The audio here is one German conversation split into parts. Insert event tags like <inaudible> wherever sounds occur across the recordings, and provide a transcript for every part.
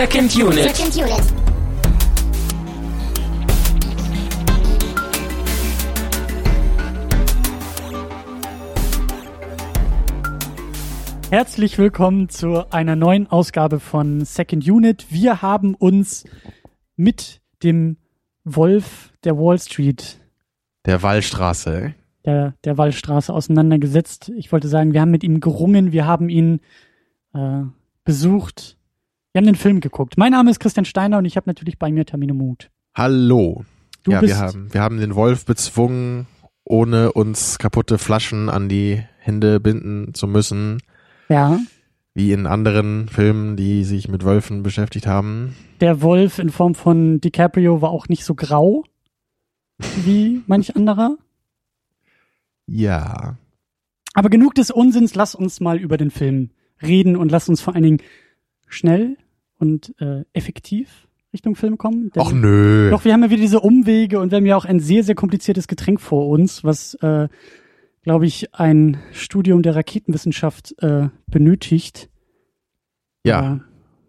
Second Unit. Second Unit. Herzlich willkommen zu einer neuen Ausgabe von Second Unit. Wir haben uns mit dem Wolf der Wall Street, Der Wallstraße. der, der Wallstraße auseinandergesetzt. Ich wollte sagen, wir haben mit ihm gerungen, wir haben ihn äh, besucht. Wir haben den Film geguckt. Mein Name ist Christian Steiner und ich habe natürlich bei mir Tamino Mut. Hallo. Du ja, wir haben, wir haben den Wolf bezwungen, ohne uns kaputte Flaschen an die Hände binden zu müssen, ja, wie in anderen Filmen, die sich mit Wölfen beschäftigt haben. der Wolf in Form von DiCaprio war auch nicht so grau wie manch anderer. Ja. Aber genug des Unsinns, lass uns mal über den Film reden und lass uns vor allen Dingen schnell und äh, effektiv Richtung Film kommen. Och nö. Doch, wir haben ja wieder diese Umwege und wir haben ja auch ein sehr, sehr kompliziertes Getränk vor uns, was, äh, glaube ich, ein Studium der Raketenwissenschaft äh, benötigt. ja.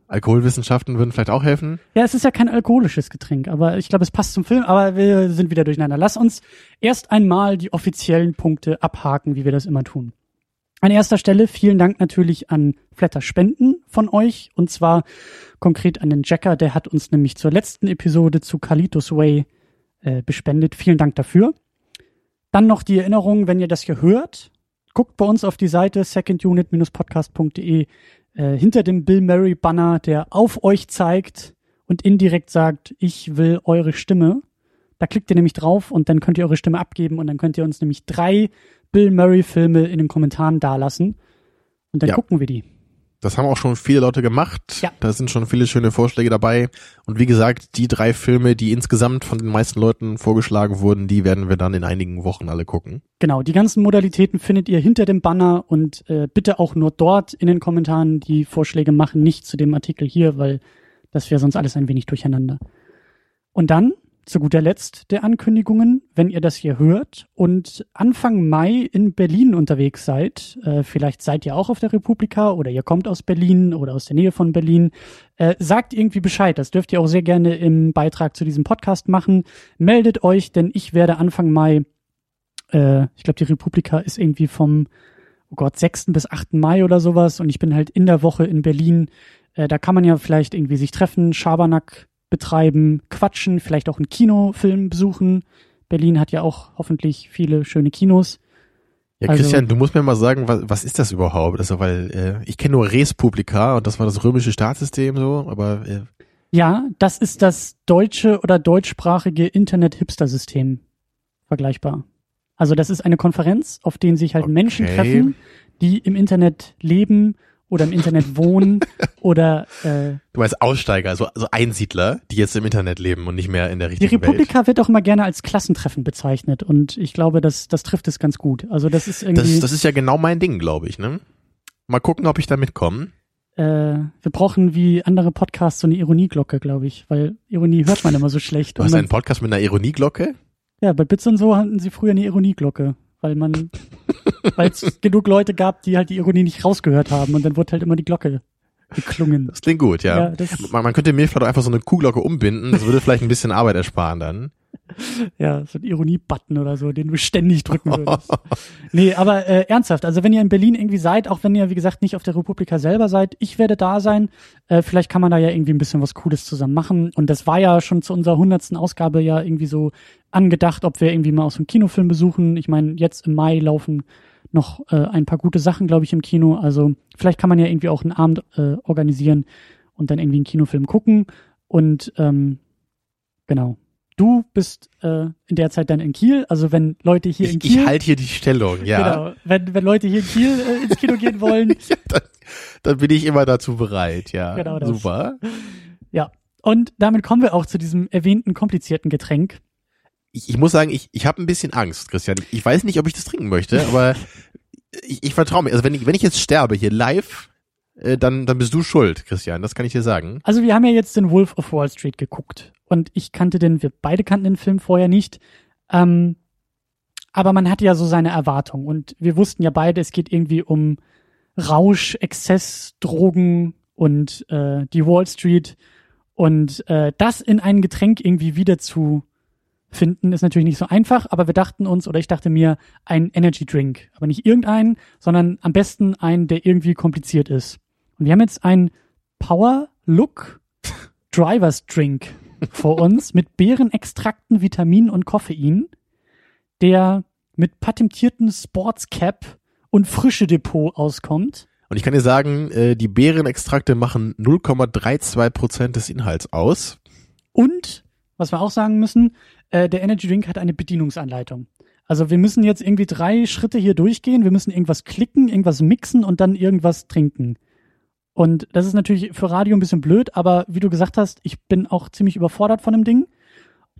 Alkoholwissenschaften würden vielleicht auch helfen. Ja, es ist ja kein alkoholisches Getränk, aber ich glaube, es passt zum Film, aber wir sind wieder durcheinander. Lass uns erst einmal die offiziellen Punkte abhaken, wie wir das immer tun. An erster Stelle vielen Dank natürlich an Flatter Spenden von euch und zwar konkret an den Jacker, der hat uns nämlich zur letzten Episode zu Kalitos Way äh, bespendet. Vielen Dank dafür. Dann noch die Erinnerung, wenn ihr das hier hört, guckt bei uns auf die Seite secondunit-podcast.de äh, hinter dem Bill Murray Banner, der auf euch zeigt und indirekt sagt, ich will eure Stimme. Da klickt ihr nämlich drauf und dann könnt ihr eure Stimme abgeben und dann könnt ihr uns nämlich drei Bill Murray Filme in den Kommentaren dalassen und dann Ja. gucken wir die. Das haben auch schon viele Leute gemacht. Ja. Da sind schon viele schöne Vorschläge dabei. Und wie gesagt, die drei Filme, die insgesamt von den meisten Leuten vorgeschlagen wurden, die werden wir dann in einigen Wochen alle gucken. Genau, die ganzen Modalitäten findet ihr hinter dem Banner und äh, bitte auch nur dort in den Kommentaren die Vorschläge machen, nicht zu dem Artikel hier, weil das wäre sonst alles ein wenig durcheinander. Und dann, zu guter Letzt, der Ankündigungen, wenn ihr das hier hört und Anfang Mai in Berlin unterwegs seid, äh, vielleicht seid ihr auch auf der Republika oder ihr kommt aus Berlin oder aus der Nähe von Berlin, äh, sagt irgendwie Bescheid. Das dürft ihr auch sehr gerne im Beitrag zu diesem Podcast machen. Meldet euch, denn ich werde Anfang Mai äh, ich glaube, die Republika ist irgendwie vom, oh Gott, 6. bis 8. Mai oder sowas und ich bin halt in der Woche in Berlin. Äh, da kann man ja vielleicht irgendwie sich treffen, Schabernack betreiben, quatschen, vielleicht auch einen Kinofilm besuchen. Berlin hat ja auch hoffentlich viele schöne Kinos. Ja, Also- Christian, du musst mir mal sagen, was, was ist das überhaupt? Also, weil äh, ich kenne nur Res Publica und das war das römische Staatssystem so, aber äh, Ja, das ist das deutsche oder deutschsprachige Internet-Hipster-System vergleichbar. Also das ist eine Konferenz, auf denen sich halt Menschen Okay. treffen, die im Internet leben oder im Internet wohnen <laughs> oder äh, du meinst Aussteiger, also, also Einsiedler, die jetzt im Internet leben und nicht mehr in der die richtigen Welt. Republika wird auch immer gerne als Klassentreffen bezeichnet und ich glaube, das, das trifft es ganz gut. Also das ist irgendwie, Das, das ist ja genau mein Ding, glaube ich, ne? Mal gucken, ob ich da mitkomme. äh, wir brauchen wie andere Podcasts so eine Ironieglocke, glaube ich, weil Ironie hört man immer so schlecht. Du hast einen Podcast mit einer Ironieglocke? Ja, bei Bits und so hatten sie früher eine Ironieglocke, weil man, <laughs> weil es genug Leute gab, die halt die Ironie nicht rausgehört haben und dann wurde halt immer die Glocke geklungen. Das klingt gut, ja. Ja, man, man könnte mir vielleicht auch einfach so eine Kuhglocke umbinden, das würde vielleicht ein bisschen Arbeit ersparen dann. Ja, so ein Ironie-Button oder so, den du ständig drücken würdest. <laughs> nee, aber äh, ernsthaft, also wenn ihr in Berlin irgendwie seid, auch wenn ihr, wie gesagt, nicht auf der Republika selber seid, ich werde da sein. Äh, vielleicht kann man da ja irgendwie ein bisschen was Cooles zusammen machen. Und das war ja schon zu unserer hundertsten Ausgabe ja irgendwie so angedacht, ob wir irgendwie mal aus einem Kinofilm besuchen. Ich meine, jetzt im Mai laufen noch äh, ein paar gute Sachen, glaube ich, im Kino. Also vielleicht kann man ja irgendwie auch einen Abend äh, organisieren und dann irgendwie einen Kinofilm gucken. Und ähm, genau. Du bist äh, in der Zeit dann in Kiel. Also wenn Leute hier in Ich, Kiel, ich halte hier die Stellung, ja. genau, wenn, wenn Leute hier in Kiel äh, ins Kino gehen wollen, <laughs> ja dann, dann bin ich immer dazu bereit, ja. Genau das. Super. ja. Und damit kommen wir auch zu diesem erwähnten komplizierten Getränk. Ich, ich muss sagen, ich, ich habe ein bisschen Angst, Christian. Ich weiß nicht, ob ich das trinken möchte, <laughs> aber ich, ich vertraue mir. Also wenn ich, wenn ich jetzt sterbe hier live, äh, dann, dann bist du schuld, Christian. Das kann ich dir sagen. Also wir haben ja jetzt den Wolf of Wall Street geguckt und ich kannte den, wir beide kannten den Film vorher nicht. Ähm, aber man hatte ja so seine Erwartung und wir wussten ja beide, es geht irgendwie um Rausch, Exzess, Drogen und äh, die Wall Street. Und äh, das in ein Getränk irgendwie wieder zu finden, ist natürlich nicht so einfach, aber wir dachten uns, oder ich dachte mir, ein Energy Drink. Aber nicht irgendeinen, sondern am besten einen, der irgendwie kompliziert ist. Und wir haben jetzt einen Power Look Drivers Drink vor uns mit Beerenextrakten, Vitaminen und Koffein, der mit patentierten Sports Cap und frische Depot auskommt. Und ich kann dir sagen, äh, die Beerenextrakte machen 0,32 Prozent des Inhalts aus. Und, was wir auch sagen müssen, äh, der Energy Drink hat eine Bedienungsanleitung. Also wir müssen jetzt irgendwie drei Schritte hier durchgehen. Wir müssen irgendwas klicken, irgendwas mixen und dann irgendwas trinken. Und das ist natürlich für Radio ein bisschen blöd, aber wie du gesagt hast, ich bin auch ziemlich überfordert von dem Ding.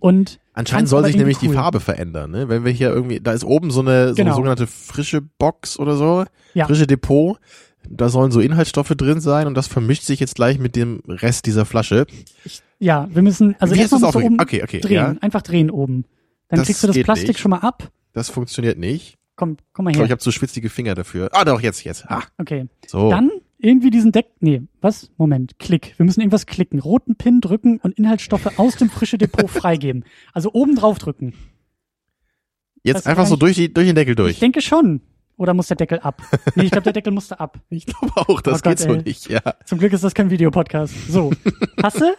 Und Anscheinend soll sich nämlich cool. die Farbe verändern, ne? Wenn wir hier irgendwie, da ist oben so eine, so genau. eine sogenannte frische Box oder so, ja. frische Depot. Da sollen so Inhaltsstoffe drin sein und das vermischt sich jetzt gleich mit dem Rest dieser Flasche. Ich, ja, wir müssen, also erstmal musst du oben okay, okay, drehen, ja. einfach drehen oben. Dann Das kriegst du das Plastik nicht. schon mal ab. Das funktioniert nicht. Komm, komm mal Ich her. glaube, ich habe zu schwitzige Finger dafür. Ah, doch, jetzt, jetzt. Ah, okay. so. Dann irgendwie diesen Deck, nee, was? Moment, Klick. Wir müssen irgendwas klicken. Roten Pin drücken und Inhaltsstoffe aus dem frische Depot <laughs> freigeben. Also oben drauf drücken. jetzt das einfach so ich- durch, die, durch den Deckel Ich durch. denke schon. Oder muss der Deckel ab? Nee, ich glaube, der Deckel musste ab. <laughs> Ich glaube auch, das Oh geht Gott, so ey. nicht, ja. Zum Glück ist das kein Videopodcast. So. <laughs> Hast du?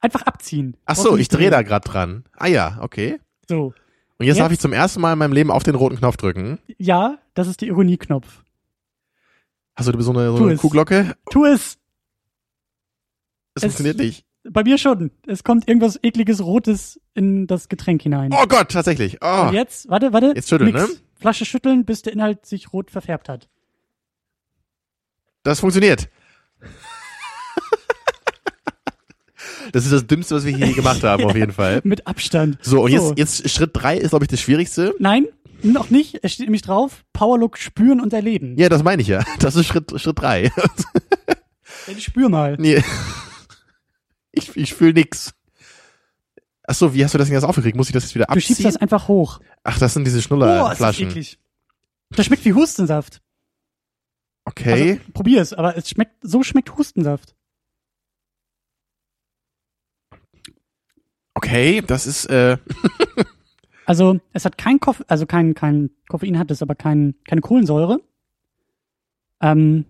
Einfach abziehen. Ach so, ich drehe da drehen. gerade dran. Ah ja, okay. So. Und jetzt, darf Jetzt? ich zum ersten Mal in meinem Leben auf den roten Knopf drücken. Ja, das ist die Ironieknopf. Hast du so eine, so eine. Kuhglocke? Tu es! Es- funktioniert nicht. Bei mir schon. Es kommt irgendwas ekliges Rotes in das Getränk hinein. Oh Gott, tatsächlich. Oh. Und jetzt, warte, warte. Jetzt schütteln, Mix. ne? Flasche schütteln, bis der Inhalt sich rot verfärbt hat. Das funktioniert. Das ist das Dümmste, was wir hier gemacht haben, auf jeden Fall. <laughs> Mit Abstand. So, und jetzt, jetzt Schritt drei ist, glaube ich, das Schwierigste. Nein, noch nicht. Es steht nämlich drauf, Powerlook spüren und erleben. Ja, das meine ich ja. Das ist Schritt, Schritt drei. <laughs> Dann spür mal. nee. Ich, ich fühle nix. Ach so, wie hast du das denn jetzt aufgekriegt? Muss ich das jetzt wieder Du schiebst abziehen? das einfach hoch. Ach, das sind diese Oh, ist das Schnullerflaschen. eklig. Das schmeckt wie Hustensaft. okay. Also, probier es, aber es schmeckt, so schmeckt Hustensaft. Okay, das ist, äh, <laughs> Also, es hat kein Koffein, also kein, kein Koffein hat es, aber kein, keine Kohlensäure. Ähm,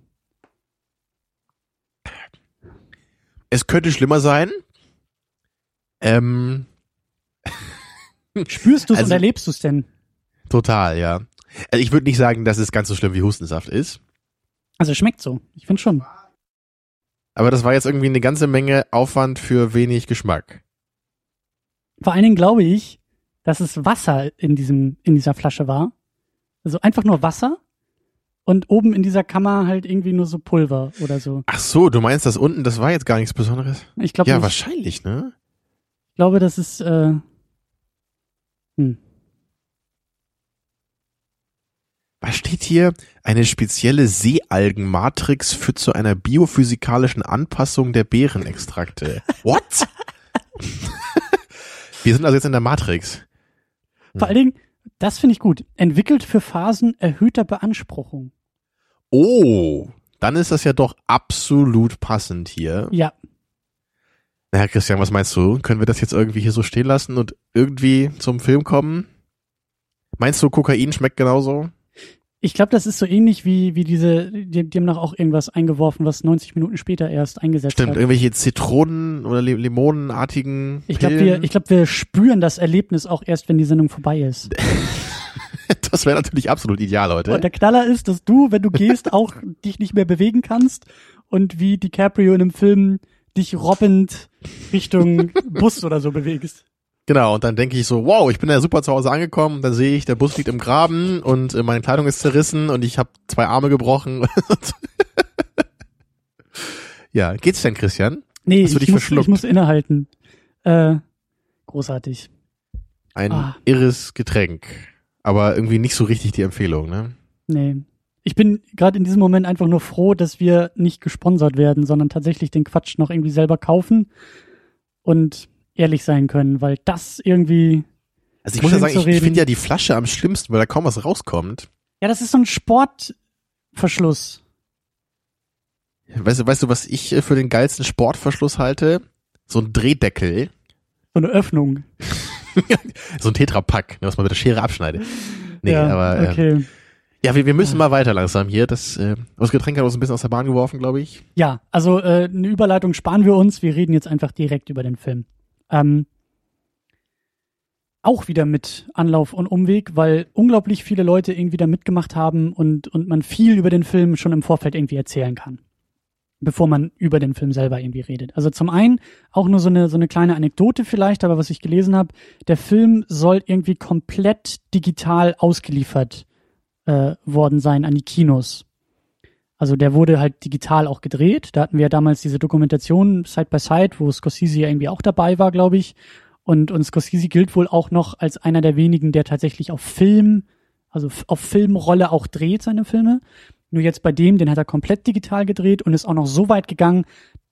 es könnte schlimmer sein. Ähm, <laughs> spürst du es Also- und erlebst du es denn? total, ja. Also ich würde nicht sagen, dass es ganz so schlimm wie Hustensaft ist. Also, es schmeckt so. Ich finde schon. Aber das war jetzt irgendwie eine ganze Menge Aufwand für wenig Geschmack. Vor allen Dingen glaube ich, dass es Wasser in diesem, in dieser Flasche war. Also einfach nur Wasser. Und oben in dieser Kammer halt irgendwie nur so Pulver oder so. Ach so, du meinst das unten, das war jetzt gar nichts Besonderes? Ich glaube, Ja, nicht. wahrscheinlich, ne? ich glaube, das ist, äh, hm. Was steht hier? Eine spezielle Seealgenmatrix führt zu einer biophysikalischen Anpassung der Beerenextrakte. What? <laughs> Wir sind also jetzt in der Matrix. Vor allen Dingen, das finde ich gut. Entwickelt für Phasen erhöhter Beanspruchung. Oh, dann ist das ja doch absolut passend hier. Ja, Na, Herr Christian, was meinst du? Können wir das jetzt irgendwie hier so stehen lassen und irgendwie zum Film kommen? Meinst du, Kokain schmeckt genauso? Ich glaube, das ist so ähnlich wie, wie diese, die, die haben noch auch irgendwas eingeworfen, was 90 Minuten später erst eingesetzt Stimmt, hat. irgendwelche Zitronen- oder Li- Limonenartigen Ich glaube, wir, ich glaube, wir spüren das Erlebnis auch erst, wenn die Sendung vorbei ist. <laughs> das wäre natürlich absolut ideal, Leute. Und der Knaller ist, dass du, wenn du gehst, auch dich nicht mehr bewegen kannst und wie DiCaprio in einem Film dich robbend Richtung Bus oder so bewegst. Genau, und dann denke ich so, wow, ich bin ja super zu Hause angekommen, dann sehe ich, der Bus liegt im Graben und äh, meine Kleidung ist zerrissen und ich habe zwei Arme gebrochen. <laughs> ja, geht's denn, Christian? Nee, ich muss, ich muss innehalten. Äh, großartig. Ein Ah. irres Getränk, aber irgendwie nicht so richtig die Empfehlung, ne? Nee. Ich bin gerade in diesem Moment einfach nur froh, dass wir nicht gesponsert werden, sondern tatsächlich den Quatsch noch irgendwie selber kaufen und ehrlich sein können, weil das irgendwie, Also ich muss ja sagen, ich, ich finde ja die Flasche am schlimmsten, weil da kaum was rauskommt. ja, das ist so ein Sportverschluss. Weißt du, weißt du, was ich für den geilsten Sportverschluss halte? So ein Drehdeckel. So eine Öffnung. <laughs> so ein Tetrapack, ne, was man mit der Schere abschneidet. Nee, ja, aber okay. ähm, ja, wir, wir müssen mal weiter langsam hier. Das, äh, das Getränk hat uns ein bisschen aus der Bahn geworfen, glaube ich. Ja, also äh, eine Überleitung sparen wir uns. Wir reden jetzt einfach direkt über den Film. Ähm, auch wieder mit Anlauf und Umweg, weil unglaublich viele Leute irgendwie da mitgemacht haben und, und man viel über den Film schon im Vorfeld irgendwie erzählen kann bevor man über den Film selber irgendwie redet. Also zum einen auch nur so eine, so eine kleine Anekdote vielleicht, aber was ich gelesen habe, der Film soll irgendwie komplett digital ausgeliefert äh, worden sein an die Kinos. Also der wurde halt digital auch gedreht. Da hatten wir ja damals diese Dokumentation Side by Side, wo Scorsese ja irgendwie auch dabei war, glaube ich. Und, und Scorsese gilt wohl auch noch als einer der wenigen, der tatsächlich auf Film, also auf Filmrolle auch dreht seine Filme. Nur jetzt bei dem, den hat er komplett digital gedreht und ist auch noch so weit gegangen,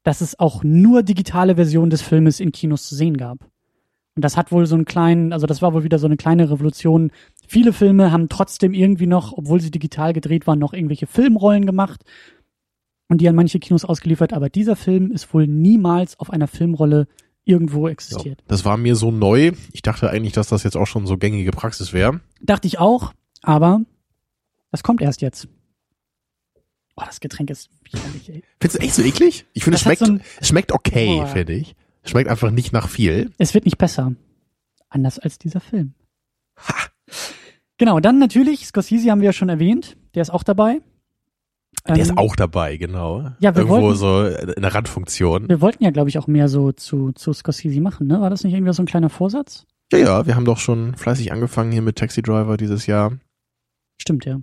dass es auch nur digitale Versionen des Filmes in Kinos zu sehen gab. Und das hat wohl so einen kleinen, also das war wohl wieder so eine kleine Revolution. Viele Filme haben trotzdem irgendwie noch, obwohl sie digital gedreht waren, noch irgendwelche Filmrollen gemacht und die an manche Kinos ausgeliefert. Aber dieser Film ist wohl niemals auf einer Filmrolle irgendwo existiert. Ja, das war mir so neu. Ich dachte eigentlich, dass das jetzt auch schon so gängige Praxis wäre. Dachte ich auch, aber das kommt erst jetzt. Oh, das Getränk ist widerlich, ey. Findest du echt so eklig? Ich finde, es schmeckt, so es schmeckt okay, oh. finde ich. Es schmeckt einfach nicht nach viel. Es wird nicht besser. Anders als dieser Film. Genau, dann natürlich, Scorsese haben wir ja schon erwähnt. Der ist auch dabei. Der ähm, ist auch dabei, genau. Ja, wir Irgendwo wollten, so in der Randfunktion. Wir wollten ja, glaube ich, auch mehr so zu, zu Scorsese machen, ne? War das nicht irgendwie so ein kleiner Vorsatz? Ja, ja, wir haben doch schon fleißig angefangen hier mit Taxi Driver dieses Jahr. Stimmt, ja.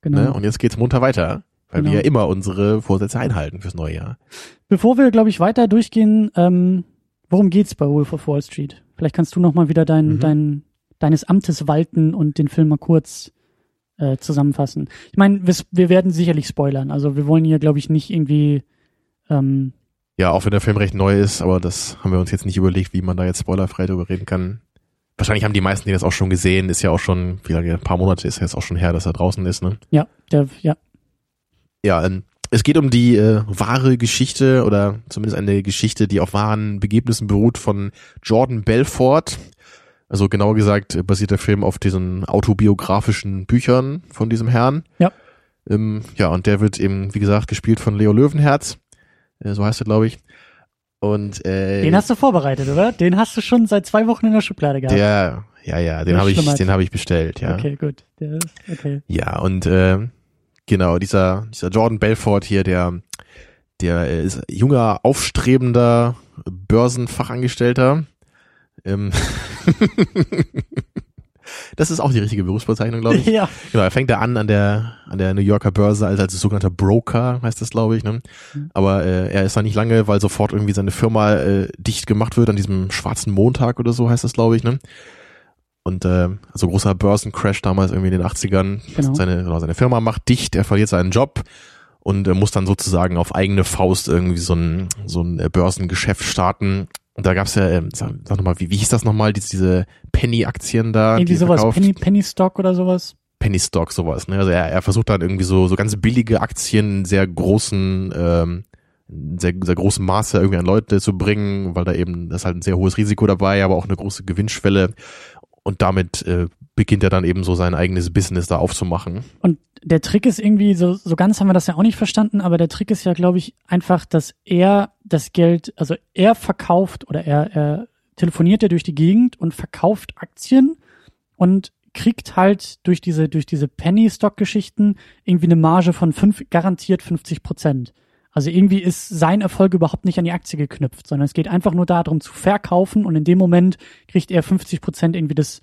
Genau. Ne? Und jetzt geht's munter weiter, weil genau. wir ja immer unsere Vorsätze einhalten fürs neue Jahr. Bevor wir, glaube ich, weiter durchgehen, ähm, worum geht's bei Wolf of Wall Street? Vielleicht kannst du noch mal wieder dein, mhm. dein, deines Amtes walten und den Film mal kurz äh, zusammenfassen. Ich meine, wir, wir werden sicherlich spoilern. Also wir wollen hier, glaube ich, nicht irgendwie ähm, ja, auch wenn der Film recht neu ist, aber das haben wir uns jetzt nicht überlegt, wie man da jetzt spoilerfrei drüber reden kann wahrscheinlich haben die meisten die das auch schon gesehen, ist ja auch schon, wie lange, ein paar Monate ist jetzt auch schon her, dass er draußen ist, ne? Ja, der, ja. Ja, ähm, es geht um die äh, wahre Geschichte oder zumindest eine Geschichte, die auf wahren Begebnissen beruht von Jordan Belfort. Also genauer gesagt basiert der Film auf diesen autobiografischen Büchern von diesem Herrn. Ja. Ähm, ja, und der wird eben, wie gesagt, gespielt von Leo Löwenherz. Äh, so heißt er, glaube ich. Und äh, den hast du vorbereitet, oder? Den hast du schon seit zwei Wochen in der Schublade gehabt. Ja, ja, ja, den habe ich, den habe ich bestellt, ja. Okay, gut. Der ist, okay. Ja, und äh, genau dieser dieser Jordan Belfort hier, der der ist junger aufstrebender Börsenfachangestellter. Ähm <laughs> Das ist auch die richtige Berufsbezeichnung, glaube ich. Ja. Genau, er fängt da an an der an der New Yorker Börse als als sogenannter Broker, heißt das, glaube ich. Ne? Mhm. Aber äh, er ist da nicht lange, weil sofort irgendwie seine Firma äh, dicht gemacht wird an diesem schwarzen Montag oder so heißt das, glaube ich. Ne? Und äh, also großer Börsencrash damals irgendwie in den 80ern. Genau. Seine, genau, seine Firma macht dicht, er verliert seinen Job und äh, muss dann sozusagen auf eigene Faust irgendwie so ein, so ein Börsengeschäft starten und da gab's ja, ähm, sag, sag nochmal, wie, wie hieß das nochmal, diese, diese Penny-Aktien da? Irgendwie die sowas, verkauft? Penny, Penny Stock oder sowas? Penny Stock, sowas, ne? Also er, er versucht dann irgendwie so, so ganz billige Aktien sehr großen, ähm, sehr, sehr großem Maße irgendwie an Leute zu bringen, weil da eben, das ist halt ein sehr hohes Risiko dabei, aber auch eine große Gewinnschwelle. Und damit äh, beginnt er dann eben so sein eigenes Business da aufzumachen. Und der Trick ist irgendwie, so, so ganz haben wir das ja auch nicht verstanden, aber der Trick ist ja, glaube ich, einfach, dass er das Geld, also er verkauft oder er, er telefoniert ja durch die Gegend und verkauft Aktien und kriegt halt durch diese, durch diese Penny-Stock-Geschichten irgendwie eine Marge von fünf, garantiert 50 Prozent. Also irgendwie ist sein Erfolg überhaupt nicht an die Aktie geknüpft, sondern es geht einfach nur darum zu verkaufen und in dem Moment kriegt er 50 Prozent irgendwie des,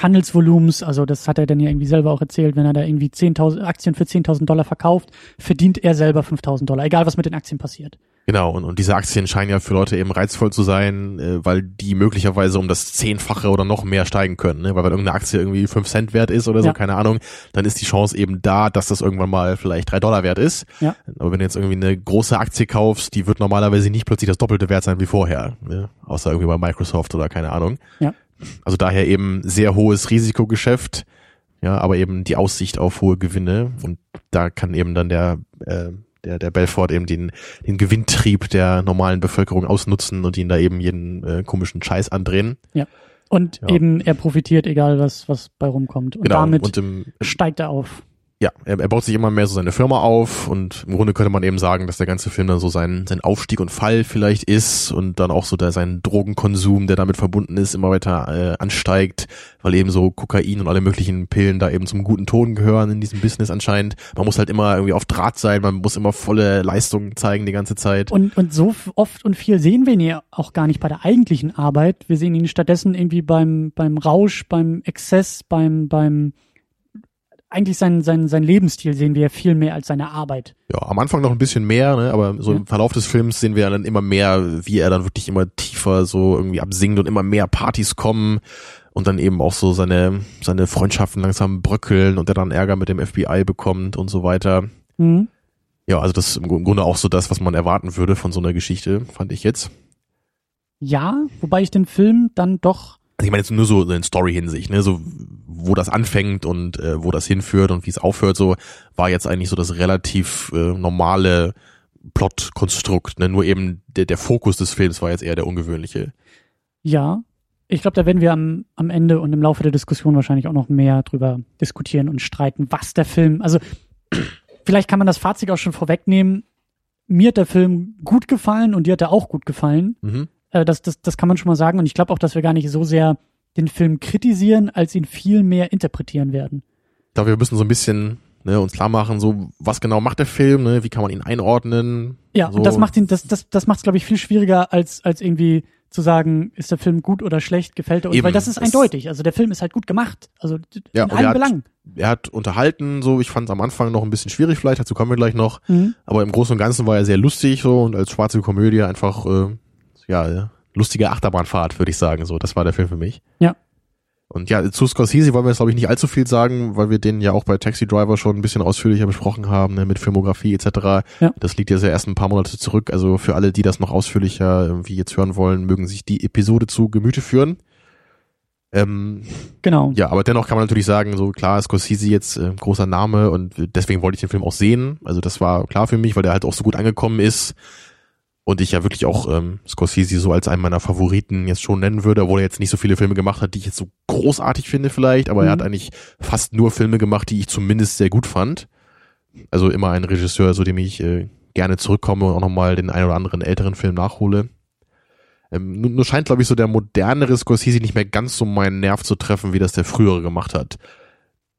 Handelsvolumens, also das hat er dann ja irgendwie selber auch erzählt, wenn er da irgendwie 10.000 Aktien für 10.000 Dollar verkauft, verdient er selber 5.000 Dollar, egal was mit den Aktien passiert. Genau, und, und diese Aktien scheinen ja für Leute eben reizvoll zu sein, äh, weil die möglicherweise um das Zehnfache oder noch mehr steigen können. Ne? Weil wenn irgendeine Aktie irgendwie 5 Cent wert ist oder so, ja. keine Ahnung, dann ist die Chance eben da, dass das irgendwann mal vielleicht 3 Dollar wert ist. Ja. Aber wenn du jetzt irgendwie eine große Aktie kaufst, die wird normalerweise nicht plötzlich das Doppelte wert sein wie vorher. Ne? Außer irgendwie bei Microsoft oder keine Ahnung. Ja. Also daher eben sehr hohes Risikogeschäft, ja, aber eben die Aussicht auf hohe Gewinne und da kann eben dann der äh, der, der Belfort eben den, den Gewinntrieb der normalen Bevölkerung ausnutzen und ihn da eben jeden äh, komischen Scheiß andrehen. Ja. Und ja. eben er profitiert, egal was, was bei rumkommt. Und genau. damit und im, steigt er auf ja, er, er baut sich immer mehr so seine Firma auf und im Grunde könnte man eben sagen, dass der ganze Film dann so sein, sein Aufstieg und Fall vielleicht ist und dann auch so der, sein Drogenkonsum, der damit verbunden ist, immer weiter äh, ansteigt, weil eben so Kokain und alle möglichen Pillen da eben zum guten Ton gehören in diesem Business anscheinend. Man muss halt immer irgendwie auf Draht sein, man muss immer volle Leistung zeigen die ganze Zeit. Und, und so oft und viel sehen wir ihn ja auch gar nicht bei der eigentlichen Arbeit. Wir sehen ihn stattdessen irgendwie beim, beim Rausch, beim Exzess, beim, beim eigentlich sein, sein, sein Lebensstil sehen wir ja viel mehr als seine Arbeit. Ja, am Anfang noch ein bisschen mehr, ne? aber so ja. im Verlauf des Films sehen wir dann immer mehr, wie er dann wirklich immer tiefer so irgendwie absinkt und immer mehr Partys kommen und dann eben auch so seine, seine Freundschaften langsam bröckeln und er dann Ärger mit dem FBI bekommt und so weiter. Mhm. Ja, also das ist im Grunde auch so das, was man erwarten würde von so einer Geschichte, fand ich jetzt. Ja, wobei ich den Film dann doch also ich meine jetzt nur so in Story-Hinsicht, ne, so wo das anfängt und äh, wo das hinführt und wie es aufhört, so war jetzt eigentlich so das relativ äh, normale Plot-Konstrukt, ne? nur eben der, der Fokus des Films war jetzt eher der ungewöhnliche. Ja, ich glaube, da werden wir am, am Ende und im Laufe der Diskussion wahrscheinlich auch noch mehr drüber diskutieren und streiten, was der Film, also <clears throat> vielleicht kann man das Fazit auch schon vorwegnehmen. Mir hat der Film gut gefallen und dir hat er auch gut gefallen. Mhm. Äh, das, das, das kann man schon mal sagen. Und ich glaube auch, dass wir gar nicht so sehr den Film kritisieren, als ihn viel mehr interpretieren werden. Ich glaube, wir müssen so ein bisschen ne, uns klar machen, so was genau macht der Film, ne, wie kann man ihn einordnen. Ja, so. und das macht ihn, das, das, das macht es, glaube ich, viel schwieriger, als, als irgendwie zu sagen, ist der Film gut oder schlecht, gefällt er uns, Eben, weil das ist eindeutig. Also der Film ist halt gut gemacht. Also ja, in allen Belangen. Er hat unterhalten, so ich fand es am Anfang noch ein bisschen schwierig, vielleicht, dazu kommen wir gleich noch. Mhm. Aber im Großen und Ganzen war er sehr lustig so und als schwarze Komödie einfach äh, ja, lustige Achterbahnfahrt, würde ich sagen. So, das war der Film für mich. Ja. Und ja, zu Scorsese wollen wir jetzt, glaube ich, nicht allzu viel sagen, weil wir den ja auch bei Taxi Driver schon ein bisschen ausführlicher besprochen haben, ne, mit Filmografie etc. Ja. Das liegt ja sehr erst ein paar Monate zurück. Also für alle, die das noch ausführlicher irgendwie jetzt hören wollen, mögen sich die Episode zu Gemüte führen. Ähm, genau. Ja, aber dennoch kann man natürlich sagen, so klar, Scorsese jetzt äh, großer Name und deswegen wollte ich den Film auch sehen. Also das war klar für mich, weil der halt auch so gut angekommen ist und ich ja wirklich auch ähm, Scorsese so als einen meiner Favoriten jetzt schon nennen würde, obwohl er jetzt nicht so viele Filme gemacht hat, die ich jetzt so großartig finde vielleicht, aber mhm. er hat eigentlich fast nur Filme gemacht, die ich zumindest sehr gut fand. Also immer ein Regisseur, so dem ich äh, gerne zurückkomme und auch nochmal den einen oder anderen älteren Film nachhole. Ähm, nur, nur scheint, glaube ich, so der modernere Scorsese nicht mehr ganz so meinen Nerv zu treffen, wie das der frühere gemacht hat.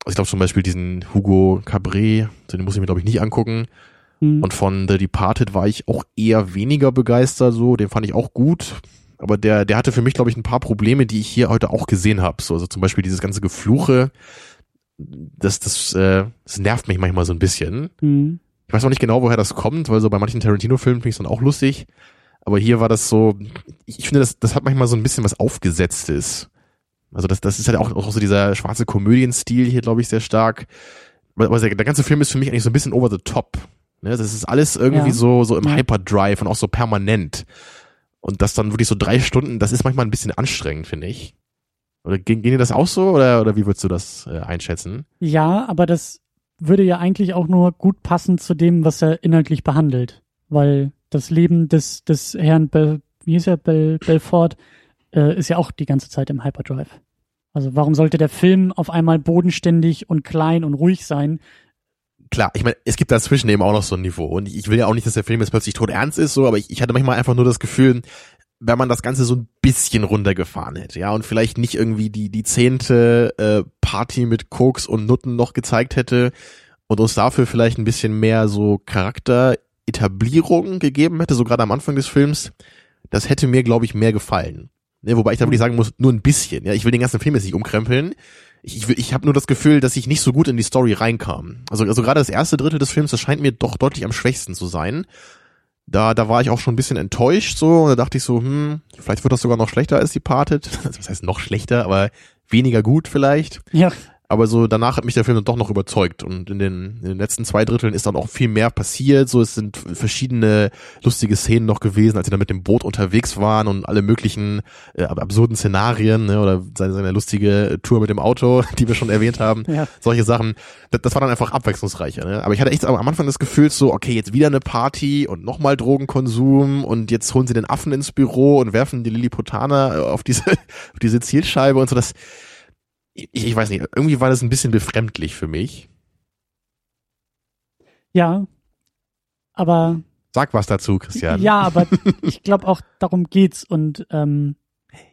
Also ich glaube zum Beispiel diesen Hugo Cabret, den muss ich mir, glaube ich, nicht angucken. Mhm. Und von The Departed war ich auch eher weniger begeistert, so, den fand ich auch gut. Aber der, der hatte für mich, glaube ich, ein paar Probleme, die ich hier heute auch gesehen habe. So, also zum Beispiel dieses ganze Gefluche, das, das, äh, das nervt mich manchmal so ein bisschen. Mhm. Ich weiß auch nicht genau, woher das kommt, weil so bei manchen Tarantino-Filmen finde ich es dann auch lustig. Aber hier war das so, ich finde, das, das hat manchmal so ein bisschen was Aufgesetztes. Also das, das ist halt auch, auch so dieser schwarze Komödienstil hier, glaube ich, sehr stark. Aber der, der ganze Film ist für mich eigentlich so ein bisschen over the top. Ne, das ist alles irgendwie ja. so, so im. Hyperdrive und auch so permanent. Und das dann wirklich so drei Stunden, das ist manchmal ein bisschen anstrengend, finde ich. Oder ging, ging dir das auch so oder, oder wie würdest du das äh, einschätzen? Ja, aber das würde ja eigentlich auch nur gut passen zu dem, was er inhaltlich behandelt. Weil das Leben des, des Herrn Bel, wie hieß er, Bel, Belfort, äh, ist ja auch die ganze Zeit im Hyperdrive. Also warum sollte der Film auf einmal bodenständig und klein und ruhig sein, klar, ich meine, es gibt dazwischen eben auch noch so ein Niveau. Und ich will ja auch nicht, dass der Film jetzt plötzlich tot ernst ist, so, aber ich, ich hatte manchmal einfach nur das Gefühl, wenn man das Ganze so ein bisschen runtergefahren hätte, ja, und vielleicht nicht irgendwie die, die zehnte äh, Party mit Koks und Nutten noch gezeigt hätte und uns dafür vielleicht ein bisschen mehr so Charakteretablierung gegeben hätte, so gerade am Anfang des Films, das hätte mir, glaube ich, mehr gefallen. Ne, wobei ich da wirklich sagen muss, nur ein bisschen. Ja, ich will den ganzen Film jetzt nicht umkrempeln ich, ich, habe nur das Gefühl, dass ich nicht so gut in die Story reinkam. Also, also gerade das erste Drittel des Films, das scheint mir doch deutlich am schwächsten zu sein. Da, da war ich auch schon ein bisschen enttäuscht so und da dachte ich so, hm, vielleicht wird das sogar noch schlechter als die Parted. <laughs> Das heißt noch schlechter, aber weniger gut vielleicht. Ja. Aber so danach hat mich der Film dann doch noch überzeugt und in den, in den letzten zwei Dritteln ist dann auch viel mehr passiert. So, es sind verschiedene lustige Szenen noch gewesen, als sie dann mit dem Boot unterwegs waren und alle möglichen äh, absurden Szenarien ne, oder seine, seine lustige Tour mit dem Auto, <laughs> die wir schon erwähnt haben. Ja. Solche Sachen. Das, das war dann einfach abwechslungsreicher. Ne? Aber ich hatte echt am Anfang das Gefühl so, okay, jetzt wieder eine Party und nochmal Drogenkonsum und jetzt holen sie den Affen ins Büro und werfen die Lilliputaner auf diese, <laughs> auf diese Zielscheibe und so. Das ich, ich weiß nicht, irgendwie war das ein bisschen befremdlich für mich. Ja, aber. Sag was dazu, Christian. Ja, aber <laughs> ich glaube auch darum geht's und ähm,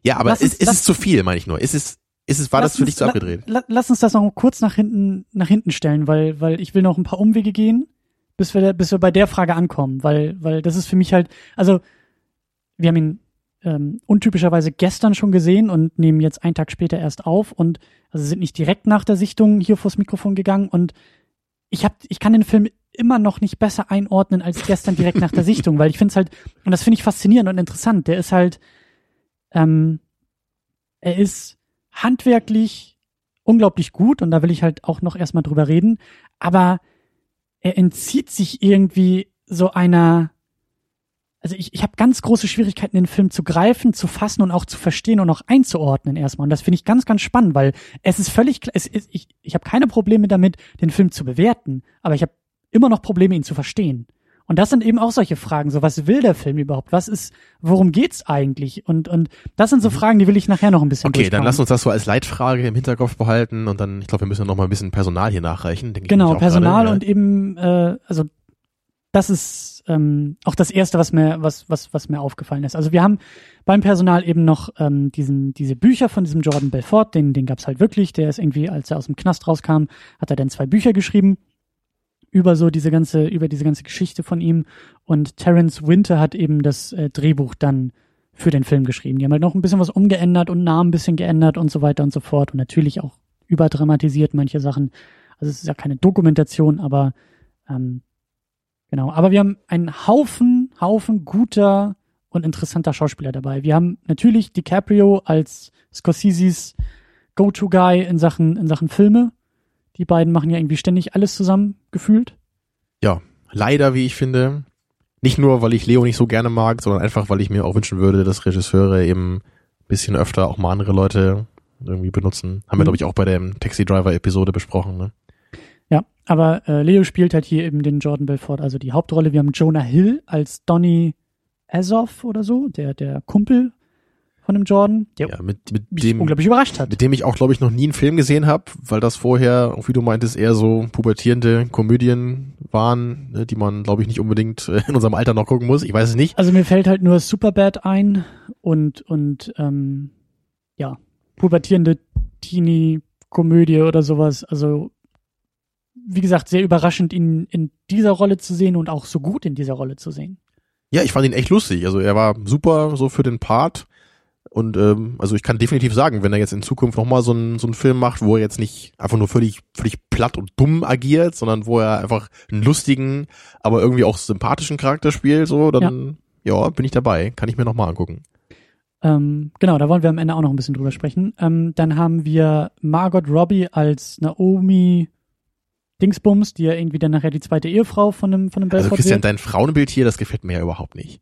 ja, aber ist, uns, ist es zu viel, meine ich nur? Ist es, ist es, war das für uns, dich zu abgedreht? La, lass uns das noch kurz nach hinten, nach hinten stellen, weil, weil ich will noch ein paar Umwege gehen, bis wir, bis wir bei der Frage ankommen, weil, weil das ist für mich halt, also, wir haben ihn ähm, untypischerweise gestern schon gesehen und nehmen jetzt einen Tag später erst auf und also sind nicht direkt nach der Sichtung hier vors Mikrofon gegangen und ich hab, ich kann den Film immer noch nicht besser einordnen als gestern direkt nach der Sichtung, weil ich finde es halt, und das finde ich faszinierend und interessant, der ist halt, ähm, er ist handwerklich unglaublich gut und da will ich halt auch noch erstmal drüber reden, aber er entzieht sich irgendwie so einer, also ich, ich habe ganz große Schwierigkeiten, den Film zu greifen, zu fassen und auch zu verstehen und auch einzuordnen erstmal. Und das finde ich ganz, ganz spannend, weil es ist völlig klar, es ist, ich, ich habe keine Probleme damit, den Film zu bewerten, aber ich habe immer noch Probleme, ihn zu verstehen. Und das sind eben auch solche Fragen, so was will der Film überhaupt? Was ist, worum geht's eigentlich? Und, und das sind so mhm. Fragen, die will ich nachher noch ein bisschen Okay, dann lass uns das so als Leitfrage im Hinterkopf behalten und dann, ich glaube, wir müssen noch mal ein bisschen Personal hier nachreichen. Genau, Personal gerade, ja. und eben, äh, also das ist ähm, auch das erste, was mir was was was mir aufgefallen ist. Also wir haben beim Personal eben noch ähm, diesen diese Bücher von diesem Jordan Belfort, den den gab's halt wirklich. Der ist irgendwie, als er aus dem Knast rauskam, hat er dann zwei Bücher geschrieben über so diese ganze über diese ganze Geschichte von ihm. Und Terence Winter hat eben das äh, Drehbuch dann für den Film geschrieben. Die haben halt noch ein bisschen was umgeändert und Namen ein bisschen geändert und so weiter und so fort und natürlich auch überdramatisiert manche Sachen. Also es ist ja keine Dokumentation, aber ähm, Genau, aber wir haben einen Haufen, Haufen guter und interessanter Schauspieler dabei. Wir haben natürlich DiCaprio als Scorseses Go-To-Guy in Sachen, in Sachen Filme. Die beiden machen ja irgendwie ständig alles zusammen, gefühlt. Ja, leider, wie ich finde. Nicht nur, weil ich Leo nicht so gerne mag, sondern einfach, weil ich mir auch wünschen würde, dass Regisseure eben ein bisschen öfter auch mal andere Leute irgendwie benutzen. Haben mhm. wir, glaube ich, auch bei der Taxi Driver-Episode besprochen, ne? Ja, aber äh, Leo spielt halt hier eben den Jordan Belfort, also die Hauptrolle. Wir haben Jonah Hill als Donny Azoff oder so, der, der Kumpel von dem Jordan, der ja, mit, mit mich dem, unglaublich überrascht hat. Mit dem ich auch, glaube ich, noch nie einen Film gesehen habe, weil das vorher, wie du meintest, eher so pubertierende Komödien waren, ne, die man, glaube ich, nicht unbedingt äh, in unserem Alter noch gucken muss. Ich weiß es nicht. Also mir fällt halt nur Superbad ein und, und ähm, ja, pubertierende Teenie-Komödie oder sowas. Also wie gesagt, sehr überraschend, ihn in dieser Rolle zu sehen und auch so gut in dieser Rolle zu sehen. Ja, ich fand ihn echt lustig. Also er war super so für den Part. Und ähm, also ich kann definitiv sagen, wenn er jetzt in Zukunft nochmal so einen, so einen Film macht, wo er jetzt nicht einfach nur völlig, völlig platt und dumm agiert, sondern wo er einfach einen lustigen, aber irgendwie auch sympathischen Charakter spielt, so, dann ja, ja bin ich dabei. Kann ich mir nochmal angucken. Ähm, genau, da wollen wir am Ende auch noch ein bisschen drüber sprechen. Ähm, dann haben wir Margot Robbie als Naomi Dingsbums, die ja irgendwie dann nachher die zweite Ehefrau von einem, von einem Belfort Also Christian, wird. dein Frauenbild hier, das gefällt mir ja überhaupt nicht.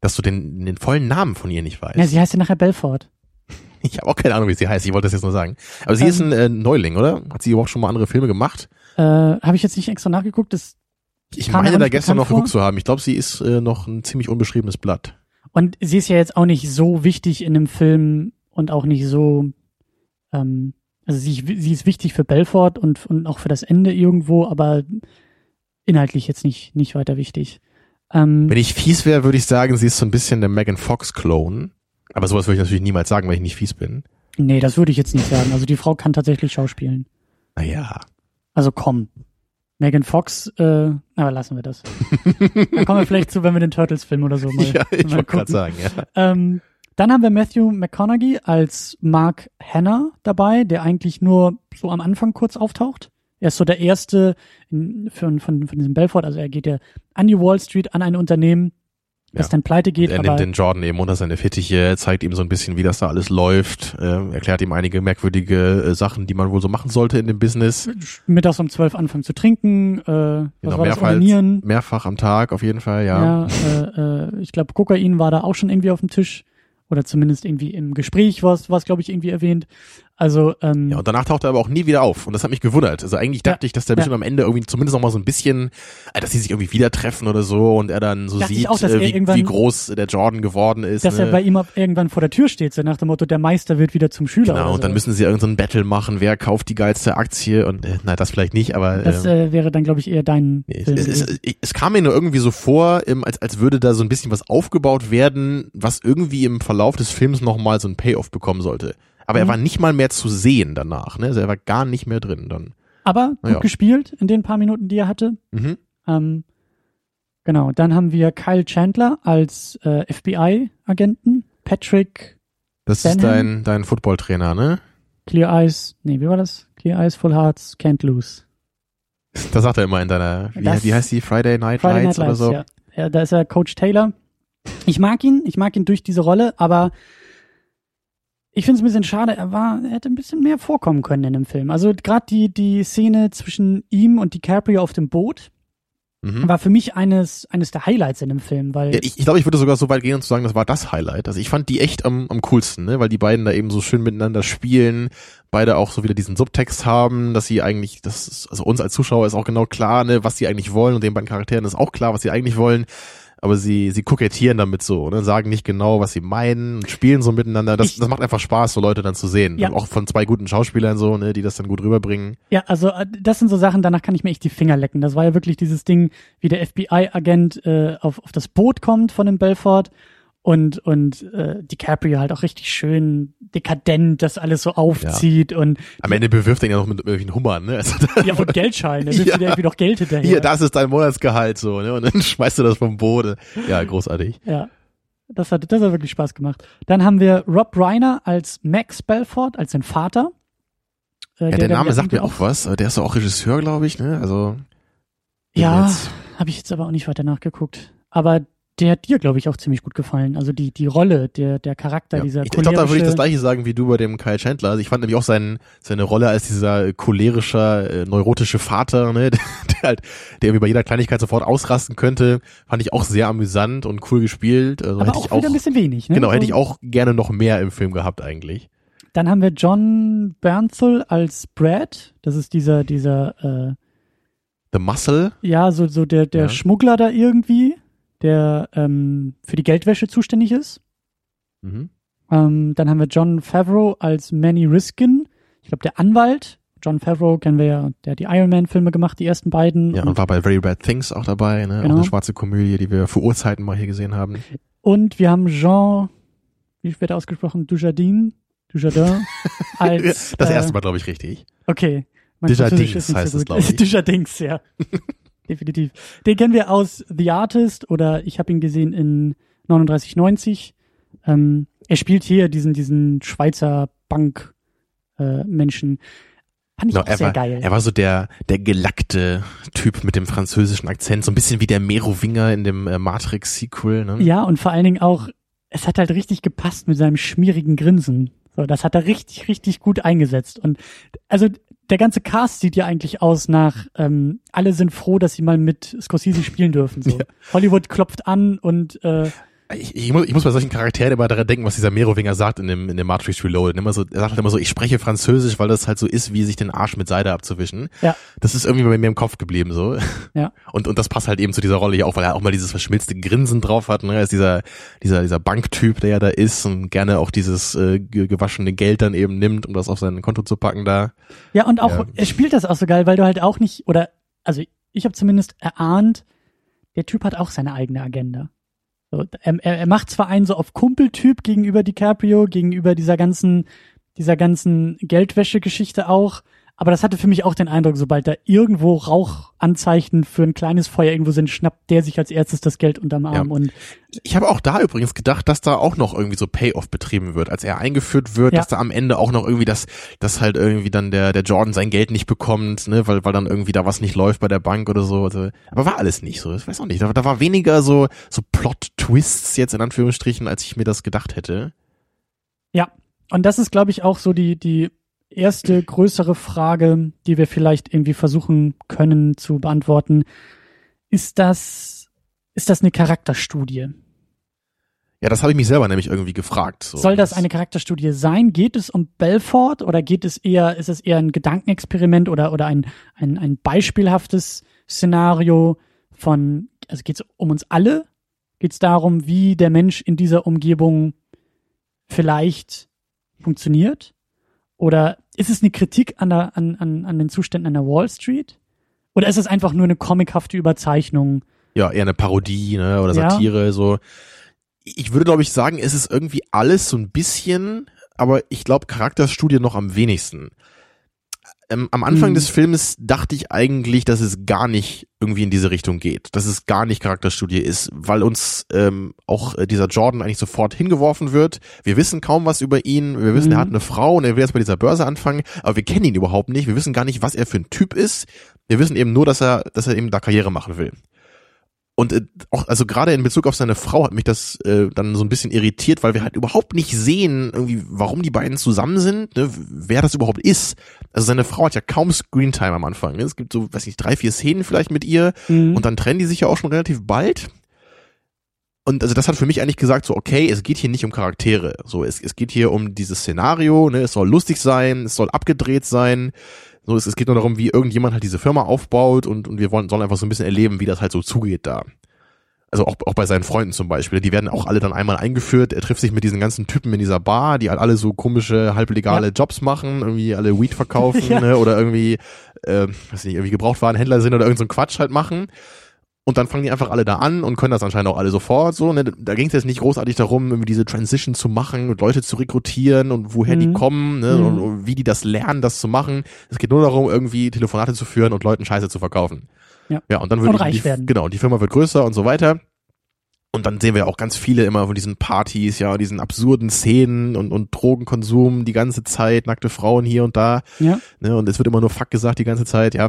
Dass du den, den vollen Namen von ihr nicht weißt. Ja, sie heißt ja nachher Belfort. <laughs> Ich habe auch keine Ahnung, wie sie heißt. Ich wollte das jetzt nur sagen. Aber sie ähm, ist ein äh, Neuling, oder? Hat sie überhaupt schon mal andere Filme gemacht? Äh, habe ich jetzt nicht extra nachgeguckt. Das ich meine, da gestern noch geguckt zu haben. Ich glaube, sie ist äh, noch ein ziemlich unbeschriebenes Blatt. Und sie ist ja jetzt auch nicht so wichtig in dem Film und auch nicht so ähm, also sie, sie ist wichtig für Belfort und, und auch für das Ende irgendwo, aber inhaltlich jetzt nicht, nicht weiter wichtig. Ähm, Wenn ich fies wäre, würde ich sagen, sie ist so ein bisschen der Megan Fox-Clone. Aber sowas würde ich natürlich niemals sagen, weil ich nicht fies bin. Nee, das würde ich jetzt nicht sagen. Also die Frau kann tatsächlich schauspielen. Naja. Also komm. Megan Fox, äh, aber lassen wir das. <laughs> Dann kommen wir vielleicht zu, wenn wir den Turtles-Film oder so mal. Ja, ich wollte gerade sagen, ja. Ähm, dann haben wir Matthew McConaughey als Mark Hanna dabei, der eigentlich nur so am Anfang kurz auftaucht. Er ist so der erste von, von, von diesem Belfort, also er geht ja an die Wall Street, an ein Unternehmen das ja. dann pleite geht. Und er nimmt den Jordan eben unter seine Fittiche, zeigt ihm so ein bisschen, wie das da alles läuft, äh, erklärt ihm einige merkwürdige äh, Sachen, die man wohl so machen sollte in dem Business. Mittags um zwölf anfangen zu trinken, äh, was genau, war mehrfach, das, mehrfach am Tag auf jeden Fall, ja. Ja, äh, äh, ich glaube Kokain war da auch schon irgendwie auf dem Tisch oder zumindest irgendwie im Gespräch war es, glaube ich, irgendwie erwähnt. Also ähm, ja, und danach taucht er aber auch nie wieder auf und das hat mich gewundert. Also eigentlich dachte ja, ich, dass der bestimmt ja. am Ende irgendwie zumindest noch mal so ein bisschen, äh, dass sie sich irgendwie wieder treffen oder so und er dann so dachte sieht, auch, äh, wie, wie, groß der Jordan geworden ist. Dass ne? er bei ihm irgendwann vor der Tür steht, so nach dem Motto, der Meister wird wieder zum Schüler. Genau, und dann müssen sie irgendein so Battle machen, wer kauft die geilste Aktie und äh, na das vielleicht nicht, aber das äh, äh wäre dann glaube ich eher dein. Nee, es, es, es, kam mir nur irgendwie so vor, als als würde da so ein bisschen was aufgebaut werden, was irgendwie im Verlauf des Films noch mal so ein Payoff bekommen sollte. Aber mhm. er war nicht mal mehr zu sehen danach. Ne? Also er war gar nicht mehr drin dann. Aber gut ja. gespielt in den paar Minuten, die er hatte. Mhm. Ähm, genau, dann haben wir Kyle Chandler als äh, FBI-Agenten. Patrick. Das Benham. ist dein, dein Football-Trainer, ne? Clear Eyes. Nee, wie war das? Clear Eyes, Full Hearts, Can't Lose. <laughs> Das sagt er immer in deiner, wie, wie heißt die? Friday Night Friday Lights Night oder so? Ja. ja, da ist er Coach Taylor. Ich mag ihn, ich mag ihn durch diese Rolle, aber ich finde es ein bisschen schade, er war, er hätte ein bisschen mehr vorkommen können in dem Film. Also gerade die, die Szene zwischen ihm und DiCaprio auf dem Boot mhm. war für mich eines, eines der Highlights in dem Film, weil. Ja, ich, ich glaube, ich würde sogar so weit gehen und zu sagen, das war das Highlight. Also ich fand die echt am, am coolsten, ne? weil die beiden da eben so schön miteinander spielen, beide auch so wieder diesen Subtext haben, dass sie eigentlich, das ist, also uns als Zuschauer ist auch genau klar, ne, was sie eigentlich wollen und den beiden Charakteren ist auch klar, was sie eigentlich wollen aber sie, sie kokettieren damit so, ne, sagen nicht genau, was sie meinen und spielen so miteinander. Das, ich, das macht einfach Spaß, so Leute dann zu sehen. Ja. Auch von zwei guten Schauspielern so, ne, die das dann gut rüberbringen. Ja, also äh, das sind so Sachen, danach kann ich mir echt die Finger lecken. Das war ja wirklich dieses Ding, wie der FBI-Agent äh, auf, auf das Boot kommt von dem Belfort und und äh, DiCaprio halt auch richtig schön dekadent das alles so aufzieht ja. und am Ende bewirft er ihn ja noch mit irgendwelchen Hummern, ne? Also ja, und Geldschein, er wirft <laughs> ja. irgendwie noch Geld hinterher. Hier, das ist dein Monatsgehalt so, ne? Und dann <laughs> schmeißt du das vom Boden. Ja, großartig. Ja. Das hat, das hat wirklich Spaß gemacht. Dann haben wir Rob Reiner als Max Belfort, als sein Vater. Äh, ja, der, der Name sagt mir auch was. Der ist auch Regisseur, glaube ich, ne? Also. Ja, habe ich jetzt aber auch nicht weiter nachgeguckt. Aber der hat dir, glaube ich, auch ziemlich gut gefallen. Also die, die Rolle, der, der Charakter, ja. dieser Ich, ich glaube, da würde ich das gleiche sagen wie du bei dem Kyle Chandler. Also ich fand nämlich auch seinen, seine Rolle als dieser cholerischer, äh, neurotische Vater, ne, <laughs> der, der halt, der irgendwie bei jeder Kleinigkeit sofort ausrasten könnte, fand ich auch sehr amüsant und cool gespielt. Also Aber hätte auch ich auch wieder ein bisschen wenig, ne? Genau, hätte ich auch gerne noch mehr im Film gehabt eigentlich. Dann haben wir John Bernthal als Brad. Das ist dieser, dieser, äh, The Muscle? Ja, so, so der, der ja. Schmuggler da irgendwie der ähm, für die Geldwäsche zuständig ist. Mhm. Ähm, dann haben wir John Favreau als Manny Riskin, ich glaube der Anwalt. John Favreau kennen wir ja, der hat die Iron Man-Filme gemacht, die ersten beiden. Ja, und, und, war bei Very Bad Things auch dabei, ne? Genau. Auch eine schwarze Komödie, die wir vor Urzeiten mal hier gesehen haben. Und wir haben Jean, wie wird er ausgesprochen, Dujardin, Dujardin <laughs> als. das erste Mal, glaube ich, richtig. Okay. Dujardins heißt so es, glaube ich. <laughs> Dujardins, ja <laughs> definitiv. Den kennen wir aus The Artist oder ich habe ihn gesehen in 3990. Ähm, er spielt hier diesen, diesen Schweizer Bank-Menschen. Äh, Fand ich no, auch sehr war, geil. Er war so der, der gelackte Typ mit dem französischen Akzent, so ein bisschen wie der Merowinger in dem äh, Matrix-Sequel. Ne? Ja, und vor allen Dingen auch, es hat halt richtig gepasst mit seinem schmierigen Grinsen. So, das hat er richtig, richtig gut eingesetzt. Und also der ganze Cast sieht ja eigentlich aus nach, ähm, alle sind froh, dass sie mal mit Scorsese spielen dürfen. So. Ja. Hollywood klopft an und äh, ich, ich, muss, ich muss bei solchen Charakteren immer daran denken, was dieser Merowinger sagt in dem, in dem Matrix Reloaded. Immer so, er sagt halt immer so, ich spreche Französisch, weil das halt so ist, wie sich den Arsch mit Seide abzuwischen. Ja. Das ist irgendwie bei mir im Kopf geblieben so. Ja. <laughs> Und, und das passt halt eben zu dieser Rolle hier auch, weil er auch mal dieses verschmilzte Grinsen drauf hat. Ne? Er ist dieser, dieser, dieser Banktyp, der ja da ist und gerne auch dieses äh, gewaschene Geld dann eben nimmt, um das auf sein Konto zu packen da. Ja, und auch, ja. er spielt das auch so geil, weil du halt auch nicht, oder, also ich habe zumindest erahnt, der Typ hat auch seine eigene Agenda. So, er, er macht zwar einen so auf Kumpeltyp gegenüber DiCaprio, gegenüber dieser ganzen, dieser ganzen Geldwäsche-Geschichte auch, Aber das hatte für mich auch den Eindruck, sobald da irgendwo Rauchanzeichen für ein kleines Feuer irgendwo sind, schnappt der sich als erstes das Geld unterm Arm. Ja. Und ich habe auch da übrigens gedacht, dass da auch noch irgendwie so Payoff betrieben wird, als er eingeführt wird, ja. dass da am Ende auch noch irgendwie das, dass halt irgendwie dann der der Jordan sein Geld nicht bekommt, ne, weil weil dann irgendwie da was nicht läuft bei der Bank oder so. Also, aber war alles nicht so. Ich weiß auch nicht. Da, da war weniger so so Plot Twists jetzt in Anführungsstrichen, als ich mir das gedacht hätte. Ja, und das ist, glaube ich, auch so die, die erste größere Frage, die wir vielleicht irgendwie versuchen können zu beantworten. Ist das, ist das eine Charakterstudie? Ja, das habe ich mich selber nämlich irgendwie gefragt. So. Soll das eine Charakterstudie sein? Geht es um Belfort oder geht es eher, ist es eher ein Gedankenexperiment oder, oder ein, ein, ein beispielhaftes Szenario von, also geht es um uns alle? Geht es darum, wie der Mensch in dieser Umgebung vielleicht funktioniert? Oder ist es eine Kritik an, der, an, an, an den Zuständen an der Wall Street? Oder ist es einfach nur eine comichafte Überzeichnung? Ja, eher eine Parodie ne? oder Satire. Ja. So. Ich würde, glaube ich, sagen, es ist irgendwie alles so ein bisschen, aber ich glaube, Charakterstudie noch am wenigsten ähm, am Anfang mhm. des Films dachte ich eigentlich, dass es gar nicht irgendwie in diese Richtung geht, dass es gar nicht Charakterstudie ist, weil uns ähm, auch äh, dieser Jordan eigentlich sofort hingeworfen wird. Wir wissen kaum was über ihn, wir wissen, mhm. er hat eine Frau und er will jetzt bei dieser Börse anfangen, aber wir kennen ihn überhaupt nicht, wir wissen gar nicht, was er für ein Typ ist. Wir wissen eben nur, dass er, dass er eben da Karriere machen will. Und äh, auch, also gerade in Bezug auf seine Frau hat mich das äh, dann so ein bisschen irritiert, weil wir halt überhaupt nicht sehen, irgendwie, warum die beiden zusammen sind, ne, wer das überhaupt ist. Also seine Frau hat ja kaum Screentime am Anfang. Ne? Es gibt so, weiß nicht, drei, vier Szenen vielleicht mit ihr mhm. und dann trennen die sich ja auch schon relativ bald. Und also das hat für mich eigentlich gesagt, so, okay, es geht hier nicht um Charaktere. So, es, es geht hier um dieses Szenario, ne, es soll lustig sein, es soll abgedreht sein. So, es, es geht nur darum, wie irgendjemand halt diese Firma aufbaut und, und wir wollen, sollen einfach so ein bisschen erleben, wie das halt so zugeht da. Also auch, auch bei seinen Freunden zum Beispiel. Die werden auch alle dann einmal eingeführt. Er trifft sich mit diesen ganzen Typen in dieser Bar, die halt alle so komische, halblegale ja. Jobs machen, irgendwie alle Weed verkaufen, <laughs> ja. ne, oder irgendwie, äh, weiß nicht, irgendwie Gebrauchtwarenhändler sind oder irgend so einen Quatsch halt machen. Und dann fangen die einfach alle da an und können das anscheinend auch alle sofort so. Ne? Da ging es jetzt nicht großartig darum, irgendwie diese Transition zu machen und Leute zu rekrutieren und woher mhm. die kommen ne? Mhm. Und, und, wie die das lernen, das zu machen. Es geht nur darum, irgendwie Telefonate zu führen und Leuten Scheiße zu verkaufen. Ja, ja und dann wird und reich die, werden. genau, die Firma wird größer und so weiter. Und dann sehen wir auch ganz viele immer von diesen Partys, ja, diesen absurden Szenen und, und Drogenkonsum die ganze Zeit, nackte Frauen hier und da. Ja. Ne, und es wird immer nur Fuck gesagt die ganze Zeit, ja.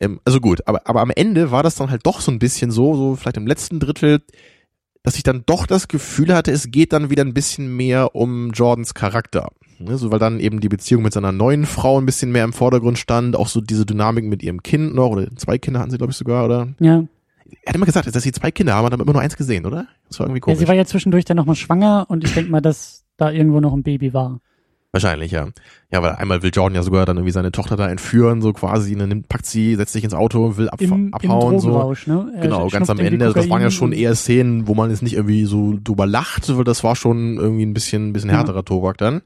Ähm, also gut, aber, aber am Ende war das dann halt doch so ein bisschen so, so vielleicht im letzten Drittel, dass ich dann doch das Gefühl hatte, es geht dann wieder ein bisschen mehr um Jordans Charakter. Ne, so, weil dann eben die Beziehung mit seiner neuen Frau ein bisschen mehr im Vordergrund stand, auch so diese Dynamik mit ihrem Kind noch, oder zwei Kinder hatten sie, glaube ich, sogar, oder? Ja. Er hat immer gesagt, dass sie zwei Kinder haben, und haben immer nur eins gesehen, oder? Das war irgendwie komisch. Ja, sie war ja zwischendurch dann nochmal schwanger und ich denke mal, dass da irgendwo noch ein Baby war. Wahrscheinlich, ja. Ja, weil einmal will Jordan ja sogar dann irgendwie seine Tochter da entführen, so quasi, ne, nimmt, packt sie, setzt sich ins Auto, will ab, Im, abhauen, im so. Ne? Genau, ganz am Ende. Das waren ja schon eher Szenen, wo man jetzt nicht irgendwie so drüber lacht, weil das war schon irgendwie ein bisschen, ein bisschen härterer ja. Tobak dann.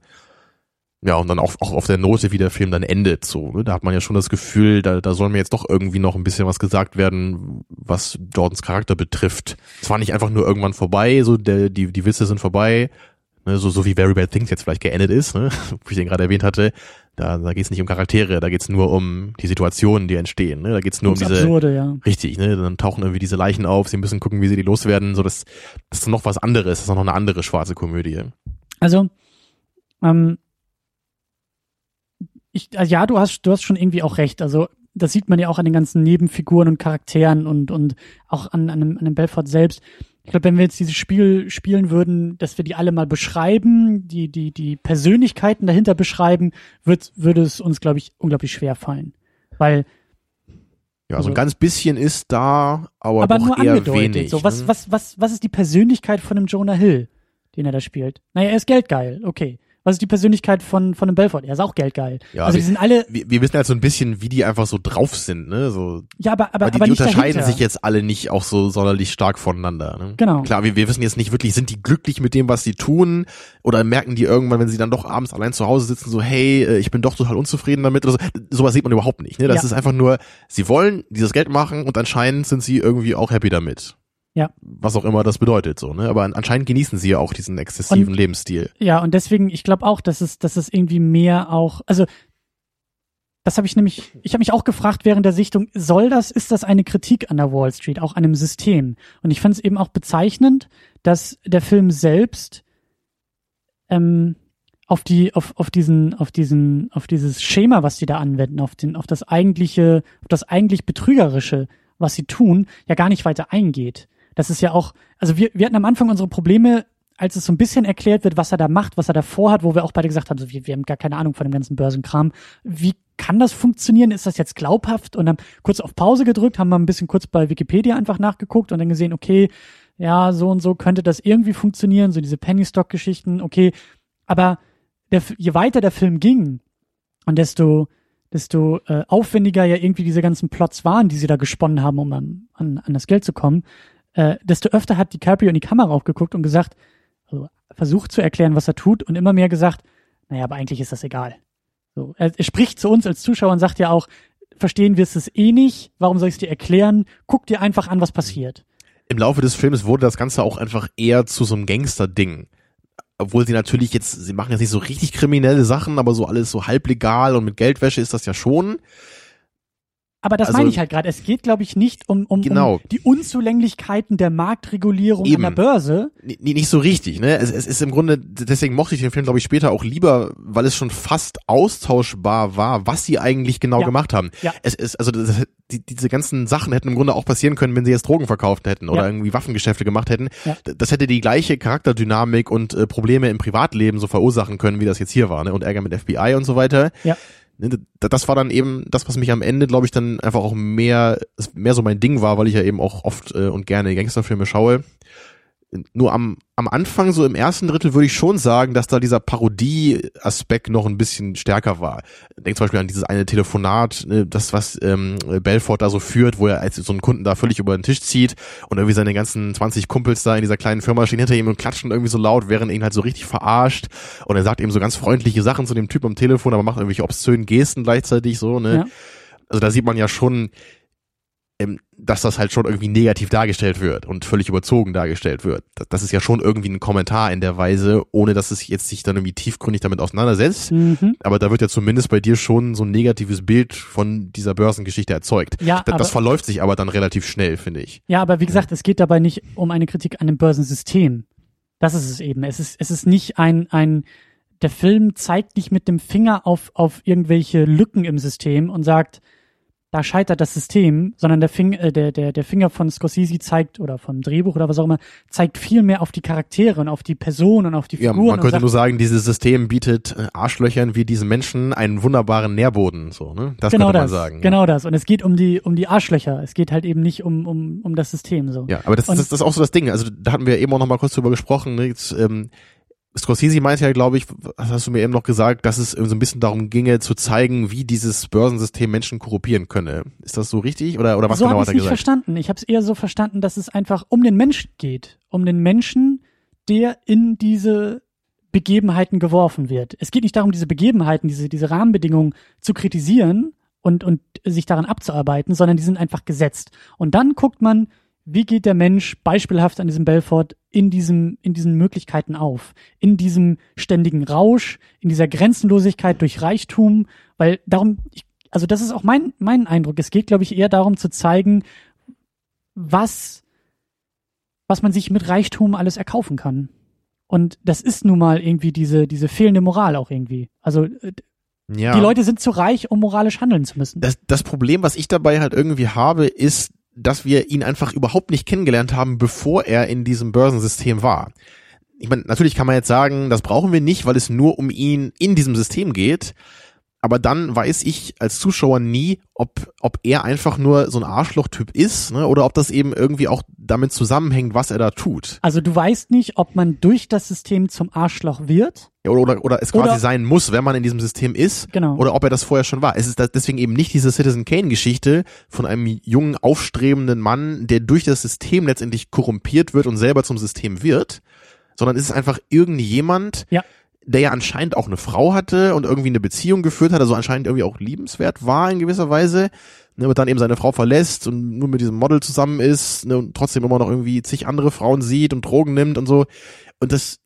Ja, und dann auch, auch auf der Note, wie der Film dann endet, so, ne? Da hat man ja schon das Gefühl, da, da soll mir jetzt doch irgendwie noch ein bisschen was gesagt werden, was Jordans Charakter betrifft. Es war nicht einfach nur irgendwann vorbei, so, der, die, die Witze sind vorbei, ne, so, so wie Very Bad Things jetzt vielleicht geendet ist, ne, <laughs> wo ich den gerade erwähnt hatte, da, da geht es nicht um Charaktere, da geht es nur um die Situationen, die entstehen. Ne? Da geht es nur Ums um diese. Absurde, ja. Richtig, ne? Dann tauchen irgendwie diese Leichen auf, sie müssen gucken, wie sie die loswerden. So, das, das ist noch was anderes, das ist noch eine andere schwarze Komödie. Also, ähm, ich, also ja, du hast, du hast schon irgendwie auch recht. Also, das sieht man ja auch an den ganzen Nebenfiguren und Charakteren und, und auch an, an, dem, an dem Belfort selbst. Ich glaube, wenn wir jetzt dieses Spiel spielen würden, dass wir die alle mal beschreiben, die, die, die Persönlichkeiten dahinter beschreiben, wird, würde es uns, glaube ich, unglaublich schwer fallen. Weil. Ja, also, so ein ganz bisschen ist da, aber, aber nur eher angedeutet. Wenig, so, was, ne? was, was, was ist die Persönlichkeit von einem Jonah Hill, den er da spielt? Naja, er ist geldgeil, okay was ist die Persönlichkeit von, von einem Belfort? Er ist auch geldgeil. Ja, also wir, die sind alle. Wir, wir wissen halt so ein bisschen, wie die einfach so drauf sind, ne? So, ja, aber, aber, aber die, aber die unterscheiden dahinter. sich jetzt alle nicht auch so sonderlich stark voneinander. Ne? Genau. Klar, wir, wir wissen jetzt nicht wirklich, sind die glücklich mit dem, was sie tun? Oder merken die irgendwann, wenn sie dann doch abends allein zu Hause sitzen, so, hey, äh, ich bin doch total unzufrieden damit oder so. Sowas sieht man überhaupt nicht. Ne? Das ja. ist einfach nur, sie wollen dieses Geld machen und anscheinend sind sie irgendwie auch happy damit. Ja. Was auch immer das bedeutet, so, ne? Aber anscheinend genießen sie ja auch diesen exzessiven und, Lebensstil. Ja, und deswegen, ich glaube auch, dass es, dass es irgendwie mehr auch, also Das habe ich nämlich, ich habe mich auch gefragt während der Sichtung, soll das, ist das eine Kritik an der Wall Street, auch an einem System? Und ich fand es eben auch bezeichnend, dass der Film selbst ähm, auf die, auf, auf diesen, auf diesen, auf dieses Schema, was die da anwenden, auf den, auf das eigentliche, auf das eigentlich Betrügerische, was sie tun, ja gar nicht weiter eingeht. Das ist ja auch, also wir, wir hatten am Anfang unsere Probleme als es so ein bisschen erklärt wird, was er da macht, was er da vorhat, wo wir auch beide gesagt haben, so, wir, wir haben gar keine Ahnung von dem ganzen Börsenkram. Wie kann das funktionieren? Ist das jetzt glaubhaft? Und dann kurz auf Pause gedrückt, haben wir ein bisschen kurz bei Wikipedia einfach nachgeguckt und dann gesehen, okay, ja, so und so könnte das irgendwie funktionieren, so diese Penny Stock Geschichten, okay. Aber der, je weiter der Film ging und desto, desto äh, aufwendiger ja irgendwie diese ganzen Plots waren, die sie da gesponnen haben, um an, an das Geld zu kommen, äh, desto öfter hat DiCaprio in die Kamera aufgeguckt und gesagt, also versucht zu erklären, was er tut und immer mehr gesagt, naja, aber eigentlich ist das egal. So, er, er spricht zu uns als Zuschauer und sagt ja auch, verstehen wirst es eh nicht, warum soll ich es dir erklären? Guck dir einfach an, was passiert. Im Laufe des Films wurde das Ganze auch einfach eher zu so einem Gangster-Ding. Obwohl sie natürlich jetzt, sie machen jetzt nicht so richtig kriminelle Sachen, aber so alles so halblegal und mit Geldwäsche ist das ja schon. Aber das also, meine ich halt gerade. Es geht, glaube ich, nicht um, um, genau. um die Unzulänglichkeiten der Marktregulierung Eben. an der Börse. N nicht so richtig, ne? Es, es ist im Grunde, deswegen mochte ich den Film, glaube ich, später auch lieber, weil es schon fast austauschbar war, was sie eigentlich genau ja. gemacht haben. Ja. Es ist, also das, die, diese ganzen Sachen hätten im Grunde auch passieren können, wenn sie jetzt Drogen verkauft hätten oder ja. irgendwie Waffengeschäfte gemacht hätten. Ja. Das hätte die gleiche Charakterdynamik und äh, Probleme im Privatleben so verursachen können, wie das jetzt hier war, ne? Und Ärger mit FBI und so weiter. Ja. Ne, das war dann eben das, was mich am Ende, glaube ich, dann einfach auch mehr, mehr so mein Ding war, weil ich ja eben auch oft äh, und gerne Gangsterfilme schaue nur am, am Anfang, so im ersten Drittel, würde ich schon sagen, dass da dieser Parodie-Aspekt noch ein bisschen stärker war. Denk zum Beispiel an dieses eine Telefonat, ne, das, was ähm, Belfort da so führt, wo er als so einen Kunden da völlig über den Tisch zieht und irgendwie seine ganzen 20 Kumpels da in dieser kleinen Firma stehen hinter ihm und klatschen irgendwie so laut, während er ihn halt so richtig verarscht. Und er sagt eben so ganz freundliche Sachen zu dem Typ am Telefon, aber macht irgendwelche obszönen Gesten gleichzeitig so, ne? Ja. Also da sieht man ja schon, ähm, dass das halt schon irgendwie negativ dargestellt wird und völlig überzogen dargestellt wird. Das ist ja schon irgendwie ein Kommentar in der Weise, ohne dass es jetzt sich dann irgendwie tiefgründig damit auseinandersetzt. Mhm. Aber da wird ja zumindest bei dir schon so ein negatives Bild von dieser Börsengeschichte erzeugt. Ja, das, das verläuft sich aber dann relativ schnell, finde ich. Ja, aber wie gesagt, es geht dabei nicht um eine Kritik an dem Börsensystem. Das ist es eben. Es ist, es ist nicht ein, ein, der Film zeigt nicht mit dem Finger auf, auf irgendwelche Lücken im System und sagt, da scheitert das System, sondern der, Fing, äh, der, der, der Finger von Scorsese zeigt, oder vom Drehbuch oder was auch immer, zeigt viel mehr auf die Charaktere und auf die Personen und auf die Figuren. Ja, man könnte nur sagen, dieses System bietet äh, Arschlöchern wie diesen Menschen einen wunderbaren Nährboden, so, ne? Das genau könnte man das, sagen. Genau ja. das. Und es geht um die, um die Arschlöcher. Es geht halt eben nicht um, um, um das System, so. Ja, aber das, das, das ist auch so das Ding. Also, da hatten wir eben auch noch mal kurz drüber gesprochen, ne? Jetzt, ähm, Scorsese meinte ja, glaube ich, hast du mir eben noch gesagt, dass es so ein bisschen darum ginge, zu zeigen, wie dieses Börsensystem Menschen korruptieren könne. Ist das so richtig oder oder was so genau hat er gesagt? Ich verstanden. Ich habe es eher so verstanden, dass es einfach um den Menschen geht, um den Menschen, der in diese Begebenheiten geworfen wird. Es geht nicht darum, diese Begebenheiten, diese diese Rahmenbedingungen zu kritisieren und und sich daran abzuarbeiten, sondern die sind einfach gesetzt. Und dann guckt man, wie geht der Mensch beispielhaft an diesem Belfort in diesem, in diesen Möglichkeiten auf? In diesem ständigen Rausch, in dieser Grenzenlosigkeit durch Reichtum, weil darum, ich, also das ist auch mein, mein Eindruck. Es geht, glaube ich, eher darum zu zeigen, was, was man sich mit Reichtum alles erkaufen kann. Und das ist nun mal irgendwie diese, diese fehlende Moral auch irgendwie. Also, äh, ja. Die Leute sind zu reich, um moralisch handeln zu müssen. Das, das Problem, was ich dabei halt irgendwie habe, ist, dass wir ihn einfach überhaupt nicht kennengelernt haben, bevor er in diesem Börsensystem war. Ich meine, natürlich kann man jetzt sagen, das brauchen wir nicht, weil es nur um ihn in diesem System geht aber dann weiß ich als Zuschauer nie, ob, ob er einfach nur so ein Arschloch-Typ ist, ne, oder ob das eben irgendwie auch damit zusammenhängt, was er da tut. Also du weißt nicht, ob man durch das System zum Arschloch wird. Ja, oder, oder, oder es quasi oder, sein muss, wenn man in diesem System ist. Genau. Oder ob er das vorher schon war. Es ist deswegen eben nicht diese Citizen Kane-Geschichte von einem jungen, aufstrebenden Mann, der durch das System letztendlich korrumpiert wird und selber zum System wird, sondern es ist einfach irgendjemand, ja der ja anscheinend auch eine Frau hatte und irgendwie eine Beziehung geführt hat, also anscheinend irgendwie auch liebenswert war in gewisser Weise, ne, und dann eben seine Frau verlässt und nur mit diesem Model zusammen ist ne, und trotzdem immer noch irgendwie zig andere Frauen sieht und Drogen nimmt und so. Und das,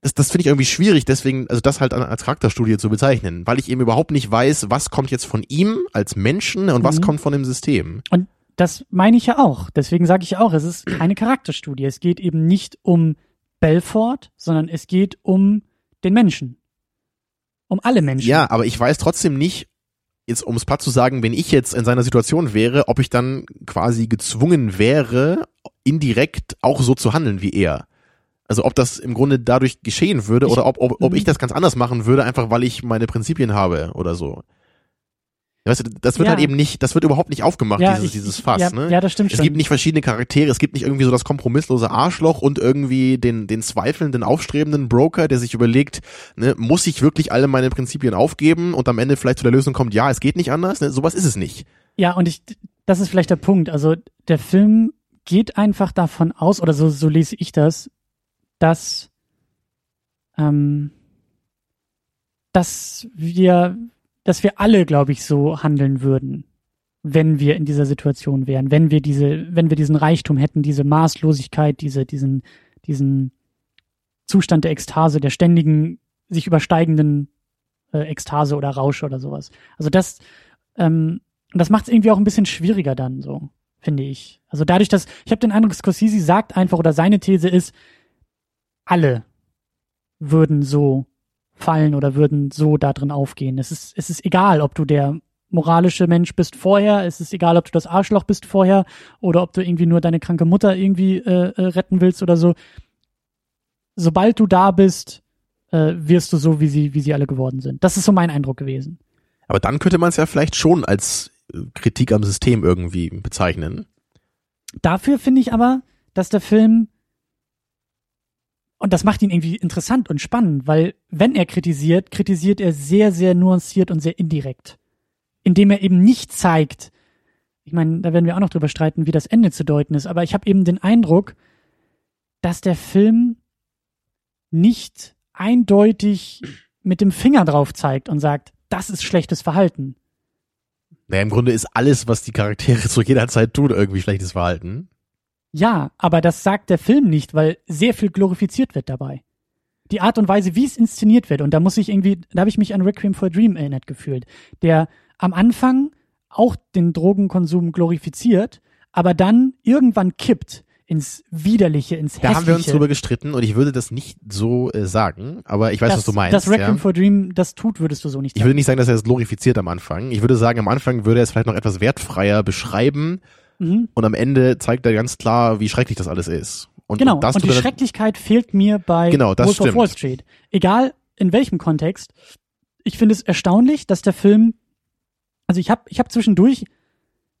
das, das finde ich irgendwie schwierig, deswegen, also das halt als Charakterstudie zu bezeichnen, weil ich eben überhaupt nicht weiß, was kommt jetzt von ihm als Menschen und mhm. was kommt von dem System. Und das meine ich ja auch. Deswegen sage ich auch, es ist keine Charakterstudie. Es geht eben nicht um Belfort, sondern es geht um den Menschen. Um alle Menschen. Ja, aber ich weiß trotzdem nicht, jetzt um es platt zu sagen, wenn ich jetzt in seiner Situation wäre, ob ich dann quasi gezwungen wäre, indirekt auch so zu handeln wie er. Also ob das im Grunde dadurch geschehen würde ich, oder ob, ob, ob mhm. ich das ganz anders machen würde, einfach weil ich meine Prinzipien habe oder so. Weißt du, das wird ja. halt eben nicht, das wird überhaupt nicht aufgemacht, ja, dieses, ich, dieses Fass, ja, ne? Ja, das stimmt es schon. Es gibt nicht verschiedene Charaktere, es gibt nicht irgendwie so das kompromisslose Arschloch und irgendwie den, den zweifelnden, aufstrebenden Broker, der sich überlegt, ne, muss ich wirklich alle meine Prinzipien aufgeben und am Ende vielleicht zu der Lösung kommt, ja, es geht nicht anders, ne? Sowas ist es nicht. Ja, und ich, das ist vielleicht der Punkt. Also, der Film geht einfach davon aus, oder so, so lese ich das, dass, ähm, dass wir dass wir alle, glaube ich, so handeln würden, wenn wir in dieser Situation wären, wenn wir diese, wenn wir diesen Reichtum hätten, diese Maßlosigkeit, diese, diesen, diesen Zustand der Ekstase, der ständigen, sich übersteigenden äh, Ekstase oder Rausch oder sowas. Also das, ähm, das macht es irgendwie auch ein bisschen schwieriger dann so, finde ich. Also dadurch, dass, ich habe den Eindruck, Scorsese sagt einfach, oder seine These ist, alle würden so fallen oder würden so da drin aufgehen. Es ist, es ist egal, ob du der moralische Mensch bist vorher, es ist egal, ob du das Arschloch bist vorher oder ob du irgendwie nur deine kranke Mutter irgendwie äh, äh, retten willst oder so. Sobald du da bist, äh, wirst du so, wie sie, wie sie alle geworden sind. Das ist so mein Eindruck gewesen. Aber dann könnte man es ja vielleicht schon als äh, Kritik am System irgendwie bezeichnen. Dafür finde ich aber, dass der Film und das macht ihn irgendwie interessant und spannend, weil wenn er kritisiert, kritisiert er sehr, sehr nuanciert und sehr indirekt. Indem er eben nicht zeigt, ich meine, da werden wir auch noch drüber streiten, wie das Ende zu deuten ist, aber ich habe eben den Eindruck, dass der Film nicht eindeutig mit dem Finger drauf zeigt und sagt, das ist schlechtes Verhalten. Naja, im Grunde ist alles, was die Charaktere zu jeder Zeit tun, irgendwie schlechtes Verhalten. Ja, aber das sagt der Film nicht, weil sehr viel glorifiziert wird dabei. Die Art und Weise, wie es inszeniert wird, und da muss ich irgendwie, da habe ich mich an Requiem for a Dream erinnert gefühlt, der am Anfang auch den Drogenkonsum glorifiziert, aber dann irgendwann kippt ins Widerliche, ins Hässliche. Da haben wir uns drüber gestritten und ich würde das nicht so äh, sagen, aber ich weiß, das, was du meinst. Das Requiem ja. for a Dream das tut, würdest du so nicht sagen. Ich würde nicht sagen, dass er es glorifiziert am Anfang. Ich würde sagen, am Anfang würde er es vielleicht noch etwas wertfreier beschreiben Mhm. Und am Ende zeigt er ganz klar, wie schrecklich das alles ist. Und, genau, und, und die Schrecklichkeit fehlt mir bei genau, das Wolf of Wall Street. Egal in welchem Kontext. Ich finde es erstaunlich, dass der Film, also ich habe ich hab zwischendurch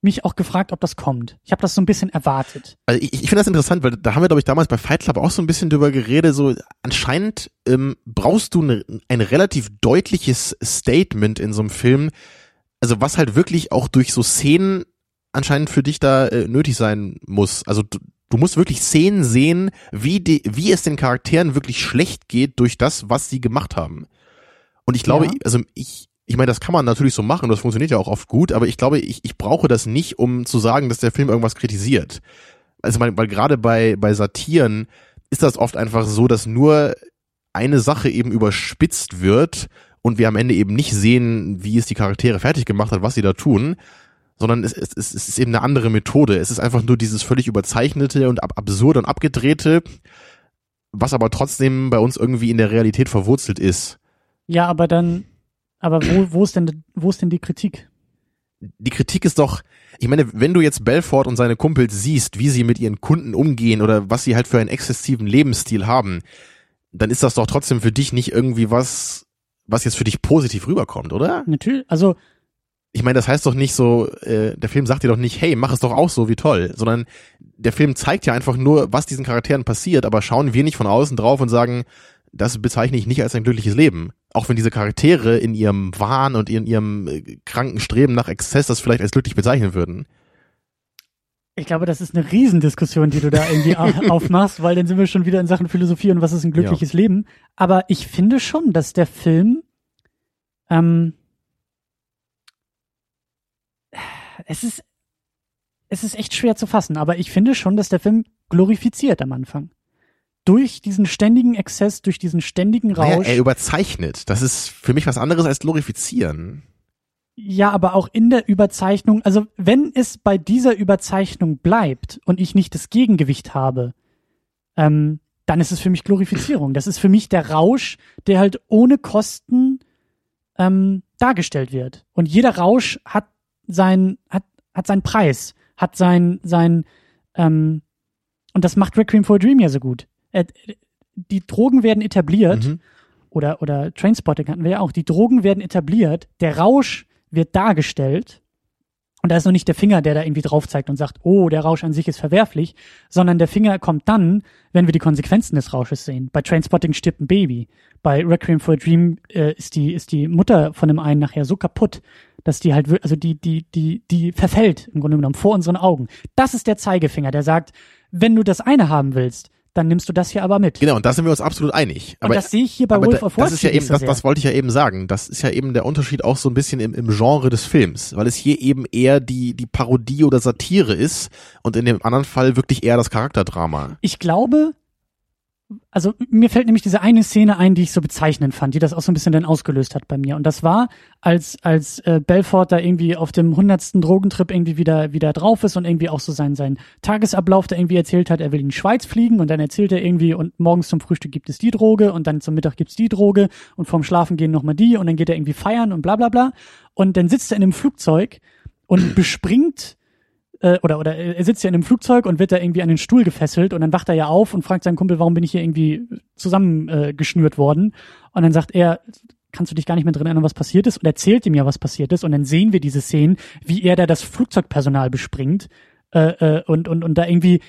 mich auch gefragt, ob das kommt. Ich habe das so ein bisschen erwartet. Also ich, ich finde das interessant, weil da haben wir, glaube ich, damals bei Fight Club auch so ein bisschen drüber geredet. So anscheinend ähm, brauchst du ne, ein relativ deutliches Statement in so einem Film, also was halt wirklich auch durch so Szenen anscheinend für dich da äh, nötig sein muss. Also du, du musst wirklich Szenen sehen, wie, die, wie es den Charakteren wirklich schlecht geht durch das, was sie gemacht haben. Und ich glaube, ja. also ich, ich meine, das kann man natürlich so machen, das funktioniert ja auch oft gut, aber ich glaube, ich, ich brauche das nicht, um zu sagen, dass der Film irgendwas kritisiert. Also weil, weil gerade bei, bei Satiren ist das oft einfach so, dass nur eine Sache eben überspitzt wird und wir am Ende eben nicht sehen, wie es die Charaktere fertig gemacht hat, was sie da tun, sondern es, es, es ist eben eine andere Methode. Es ist einfach nur dieses völlig überzeichnete und ab absurde und abgedrehte, was aber trotzdem bei uns irgendwie in der Realität verwurzelt ist. Ja, aber dann, aber wo, wo ist denn, wo ist denn die Kritik? Die Kritik ist doch, ich meine, wenn du jetzt Belfort und seine Kumpels siehst, wie sie mit ihren Kunden umgehen oder was sie halt für einen exzessiven Lebensstil haben, dann ist das doch trotzdem für dich nicht irgendwie was, was jetzt für dich positiv rüberkommt, oder? Natürlich, also ich meine, das heißt doch nicht so, äh, der Film sagt dir doch nicht, hey, mach es doch auch so, wie toll, sondern der Film zeigt ja einfach nur, was diesen Charakteren passiert, aber schauen wir nicht von außen drauf und sagen, das bezeichne ich nicht als ein glückliches Leben. Auch wenn diese Charaktere in ihrem Wahn und in ihrem äh, kranken Streben nach Exzess das vielleicht als glücklich bezeichnen würden. Ich glaube, das ist eine Riesendiskussion, die du da irgendwie <laughs> aufmachst, weil dann sind wir schon wieder in Sachen Philosophie und was ist ein glückliches ja. Leben. Aber ich finde schon, dass der Film ähm, es ist, es ist echt schwer zu fassen, aber ich finde schon, dass der Film glorifiziert am Anfang. durch diesen ständigen Exzess, durch diesen ständigen Rausch. Naja, er überzeichnet. Das ist für mich was anderes als glorifizieren. Ja, aber auch in der Überzeichnung, also wenn es bei dieser Überzeichnung bleibt und ich nicht das Gegengewicht habe, ähm, dann ist es für mich Glorifizierung. Das ist für mich der Rausch, der halt ohne Kosten ähm, dargestellt wird. Und jeder Rausch hat sein, hat, hat seinen Preis, hat sein, sein, ähm, und das macht Requiem for a Dream ja so gut. Äh, die Drogen werden etabliert, mhm. oder, oder Trainspotting hatten wir ja auch, die Drogen werden etabliert, der Rausch wird dargestellt, und da ist noch nicht der Finger, der da irgendwie drauf zeigt und sagt, oh, der Rausch an sich ist verwerflich, sondern der Finger kommt dann, wenn wir die Konsequenzen des Rausches sehen. Bei Trainspotting stirbt ein Baby. Bei Requiem for a Dream äh, ist die ist die Mutter von dem einen nachher so kaputt, dass die halt also die die die die verfällt im Grunde genommen vor unseren Augen. Das ist der Zeigefinger, der sagt, wenn du das eine haben willst, dann nimmst du das hier aber mit. Genau, und da sind wir uns absolut einig. Aber und das sehe ich hier bei Wolf da, of Wall Street. Das ist ja eben, das, das wollte ich ja eben sagen. Das ist ja eben der Unterschied auch so ein bisschen im, im Genre des Films, weil es hier eben eher die, die Parodie oder Satire ist und in dem anderen Fall wirklich eher das Charakterdrama. Ich glaube, also mir fällt nämlich diese eine Szene ein, die ich so bezeichnend fand, die das auch so ein bisschen dann ausgelöst hat bei mir. Und das war, als als äh, Belfort da irgendwie auf dem hundertsten Drogentrip irgendwie wieder wieder drauf ist und irgendwie auch so sein sein Tagesablauf da irgendwie erzählt hat, er will in die Schweiz fliegen und dann erzählt er irgendwie und morgens zum Frühstück gibt es die Droge und dann zum Mittag gibt's die Droge und vorm Schlafen gehen nochmal die und dann geht er irgendwie feiern und bla bla bla. Und dann sitzt er in einem Flugzeug und bespringt äh, oder, oder er sitzt ja in einem Flugzeug und wird da irgendwie an den Stuhl gefesselt und dann wacht er ja auf und fragt seinen Kumpel, warum bin ich hier irgendwie zusammengeschnürt äh, worden? Und dann sagt er, kannst du dich gar nicht mehr drin erinnern, was passiert ist? Und erzählt ihm ja, was passiert ist. Und dann sehen wir diese Szenen, wie er da das Flugzeugpersonal bespringt äh, äh, und, und, und da irgendwie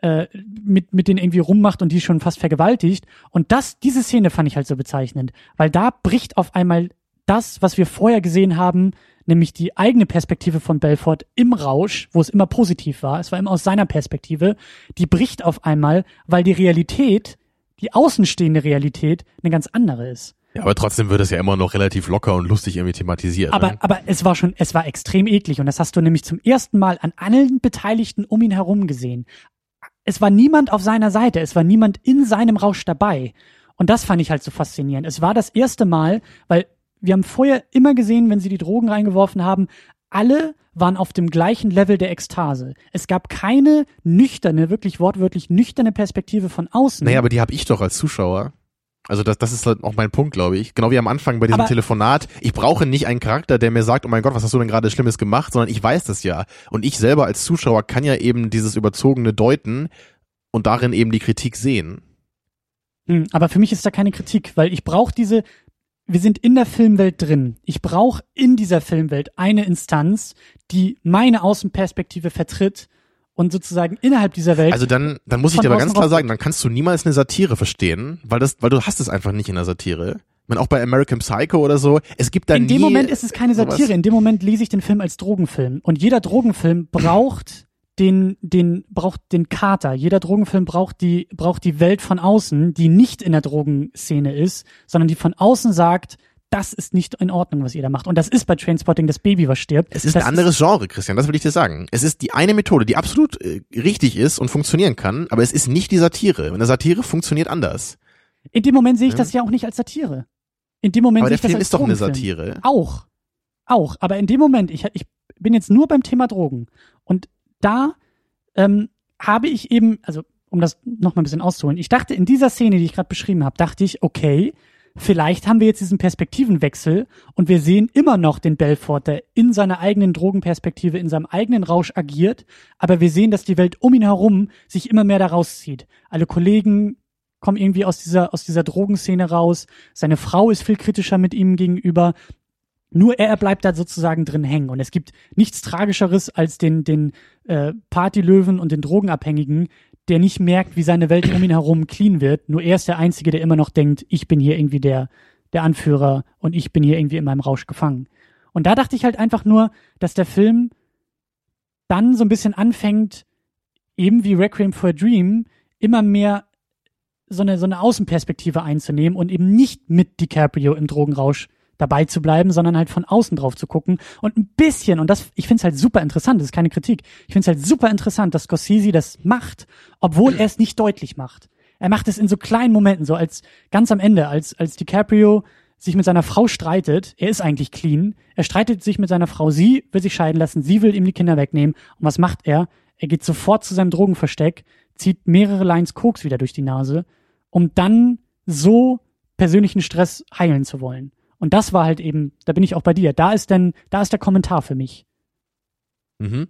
äh, mit, mit denen irgendwie rummacht und die schon fast vergewaltigt. Und das, diese Szene fand ich halt so bezeichnend, weil da bricht auf einmal das, was wir vorher gesehen haben, nämlich die eigene Perspektive von Belfort im Rausch, wo es immer positiv war, es war immer aus seiner Perspektive, die bricht auf einmal, weil die Realität, die außenstehende Realität, eine ganz andere ist. Ja, aber trotzdem wird es ja immer noch relativ locker und lustig irgendwie thematisiert. Aber, ne? aber es war schon, es war extrem eklig und das hast du nämlich zum ersten Mal an allen Beteiligten um ihn herum gesehen. Es war niemand auf seiner Seite, es war niemand in seinem Rausch dabei. Und das fand ich halt so faszinierend. Es war das erste Mal, weil wir haben vorher immer gesehen, wenn sie die Drogen reingeworfen haben, alle waren auf dem gleichen Level der Ekstase. Es gab keine nüchterne, wirklich wortwörtlich nüchterne Perspektive von außen. Naja, aber die habe ich doch als Zuschauer. Also das, das ist halt auch mein Punkt, glaube ich. Genau wie am Anfang bei diesem aber Telefonat. Ich brauche nicht einen Charakter, der mir sagt, oh mein Gott, was hast du denn gerade Schlimmes gemacht, sondern ich weiß das ja. Und ich selber als Zuschauer kann ja eben dieses Überzogene deuten und darin eben die Kritik sehen. Hm, aber für mich ist da keine Kritik, weil ich brauche diese, wir sind in der Filmwelt drin. Ich brauche in dieser Filmwelt eine Instanz, die meine Außenperspektive vertritt und sozusagen innerhalb dieser Welt. Also dann, dann muss ich dir aber ganz klar sagen, dann kannst du niemals eine Satire verstehen, weil das, weil du hast es einfach nicht in der Satire. Ich meine, auch bei American Psycho oder so, es gibt da In dem Moment ist es keine Satire, sowas. in dem Moment lese ich den Film als Drogenfilm. Und jeder Drogenfilm braucht den, den, braucht den Kater. Jeder Drogenfilm braucht die, braucht die Welt von außen, die nicht in der Drogenszene ist, sondern die von außen sagt, das ist nicht in Ordnung, was ihr da macht. Und das ist bei Trainspotting das Baby, was stirbt. Es ist das ein anderes Genre, Christian, das will ich dir sagen. Es ist die eine Methode, die absolut äh, richtig ist und funktionieren kann, aber es ist nicht die Satire. Eine Satire funktioniert anders. In dem Moment sehe ich ja. das ja auch nicht als Satire. In dem Moment aber sehe ich das Film als ist doch eine Satire. Auch. Auch. Aber in dem Moment, ich, ich bin jetzt nur beim Thema Drogen. Und da ähm, habe ich eben, also um das noch mal ein bisschen auszuholen, ich dachte in dieser Szene, die ich gerade beschrieben habe, dachte ich, okay, vielleicht haben wir jetzt diesen Perspektivenwechsel und wir sehen immer noch den Belfort, der in seiner eigenen Drogenperspektive, in seinem eigenen Rausch agiert, aber wir sehen, dass die Welt um ihn herum sich immer mehr daraus zieht. Alle Kollegen kommen irgendwie aus dieser, aus dieser Drogenszene raus, seine Frau ist viel kritischer mit ihm gegenüber, nur er bleibt da sozusagen drin hängen. Und es gibt nichts Tragischeres als den, den äh, Partylöwen und den Drogenabhängigen, der nicht merkt, wie seine Welt um ihn herum clean wird. Nur er ist der Einzige, der immer noch denkt, ich bin hier irgendwie der, der Anführer und ich bin hier irgendwie in meinem Rausch gefangen. Und da dachte ich halt einfach nur, dass der Film dann so ein bisschen anfängt, eben wie Requiem for a Dream, immer mehr so eine, so eine Außenperspektive einzunehmen und eben nicht mit DiCaprio im Drogenrausch dabei zu bleiben, sondern halt von außen drauf zu gucken und ein bisschen, und das, ich finde es halt super interessant, das ist keine Kritik, ich finde es halt super interessant, dass Scorsese das macht, obwohl er es nicht deutlich macht. Er macht es in so kleinen Momenten, so als ganz am Ende, als, als DiCaprio sich mit seiner Frau streitet. Er ist eigentlich clean. Er streitet sich mit seiner Frau. Sie will sich scheiden lassen. Sie will ihm die Kinder wegnehmen. Und was macht er? Er geht sofort zu seinem Drogenversteck, zieht mehrere Lines Koks wieder durch die Nase, um dann so persönlichen Stress heilen zu wollen. Und das war halt eben, da bin ich auch bei dir. Da ist denn, da ist der Kommentar für mich. Mhm.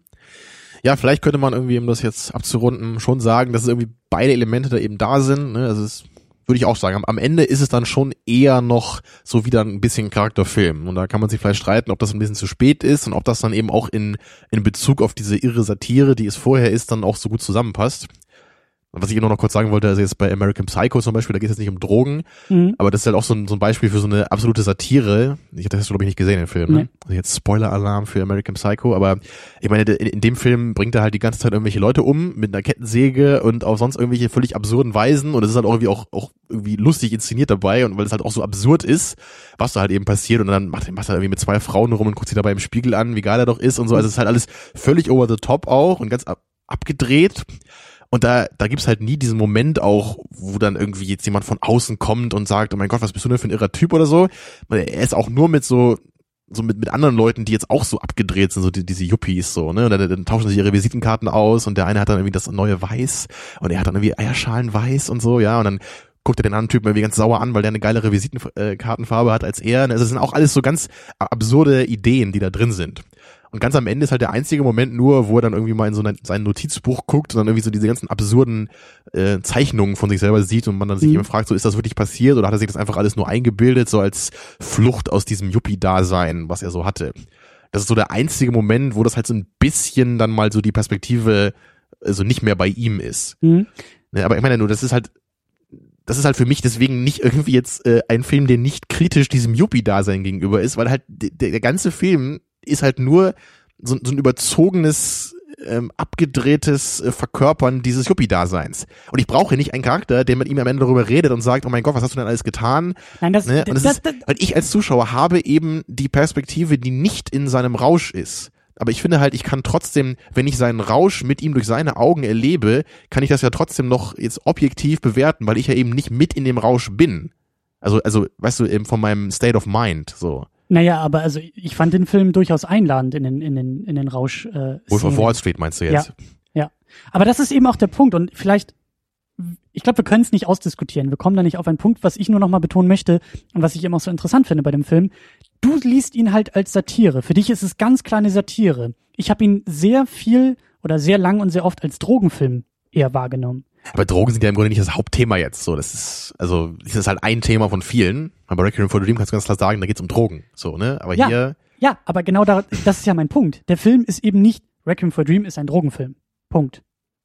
Ja, vielleicht könnte man irgendwie, um das jetzt abzurunden, schon sagen, dass irgendwie beide Elemente da eben da sind. Ne? Also es würde ich auch sagen. Am, am, Ende ist es dann schon eher noch so wieder ein bisschen Charakterfilm. Und da kann man sich vielleicht streiten, ob das ein bisschen zu spät ist und ob das dann eben auch in, in Bezug auf diese irre Satire, die es vorher ist, dann auch so gut zusammenpasst was ich nur noch kurz sagen wollte, also jetzt bei American Psycho zum Beispiel, da geht es jetzt nicht um Drogen, mhm. aber das ist halt auch so ein, so ein Beispiel für so eine absolute Satire. Ich, das hast du, glaube ich, nicht gesehen, den Film. Ne? Also jetzt Spoiler-Alarm für American Psycho, aber ich meine, in, in, dem Film bringt er halt die ganze Zeit irgendwelche Leute um mit einer Kettensäge und auch sonst irgendwelche völlig absurden Weisen und es ist halt auch irgendwie auch, auch irgendwie lustig inszeniert dabei und weil es halt auch so absurd ist, was da halt eben passiert und dann macht, macht er irgendwie mit zwei Frauen rum und guckt sich dabei im Spiegel an, wie geil er doch ist und so. Also es ist halt alles völlig over the top auch und ganz ab, abgedreht. Und da, da gibt's halt nie diesen Moment auch, wo dann irgendwie jetzt jemand von außen kommt und sagt, oh mein Gott, was bist du denn für ein irrer Typ oder so. Er ist auch nur mit so, so mit, mit anderen Leuten, die jetzt auch so abgedreht sind, so die, diese Yuppies so, ne? Und dann, dann tauschen sich ihre Visitenkarten aus und der eine hat dann irgendwie das neue Weiß und er hat dann irgendwie Eierschalen weiß und so, ja, und dann guckt er den anderen Typen irgendwie ganz sauer an, weil der eine geilere Visitenkartenfarbe hat als er. Also das sind auch alles so ganz absurde Ideen, die da drin sind. Und ganz am Ende ist halt der einzige Moment nur, wo er dann irgendwie mal in so sein Notizbuch guckt und dann irgendwie so diese ganzen absurden äh, Zeichnungen von sich selber sieht und man dann sich mhm. eben fragt, so ist das wirklich passiert oder hat er sich das einfach alles nur eingebildet, so als Flucht aus diesem Yuppie-Dasein, was er so hatte. Das ist so der einzige Moment, wo das halt so ein bisschen dann mal so die Perspektive also nicht mehr bei ihm ist. Mhm. Ne, aber ich meine nur, das ist halt das ist halt für mich deswegen nicht irgendwie jetzt äh, ein Film, der nicht kritisch diesem Yuppie-Dasein gegenüber ist, weil halt der, der ganze Film ist halt nur so, so ein überzogenes ähm, abgedrehtes äh, Verkörpern dieses Yuppie-Daseins. Und ich brauche nicht einen Charakter, der mit ihm am Ende darüber redet und sagt, oh mein Gott, was hast du denn alles getan? Nein, das, ne? das, das, ist, weil ich als Zuschauer habe eben die Perspektive, die nicht in seinem Rausch ist. Aber ich finde halt, ich kann trotzdem, wenn ich seinen Rausch mit ihm durch seine Augen erlebe, kann ich das ja trotzdem noch jetzt objektiv bewerten, weil ich ja eben nicht mit in dem Rausch bin. Also, also, weißt du, eben von meinem State of Mind, so. Naja, aber also ich fand den Film durchaus einladend in den, in den, in den Rausch. Äh, Wolf of Wall Street meinst du jetzt? Ja, ja. Aber das ist eben auch der Punkt und vielleicht, ich glaube, wir können es nicht ausdiskutieren. Wir kommen da nicht auf einen Punkt, was ich nur noch mal betonen möchte und was ich immer so interessant finde bei dem Film. Du liest ihn halt als Satire. Für dich ist es ganz klar eine Satire. Ich habe ihn sehr viel oder sehr lang und sehr oft als Drogenfilm eher wahrgenommen. Aber Drogen sind ja im Grunde nicht das Hauptthema jetzt. So, das ist, also, das ist halt ein Thema von vielen. Aber Requiem for the Dream kannst du ganz klar sagen, da geht's um Drogen. So, ne? Aber ja, hier. Ja, aber genau da, das ist ja mein Punkt. Der Film ist eben nicht, Requiem for a Dream ist ein Drogenfilm. Punkt.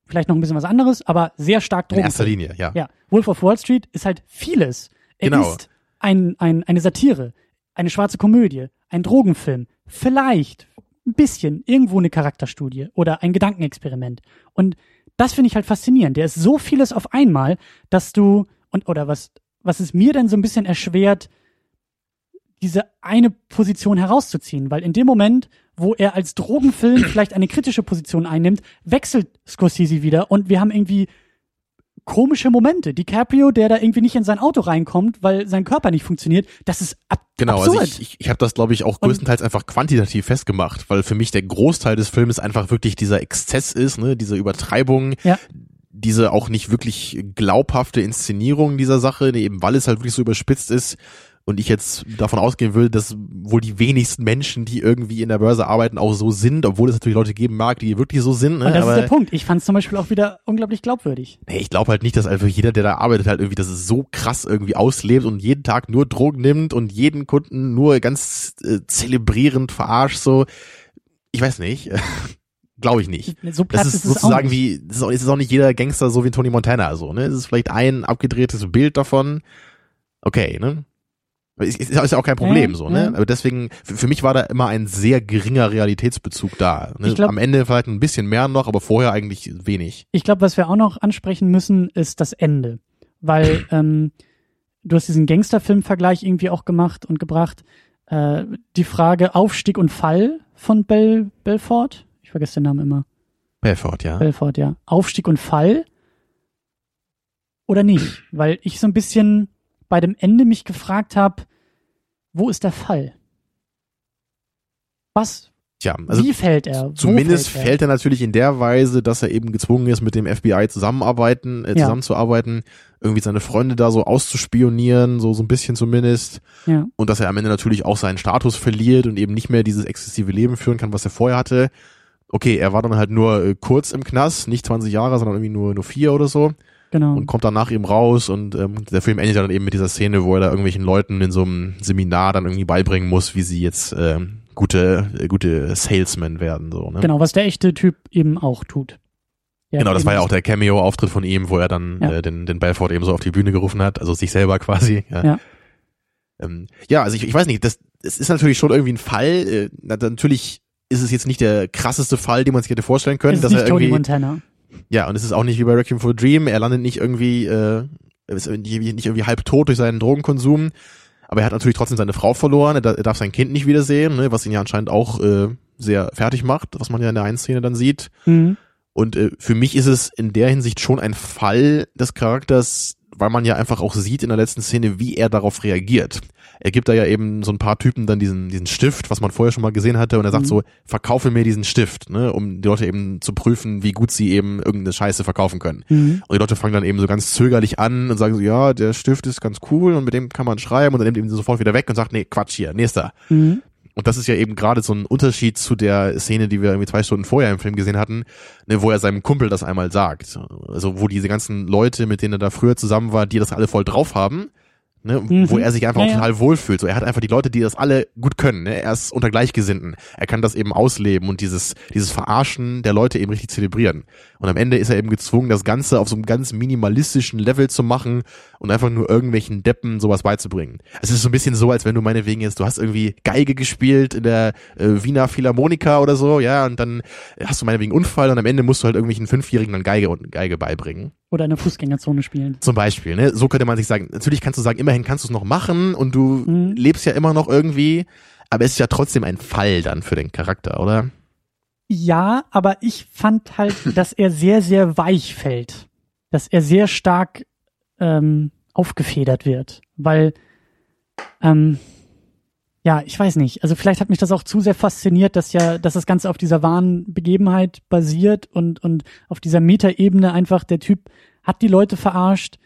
Vielleicht noch ein bisschen was anderes, aber sehr stark Drogenfilm. In erster Linie, ja. Ja. Wolf of Wall Street ist halt vieles. Er genau. ist ein, ein, eine Satire, eine schwarze Komödie, ein Drogenfilm, vielleicht ein bisschen irgendwo eine Charakterstudie oder ein Gedankenexperiment. Und das finde ich halt faszinierend. Der ist so vieles auf einmal, dass du, und, oder was, was es mir dann so ein bisschen erschwert, diese eine Position herauszuziehen, weil in dem Moment, wo er als Drogenfilm vielleicht eine kritische Position einnimmt, wechselt Scorsese wieder und wir haben irgendwie komische Momente. DiCaprio, der da irgendwie nicht in sein Auto reinkommt, weil sein Körper nicht funktioniert, das ist ab genau, absurd. also ich, ich, ich habe das, glaube ich, auch größtenteils einfach quantitativ festgemacht, weil für mich der Großteil des Films einfach wirklich dieser Exzess ist, ne, diese Übertreibung, ja. diese auch nicht wirklich glaubhafte Inszenierung dieser Sache, eben weil es halt wirklich so überspitzt ist und ich jetzt davon ausgehen will, dass wohl die wenigsten Menschen, die irgendwie in der Börse arbeiten, auch so sind, obwohl es natürlich Leute geben mag, die wirklich so sind. Ne? Und das Aber, ist der Punkt. Ich fand es zum Beispiel auch wieder unglaublich glaubwürdig. Nee, ich glaube halt nicht, dass einfach jeder, der da arbeitet, halt irgendwie, dass es so krass irgendwie auslebt und jeden Tag nur Drogen nimmt und jeden Kunden nur ganz äh, zelebrierend verarscht, so. Ich weiß nicht. <laughs> Glaube ich nicht. So das ist, ist sozusagen wie, das ist, auch, ist auch nicht jeder Gangster so wie Tony Montana, so, ne? Es ist vielleicht ein abgedrehtes Bild davon. Okay, ne? Ist, ist ja auch kein Problem, ja, so, ne? Ja. Aber deswegen, für, für, mich war da immer ein sehr geringer Realitätsbezug da. Ne? Glaub, Am Ende vielleicht ein bisschen mehr noch, aber vorher eigentlich wenig. Ich glaube, was wir auch noch ansprechen müssen, ist das Ende. Weil, <clears throat> ähm, du hast diesen Gangsterfilm-Vergleich irgendwie auch gemacht und gebracht. Äh, die Frage Aufstieg und Fall von Bel Belfort. Ich vergesse den Namen immer. Belfort, ja. Belfort, ja. Aufstieg und Fall oder nicht? Weil ich so ein bisschen bei dem Ende mich gefragt habe, wo ist der Fall? Was Tja, also Wie fällt er? Zumindest fällt er? fällt er? natürlich in der Weise, dass er eben gezwungen ist, mit dem FBI zusammenarbeiten, äh, zusammenzuarbeiten, ja. irgendwie seine Freunde da so auszuspionieren, so so ein bisschen zumindest. Ja. Und dass er am Ende natürlich auch seinen Status verliert und eben nicht mehr dieses exzessive Leben führen kann, was er vorher hatte. Okay, er war dann halt nur äh, kurz im Knast, nicht 20 Jahre, sondern irgendwie nur nur vier oder so. Genau. Und kommt danach eben raus und ähm, der Film endet dann eben mit dieser Szene, wo er da irgendwelchen Leuten in so einem Seminar dann irgendwie beibringen muss, wie sie jetzt äh, gute, gute Salesmen werden. So, ne? Genau, was der echte Typ eben auch tut. Der genau, das war ja auch der Cameo-Auftritt von ihm, wo er dann ja. äh, den, den Belfort eben so auf die Bühne gerufen hat, also sich selber quasi. Ja, ja. Ähm, ja also ich, ich weiß nicht, das, das ist natürlich schon irgendwie ein Fall. Äh, natürlich ist es jetzt nicht der krasseste Fall, den man sich hätte vorstellen können. Es ist dass nicht er irgendwie, Tony Montana. Ja, und es ist auch nicht wie bei Requiem for a Dream. Er landet nicht irgendwie, äh, ist nicht irgendwie halb tot durch seinen Drogenkonsum, aber er hat natürlich trotzdem seine Frau verloren, er, darf sein Kind nicht wiedersehen, ne, was ihn ja anscheinend auch äh, sehr fertig macht, was man ja in der einen Szene dann sieht. Mhm. Und äh, für mich ist es in der Hinsicht schon ein Fall des Charakters, weil man ja einfach auch sieht in der letzten Szene, wie er darauf reagiert er gibt da ja eben so ein paar Typen dann diesen, diesen Stift, was man vorher schon mal gesehen hatte, und er sagt mhm. so, verkaufe mir diesen Stift, ne, um die Leute eben zu prüfen, wie gut sie eben irgendeine Scheiße verkaufen können. Mhm. Und die Leute fangen dann eben so ganz zögerlich an und sagen so, ja, der Stift ist ganz cool und mit dem kann man schreiben und dann nimmt eben sofort wieder weg und sagt, nee, Quatsch hier, nächster. Mhm. Und das ist ja eben gerade so ein Unterschied zu der Szene, die wir irgendwie zwei Stunden vorher im Film gesehen hatten, ne, wo er seinem Kumpel das einmal sagt. Also wo diese ganzen Leute, mit denen er da früher zusammen war, die das alle voll drauf haben, Ne, mhm. wo er sich einfach ja, total wohlfühlt. So, er hat einfach die Leute, die das alle gut können. Ne? Er ist unter Gleichgesinnten. Er kann das eben ausleben und dieses, dieses Verarschen der Leute eben richtig zelebrieren. Und am Ende ist er eben gezwungen, das Ganze auf so einem ganz minimalistischen Level zu machen und einfach nur irgendwelchen Deppen sowas beizubringen. Es ist so ein bisschen so, als wenn du meinetwegen jetzt, du hast irgendwie Geige gespielt in der äh, Wiener Philharmonika oder so, ja, und dann hast du meinetwegen Unfall und am Ende musst du halt irgendwelchen Fünfjährigen dann Geige und Geige beibringen. Oder in der Fußgängerzone spielen. Zum Beispiel, ne? So könnte man sich sagen. Natürlich kannst du sagen, immerhin kannst du es noch machen und du mhm. lebst ja immer noch irgendwie, aber es ist ja trotzdem ein Fall dann für den Charakter, oder? Ja, aber ich fand halt, <laughs> dass er sehr, sehr weich fällt. Dass er sehr stark ähm, aufgefedert wird. Weil, ähm, ja, ich weiß nicht. Also vielleicht hat mich das auch zu sehr fasziniert, dass ja, dass das Ganze auf dieser wahren Begebenheit basiert und, und auf dieser Metaebene einfach der Typ hat die Leute verarscht,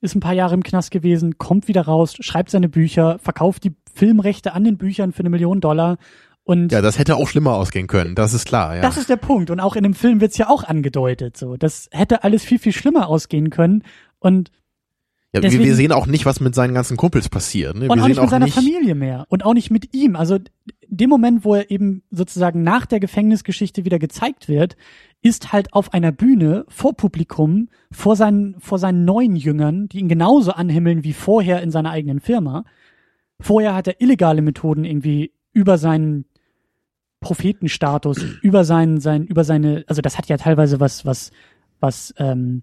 ist ein paar Jahre im Knast gewesen, kommt wieder raus, schreibt seine Bücher, verkauft die Filmrechte an den Büchern für eine Million Dollar und ja, das hätte auch schlimmer ausgehen können, das ist klar. Ja. Das ist der Punkt. Und auch in dem Film wird's ja auch angedeutet. So, das hätte alles viel viel schlimmer ausgehen können. Und ja, Deswegen, wir, wir sehen auch nicht, was mit seinen ganzen Kumpels passiert. Ne? Und wir auch nicht mit auch seiner nicht Familie mehr. Und auch nicht mit ihm. Also dem Moment, wo er eben sozusagen nach der Gefängnisgeschichte wieder gezeigt wird, ist halt auf einer Bühne vor Publikum, vor seinen, vor seinen neuen Jüngern, die ihn genauso anhimmeln wie vorher in seiner eigenen Firma. Vorher hat er illegale Methoden irgendwie über seinen Prophetenstatus, <clears throat> über seinen, sein, über seine, also das hat ja teilweise was, was, was ähm,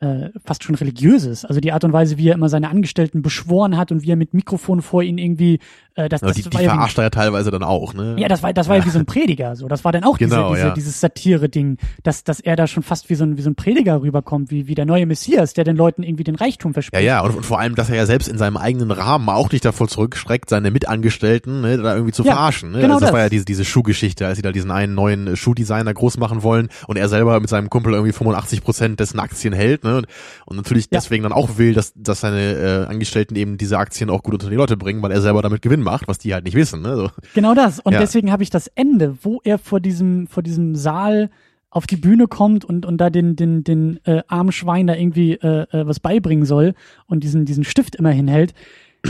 äh, fast schon religiöses. Also die Art und Weise, wie er immer seine Angestellten beschworen hat und wie er mit Mikrofon vor ihnen irgendwie äh, das, das die, die verarscht er ja teilweise dann auch, ne? Ja, das war das war ja wie so ein <laughs> Prediger, so. Das war dann auch genau, diese, diese, ja. dieses Satire-Ding, dass, dass er da schon fast wie so ein, wie so ein Prediger rüberkommt, wie, wie der neue Messias, der den Leuten irgendwie den Reichtum verspricht. Ja, ja, und, und vor allem, dass er ja selbst in seinem eigenen Rahmen auch nicht davor zurückschreckt, seine Mitangestellten ne, da irgendwie zu ja, verarschen. Ne? Genau also das, das war ja diese, diese Schuhgeschichte, als sie da diesen einen neuen Schuhdesigner groß machen wollen und er selber mit seinem Kumpel irgendwie 85 Prozent dessen Aktien hält, ne? Und natürlich ja. deswegen dann auch will, dass, dass seine äh, Angestellten eben diese Aktien auch gut unter die Leute bringen, weil er selber damit Gewinn macht, was die halt nicht wissen. Ne? So. Genau das. Und ja. deswegen habe ich das Ende, wo er vor diesem, vor diesem Saal auf die Bühne kommt und, und da den, den, den äh, armen Schwein da irgendwie äh, äh, was beibringen soll und diesen, diesen Stift immer hinhält.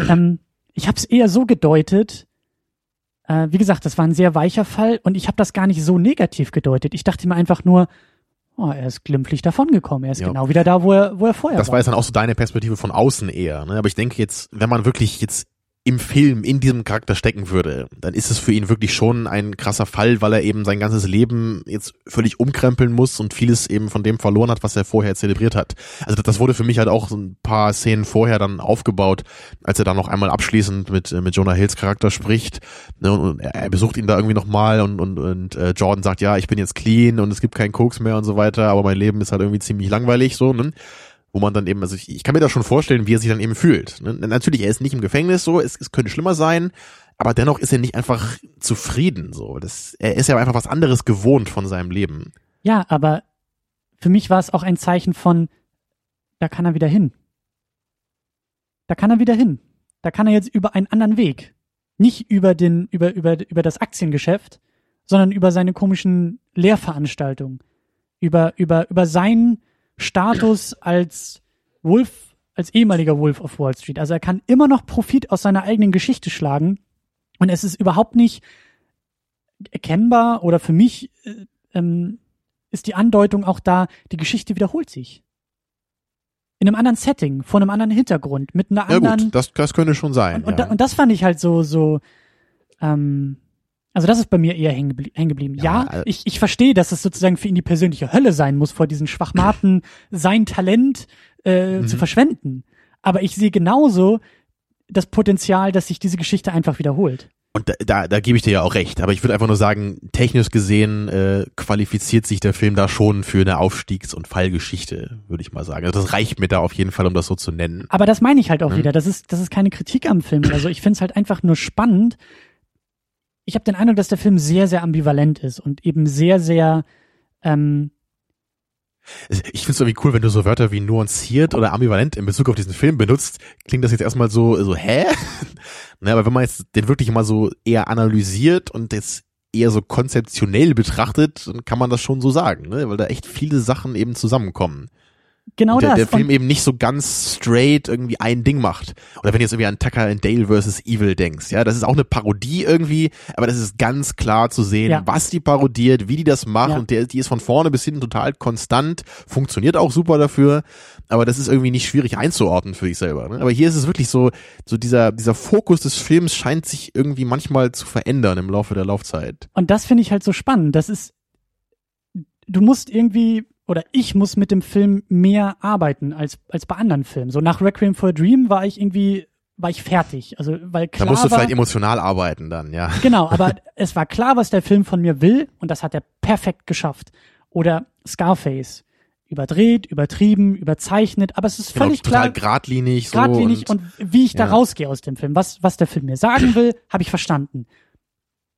Ähm, ich habe es eher so gedeutet, äh, wie gesagt, das war ein sehr weicher Fall und ich habe das gar nicht so negativ gedeutet. Ich dachte mir einfach nur, oh, er ist glimpflich davongekommen. Er ist ja. genau wieder da, wo er, wo er vorher das war. Das war jetzt dann auch so deine Perspektive von außen eher. Ne? Aber ich denke jetzt, wenn man wirklich jetzt im Film in diesem Charakter stecken würde, dann ist es für ihn wirklich schon ein krasser Fall, weil er eben sein ganzes Leben jetzt völlig umkrempeln muss und vieles eben von dem verloren hat, was er vorher zelebriert hat. Also das wurde für mich halt auch ein paar Szenen vorher dann aufgebaut, als er dann noch einmal abschließend mit mit Jonah Hills Charakter spricht ne, und er besucht ihn da irgendwie nochmal und und und äh, Jordan sagt, ja, ich bin jetzt clean und es gibt keinen Koks mehr und so weiter, aber mein Leben ist halt irgendwie ziemlich langweilig so, ne? Wo man dann eben, also ich, ich kann mir da schon vorstellen, wie er sich dann eben fühlt. Ne? Natürlich, er ist nicht im Gefängnis so, es, es könnte schlimmer sein, aber dennoch ist er nicht einfach zufrieden so. Das, er ist ja einfach was anderes gewohnt von seinem Leben. Ja, aber für mich war es auch ein Zeichen von, da kann er wieder hin. Da kann er wieder hin. Da kann er jetzt über einen anderen Weg. Nicht über den, über, über, über das Aktiengeschäft, sondern über seine komischen Lehrveranstaltungen. Über, über, über seinen Status als Wolf, als ehemaliger Wolf of Wall Street. Also er kann immer noch Profit aus seiner eigenen Geschichte schlagen. Und es ist überhaupt nicht erkennbar oder für mich äh, ähm, ist die Andeutung auch da, die Geschichte wiederholt sich. In einem anderen Setting, vor einem anderen Hintergrund, mit einer anderen. Ja gut, das, das könnte schon sein. Und, und, ja. da, und das fand ich halt so, so, ähm, also das ist bei mir eher hängen geblieben. Ja, ja also ich, ich verstehe, dass es sozusagen für ihn die persönliche Hölle sein muss, vor diesen Schwachmaten <laughs> sein Talent äh, mhm. zu verschwenden. Aber ich sehe genauso das Potenzial, dass sich diese Geschichte einfach wiederholt. Und da, da, da gebe ich dir ja auch recht, aber ich würde einfach nur sagen, technisch gesehen äh, qualifiziert sich der Film da schon für eine Aufstiegs- und Fallgeschichte, würde ich mal sagen. Also das reicht mir da auf jeden Fall, um das so zu nennen. Aber das meine ich halt auch hm? wieder. Das ist, das ist keine Kritik am Film oder so. Ich finde es halt einfach nur spannend. Ich habe den Eindruck, dass der Film sehr, sehr ambivalent ist und eben sehr, sehr ähm, ich finde es irgendwie cool, wenn du so Wörter wie nuanciert oder ambivalent in Bezug auf diesen Film benutzt, klingt das jetzt erstmal so, so, hä? <laughs> ne, aber wenn man jetzt den wirklich mal so eher analysiert und jetzt eher so konzeptionell betrachtet, dann kann man das schon so sagen, ne? weil da echt viele Sachen eben zusammenkommen. Genau der, das. Der Film und eben nicht so ganz straight irgendwie ein Ding macht. Oder wenn du jetzt irgendwie an Tucker and Dale vs. Evil denkst, ja, das ist auch eine Parodie irgendwie, aber das ist ganz klar zu sehen, ja. was die parodiert, wie die das macht ja. und der, die ist von vorne bis hinten total konstant, funktioniert auch super dafür, aber das ist irgendwie nicht schwierig einzuordnen für dich selber. Ne? Aber hier ist es wirklich so, so dieser, dieser Fokus des Films scheint sich irgendwie manchmal zu verändern im Laufe der Laufzeit. Und das finde ich halt so spannend. Das ist, du musst irgendwie oder ich muss mit dem Film mehr arbeiten als, als bei anderen Filmen. So nach Requiem for a Dream war ich irgendwie, war ich fertig. Also, weil klar. Da musst du war, vielleicht emotional arbeiten dann, ja. Genau, aber <laughs> es war klar, was der Film von mir will und das hat er perfekt geschafft. Oder Scarface. Überdreht, übertrieben, überzeichnet, aber es ist genau, völlig total klar. Geradlinig, so geradlinig und, und wie ich ja. da rausgehe aus dem Film. Was, was der Film mir sagen will, habe ich verstanden.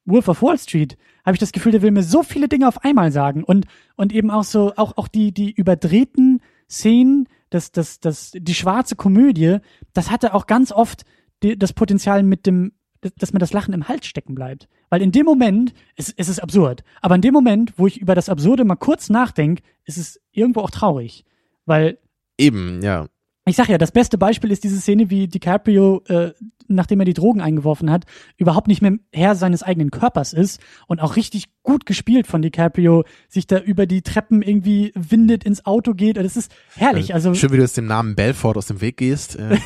Wolf of Wall Street habe ich das Gefühl, der will mir so viele Dinge auf einmal sagen. Und und eben auch so auch auch die die überdrehten Szenen, das das das die schwarze Komödie, das hatte auch ganz oft die, das Potenzial mit dem dass mir das Lachen im Hals stecken bleibt, weil in dem Moment es, es ist absurd, aber in dem Moment, wo ich über das Absurde mal kurz nachdenke, ist es irgendwo auch traurig, weil eben ja ich sag ja, das beste Beispiel ist diese Szene, wie DiCaprio, äh, nachdem er die Drogen eingeworfen hat, überhaupt nicht mehr Herr seines eigenen Körpers ist und auch richtig gut gespielt von DiCaprio, sich da über die Treppen irgendwie windet, ins Auto geht. Das ist herrlich. Also schön, wie du jetzt dem Namen Belfort aus dem Weg gehst. Äh, <laughs>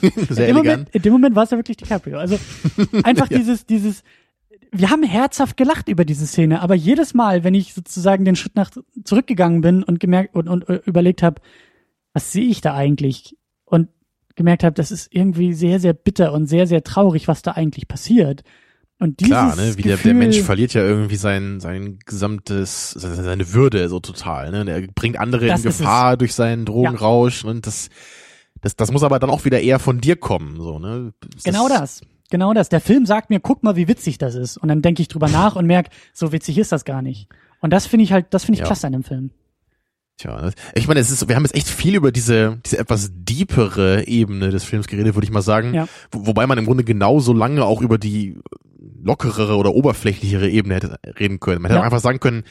<laughs> sehr in elegant. Moment, in dem Moment war es ja wirklich DiCaprio. Also <laughs> einfach ja. dieses, dieses. Wir haben herzhaft gelacht über diese Szene, aber jedes Mal, wenn ich sozusagen den Schritt nach zurückgegangen bin und gemerkt und, und, und überlegt habe, was sehe ich da eigentlich? Und gemerkt habe, das ist irgendwie sehr, sehr bitter und sehr, sehr traurig, was da eigentlich passiert. Und dieses Klar, ne? Wie der, der Mensch verliert ja irgendwie sein, sein gesamtes, seine Würde so total, ne? Der bringt andere in Gefahr durch seinen Drogenrausch ja. und das, das, das muss aber dann auch wieder eher von dir kommen, so, ne? Das genau das. Genau das. Der Film sagt mir, guck mal, wie witzig das ist. Und dann denke ich drüber <laughs> nach und merke, so witzig ist das gar nicht. Und das finde ich halt, das finde ich ja. klasse an dem Film. Tja, ich meine, es ist, wir haben jetzt echt viel über diese, diese etwas deepere Ebene des Films geredet, würde ich mal sagen. Ja. Wo, wobei man im Grunde genauso lange auch über die lockerere oder oberflächlichere Ebene hätte reden können. Man hätte ja. einfach sagen können,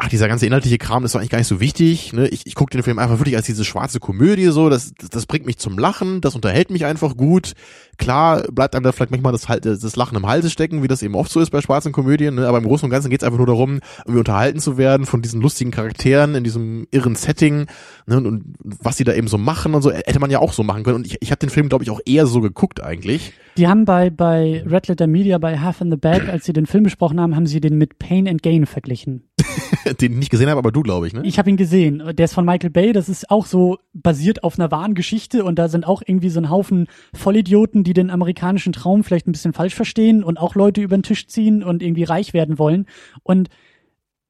ach, dieser ganze inhaltliche Kram ist doch eigentlich gar nicht so wichtig. Ne? Ich, ich gucke den Film einfach wirklich als diese schwarze Komödie so. Das, das, bringt mich zum Lachen, das unterhält mich einfach gut. Klar bleibt einem da vielleicht manchmal das, das Lachen im Halse stecken, wie das eben oft so ist bei schwarzen Komödien. Ne? Aber im Großen und Ganzen geht es einfach nur darum, irgendwie unterhalten zu werden von diesen lustigen Charakteren in diesem irren Setting ne? und, und was sie da eben so machen und so. Hätte man ja auch so machen können. Und ich, ich habe den Film, glaube ich, auch eher so geguckt eigentlich. Die haben bei, bei Red Letter Media, bei Half in the Bag, als sie den Film besprochen haben, haben sie den mit Pain and Gain verglichen. <laughs> den ich nicht gesehen habe, aber du, glaube ich, ne? Ich habe ihn gesehen. Der ist von Michael Bay. Das ist auch so basiert auf einer wahren Geschichte und da sind auch irgendwie so ein Haufen Vollidioten, die den amerikanischen Traum vielleicht ein bisschen falsch verstehen und auch Leute über den Tisch ziehen und irgendwie reich werden wollen. Und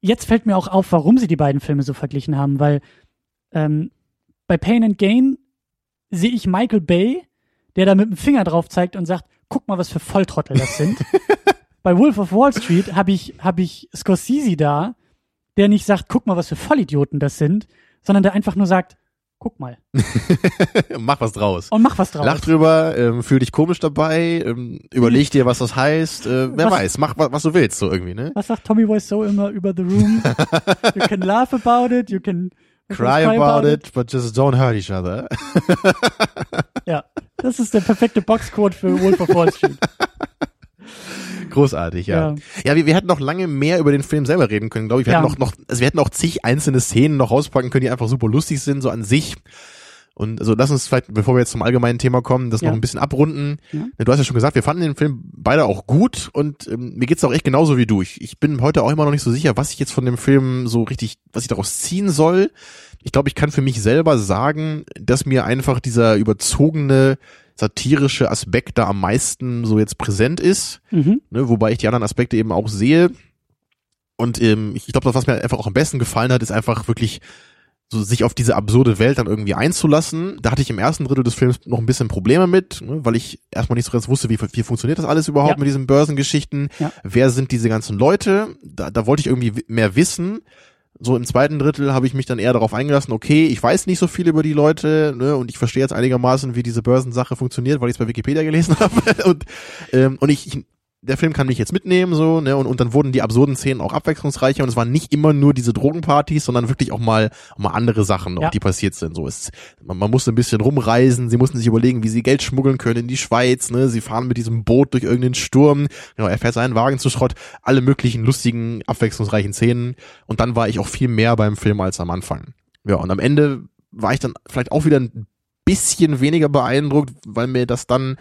jetzt fällt mir auch auf, warum sie die beiden Filme so verglichen haben, weil ähm, bei Pain and Gain sehe ich Michael Bay, der da mit dem Finger drauf zeigt und sagt, guck mal, was für Volltrottel das sind. <laughs> bei Wolf of Wall Street habe ich, hab ich Scorsese da, der nicht sagt, guck mal, was für Vollidioten das sind, sondern der einfach nur sagt, guck mal. <laughs> mach was draus. Und mach was draus. Lach drüber, ähm, fühl dich komisch dabei, ähm, überleg dir, was das heißt, äh, wer was, weiß, mach was, was du willst, so irgendwie, ne? Was sagt Tommy Wiseau immer über The Room? <laughs> you can laugh about it, you can cry, cry about, about it, it, but just don't hurt each other. ja, das ist der perfekte Boxcode für Wolf of Wall Street. <laughs> Großartig, ja. Ja, ja wir, wir hätten noch lange mehr über den Film selber reden können, glaube ich. Wir ja. hätten noch, noch, also wir hätten auch zig einzelne Szenen noch rauspacken können, die einfach super lustig sind, so an sich. Und also lass uns vielleicht, bevor wir jetzt zum allgemeinen Thema kommen, das ja. noch ein bisschen abrunden. Ja. Du hast ja schon gesagt, wir fanden den Film beide auch gut und ähm, mir geht's auch echt genauso wie du. Ich, ich bin heute auch immer noch nicht so sicher, was ich jetzt von dem Film so richtig, was ich daraus ziehen soll. Ich glaube, ich kann für mich selber sagen, dass mir einfach dieser überzogene satirische Aspekt da am meisten so jetzt präsent ist, mhm. ne, wobei ich die anderen Aspekte eben auch sehe. Und ähm, ich glaube, das, was mir einfach auch am besten gefallen hat, ist einfach wirklich so sich auf diese absurde Welt dann irgendwie einzulassen. Da hatte ich im ersten Drittel des Films noch ein bisschen Probleme mit, ne, weil ich erstmal nicht so ganz wusste, wie, wie funktioniert das alles überhaupt ja. mit diesen Börsengeschichten. Ja. Wer sind diese ganzen Leute? Da, da wollte ich irgendwie mehr wissen so im zweiten Drittel habe ich mich dann eher darauf eingelassen, okay, ich weiß nicht so viel über die Leute ne, und ich verstehe jetzt einigermaßen, wie diese Börsensache funktioniert, weil ich es bei Wikipedia gelesen <laughs> habe. und, ähm, und ich, ich der Film kann mich jetzt mitnehmen, so, ne, und, und dann wurden die absurden Szenen auch abwechslungsreicher und es waren nicht immer nur diese Drogenpartys, sondern wirklich auch mal, auch mal andere Sachen, ja. die passiert sind. So ist, man, man musste ein bisschen rumreisen, sie mussten sich überlegen, wie sie Geld schmuggeln können in die Schweiz, ne, sie fahren mit diesem Boot durch irgendeinen Sturm, genau, er fährt seinen Wagen zu Schrott, alle möglichen lustigen, abwechslungsreichen Szenen und dann war ich auch viel mehr beim Film als am Anfang. Ja, und am Ende war ich dann vielleicht auch wieder ein bisschen weniger beeindruckt, weil mir das dann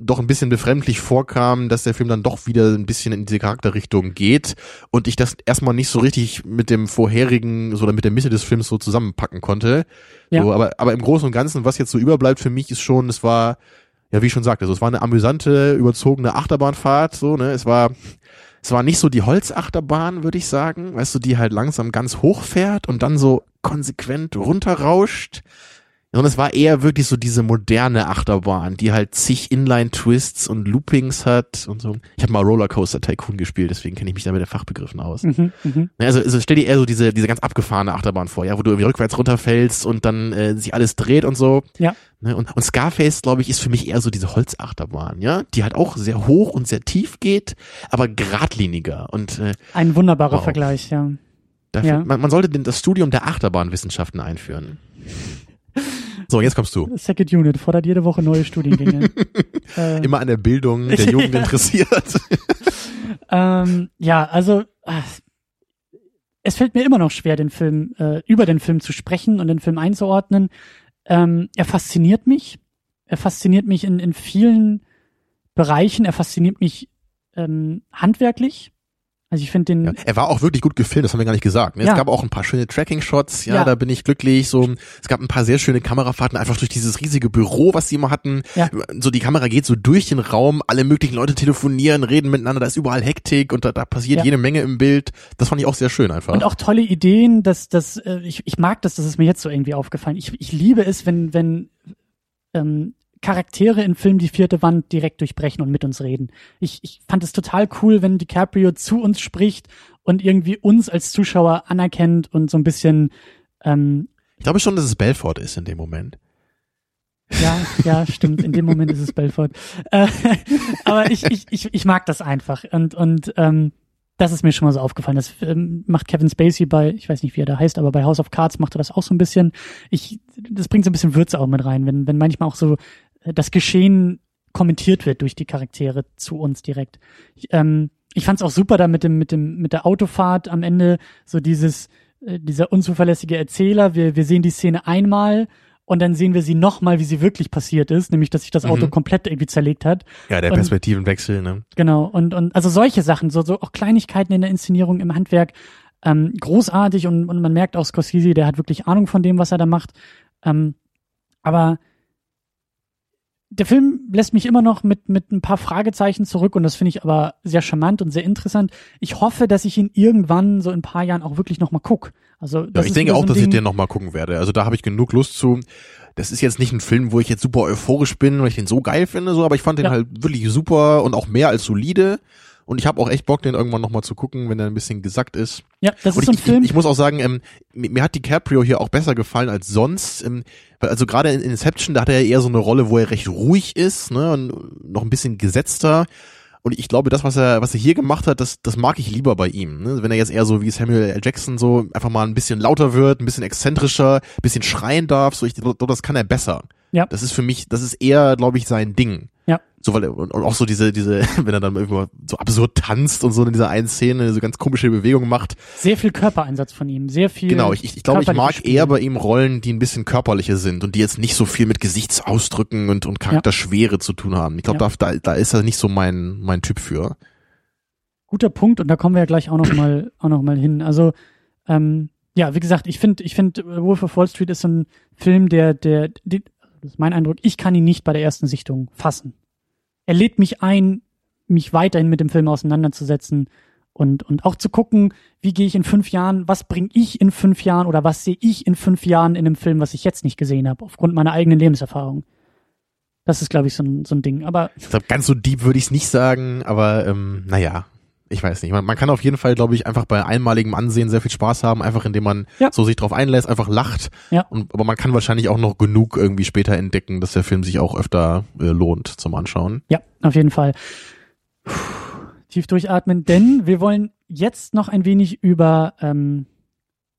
doch ein bisschen befremdlich vorkam, dass der Film dann doch wieder ein bisschen in diese Charakterrichtung geht und ich das erstmal nicht so richtig mit dem vorherigen so oder mit der Mitte des Films so zusammenpacken konnte. Ja. So, aber, aber im Großen und Ganzen, was jetzt so überbleibt für mich, ist schon, es war, ja, wie ich schon sagte, also es war eine amüsante, überzogene Achterbahnfahrt, so, ne, es war, es war nicht so die Holzachterbahn, würde ich sagen, weißt du, die halt langsam ganz hoch fährt und dann so konsequent runterrauscht, sondern es war eher wirklich so diese moderne Achterbahn, die halt zig Inline-Twists und Loopings hat und so. Ich habe mal Rollercoaster Tycoon gespielt, deswegen kenne ich mich da mit den Fachbegriffen aus. Mhm, mh. Also, also stell dir eher so diese, diese ganz abgefahrene Achterbahn vor, ja, wo du irgendwie rückwärts runterfällst und dann äh, sich alles dreht und so. Ja. Ne, und, und Scarface, glaube ich, ist für mich eher so diese Holzachterbahn, ja, die halt auch sehr hoch und sehr tief geht, aber geradliniger und äh, ein wunderbarer wow. Vergleich, ja. Dafür, ja. Man, man sollte das Studium der Achterbahnwissenschaften einführen. So, jetzt kommst du. Second Unit fordert jede Woche neue Studiengänge. <laughs> äh, Immer an der Bildung der <laughs> Jugend interessiert. <laughs> ähm, ja, also äh, es fällt mir immer noch schwer, den Film äh, über den Film zu sprechen und den Film einzuordnen. Ähm, er fasziniert mich. Er fasziniert mich in, in vielen Bereichen. Er fasziniert mich ähm, handwerklich. Also ich finde den. Ja, er war auch wirklich gut gefilmt, das haben wir gar nicht gesagt. Ne? Ja. Es gab auch ein paar schöne Tracking-Shots, ja, ja, da bin ich glücklich. So, es gab ein paar sehr schöne Kamerafahrten einfach durch dieses riesige Büro, was sie immer hatten. Ja. So die Kamera geht so durch den Raum, alle möglichen Leute telefonieren, reden miteinander, da ist überall Hektik und da, da passiert jede Menge im Bild. Das fand ich auch sehr schön einfach. Und auch tolle Ideen, dass das, äh, ich, ich mag das, das ist mir jetzt so irgendwie aufgefallen. Ich, ich liebe es, wenn, wenn ähm, Charaktere in Filmen die vierte Wand direkt durchbrechen und mit uns reden. Ich, ich fand es total cool, wenn DiCaprio zu uns spricht und irgendwie uns als Zuschauer anerkennt und so ein bisschen. Ähm, ich glaube schon, dass es Belfort ist in dem Moment. Ja, ja, stimmt. In dem Moment ist es Belfort. Äh, <laughs> aber ich, ich, ich, ich mag das einfach. Und, und ähm, das ist mir schon mal so aufgefallen. Das ähm, macht Kevin Spacey bei, ich weiß nicht, wie er da heißt, aber bei House of Cards macht er das auch so ein bisschen. Ich, das bringt so ein bisschen Würze auch mit rein, wenn, wenn manchmal auch so das Geschehen kommentiert wird durch die Charaktere zu uns direkt. Ich, ähm, ich fand es auch super da mit dem mit dem mit der Autofahrt am Ende so dieses äh, dieser unzuverlässige Erzähler. Wir wir sehen die Szene einmal und dann sehen wir sie nochmal, wie sie wirklich passiert ist, nämlich dass sich das Auto mhm. komplett irgendwie zerlegt hat. Ja, der Perspektivenwechsel, ne? Genau und und also solche Sachen, so so auch Kleinigkeiten in der Inszenierung im Handwerk, ähm, großartig und und man merkt auch Scorsese, der hat wirklich Ahnung von dem, was er da macht. Ähm, aber der Film lässt mich immer noch mit, mit ein paar Fragezeichen zurück und das finde ich aber sehr charmant und sehr interessant. Ich hoffe, dass ich ihn irgendwann so in ein paar Jahren auch wirklich nochmal guck. Also ja, ich denke auch, so dass Ding, ich den nochmal gucken werde. Also da habe ich genug Lust zu. Das ist jetzt nicht ein Film, wo ich jetzt super euphorisch bin, weil ich den so geil finde, so, aber ich fand den ja. halt wirklich super und auch mehr als solide. Und ich habe auch echt Bock, den irgendwann nochmal zu gucken, wenn er ein bisschen gesackt ist. Ja, das und ist so ein ich, Film. Ich, ich, muss auch sagen, ähm, mir, mir hat DiCaprio hier auch besser gefallen als sonst. Ähm, also gerade in Inception, da hat er eher so eine Rolle, wo er recht ruhig ist, ne, und noch ein bisschen gesetzter. Und ich glaube, das, was er, was er hier gemacht hat, das, das mag ich lieber bei ihm. Ne? Wenn er jetzt eher so wie Samuel L. Jackson so einfach mal ein bisschen lauter wird, ein bisschen exzentrischer, ein bisschen schreien darf, so ich glaube, das kann er besser. Ja. Das ist für mich, das ist eher, glaube ich, sein Ding. Ja. So, weil, und, und auch so diese, diese, <laughs> wenn er dann irgendwo so absurd tanzt und so in dieser einen Szene so ganz komische Bewegungen macht. Sehr viel Körpereinsatz von ihm, sehr viel. Genau, ich, ich, ich glaube, ich mag Spiele. eher bei ihm Rollen, die ein bisschen körperlicher sind und die jetzt nicht so viel mit Gesichtsausdrücken und, und Charakterschwere ja. zu tun haben. Ich glaube, ja. da, da ist er nicht so mein, mein Typ für. Guter Punkt und da kommen wir ja gleich auch noch mal, auch noch mal hin. Also, ähm, ja, wie gesagt, ich finde, ich finde, Wolf of Wall Street ist so ein Film, der, der, der, das ist mein Eindruck, ich kann ihn nicht bei der ersten Sichtung fassen. Er lädt mich ein, mich weiterhin mit dem Film auseinanderzusetzen und, und auch zu gucken, wie gehe ich in fünf Jahren, was bringe ich in fünf Jahren oder was sehe ich in fünf Jahren in einem Film, was ich jetzt nicht gesehen habe, aufgrund meiner eigenen Lebenserfahrung. Das ist, glaube ich, so ein, so ein Ding. Aber ich glaube, ganz so deep würde ich es nicht sagen, aber ähm, naja, ich weiß nicht. Man, man kann auf jeden Fall, glaube ich, einfach bei einmaligem Ansehen sehr viel Spaß haben, einfach indem man ja. so sich drauf einlässt, einfach lacht. Ja. Und, aber man kann wahrscheinlich auch noch genug irgendwie später entdecken, dass der Film sich auch öfter äh, lohnt zum Anschauen. Ja, auf jeden Fall. Puh, tief durchatmen, denn wir wollen jetzt noch ein wenig über ähm,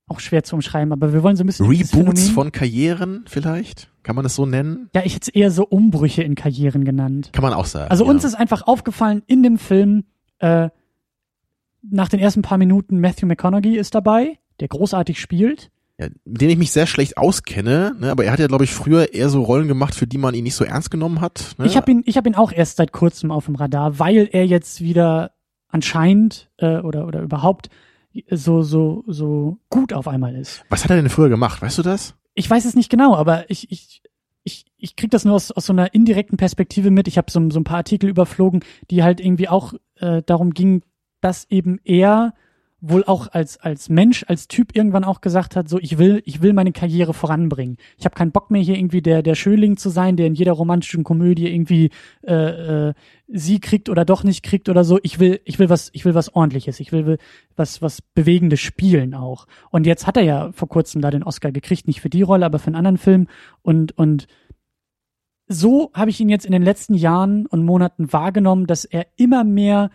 auch schwer zu umschreiben, aber wir wollen so ein bisschen Reboots von Karrieren vielleicht? Kann man das so nennen? Ja, ich hätte es eher so Umbrüche in Karrieren genannt. Kann man auch sagen. Also ja. uns ist einfach aufgefallen in dem Film, äh, nach den ersten paar Minuten Matthew McConaughey ist dabei, der großartig spielt. Ja, mit dem ich mich sehr schlecht auskenne, ne, aber er hat ja, glaube ich, früher eher so Rollen gemacht, für die man ihn nicht so ernst genommen hat. Ne? Ich habe ihn, ich habe ihn auch erst seit kurzem auf dem Radar, weil er jetzt wieder anscheinend äh, oder oder überhaupt so so so gut auf einmal ist. Was hat er denn früher gemacht? Weißt du das? Ich weiß es nicht genau, aber ich ich ich, ich krieg das nur aus, aus so einer indirekten Perspektive mit. Ich habe so, so ein paar Artikel überflogen, die halt irgendwie auch äh, darum gingen, dass eben er wohl auch als als Mensch, als Typ irgendwann auch gesagt hat, so ich will ich will meine Karriere voranbringen. Ich habe keinen Bock mehr hier irgendwie der der Schöling zu sein, der in jeder romantischen Komödie irgendwie äh, äh, sie kriegt oder doch nicht kriegt oder so. Ich will ich will was ich will was ordentliches. Ich will was was bewegendes spielen auch. Und jetzt hat er ja vor kurzem da den Oscar gekriegt, nicht für die Rolle, aber für einen anderen Film und und so habe ich ihn jetzt in den letzten Jahren und Monaten wahrgenommen, dass er immer mehr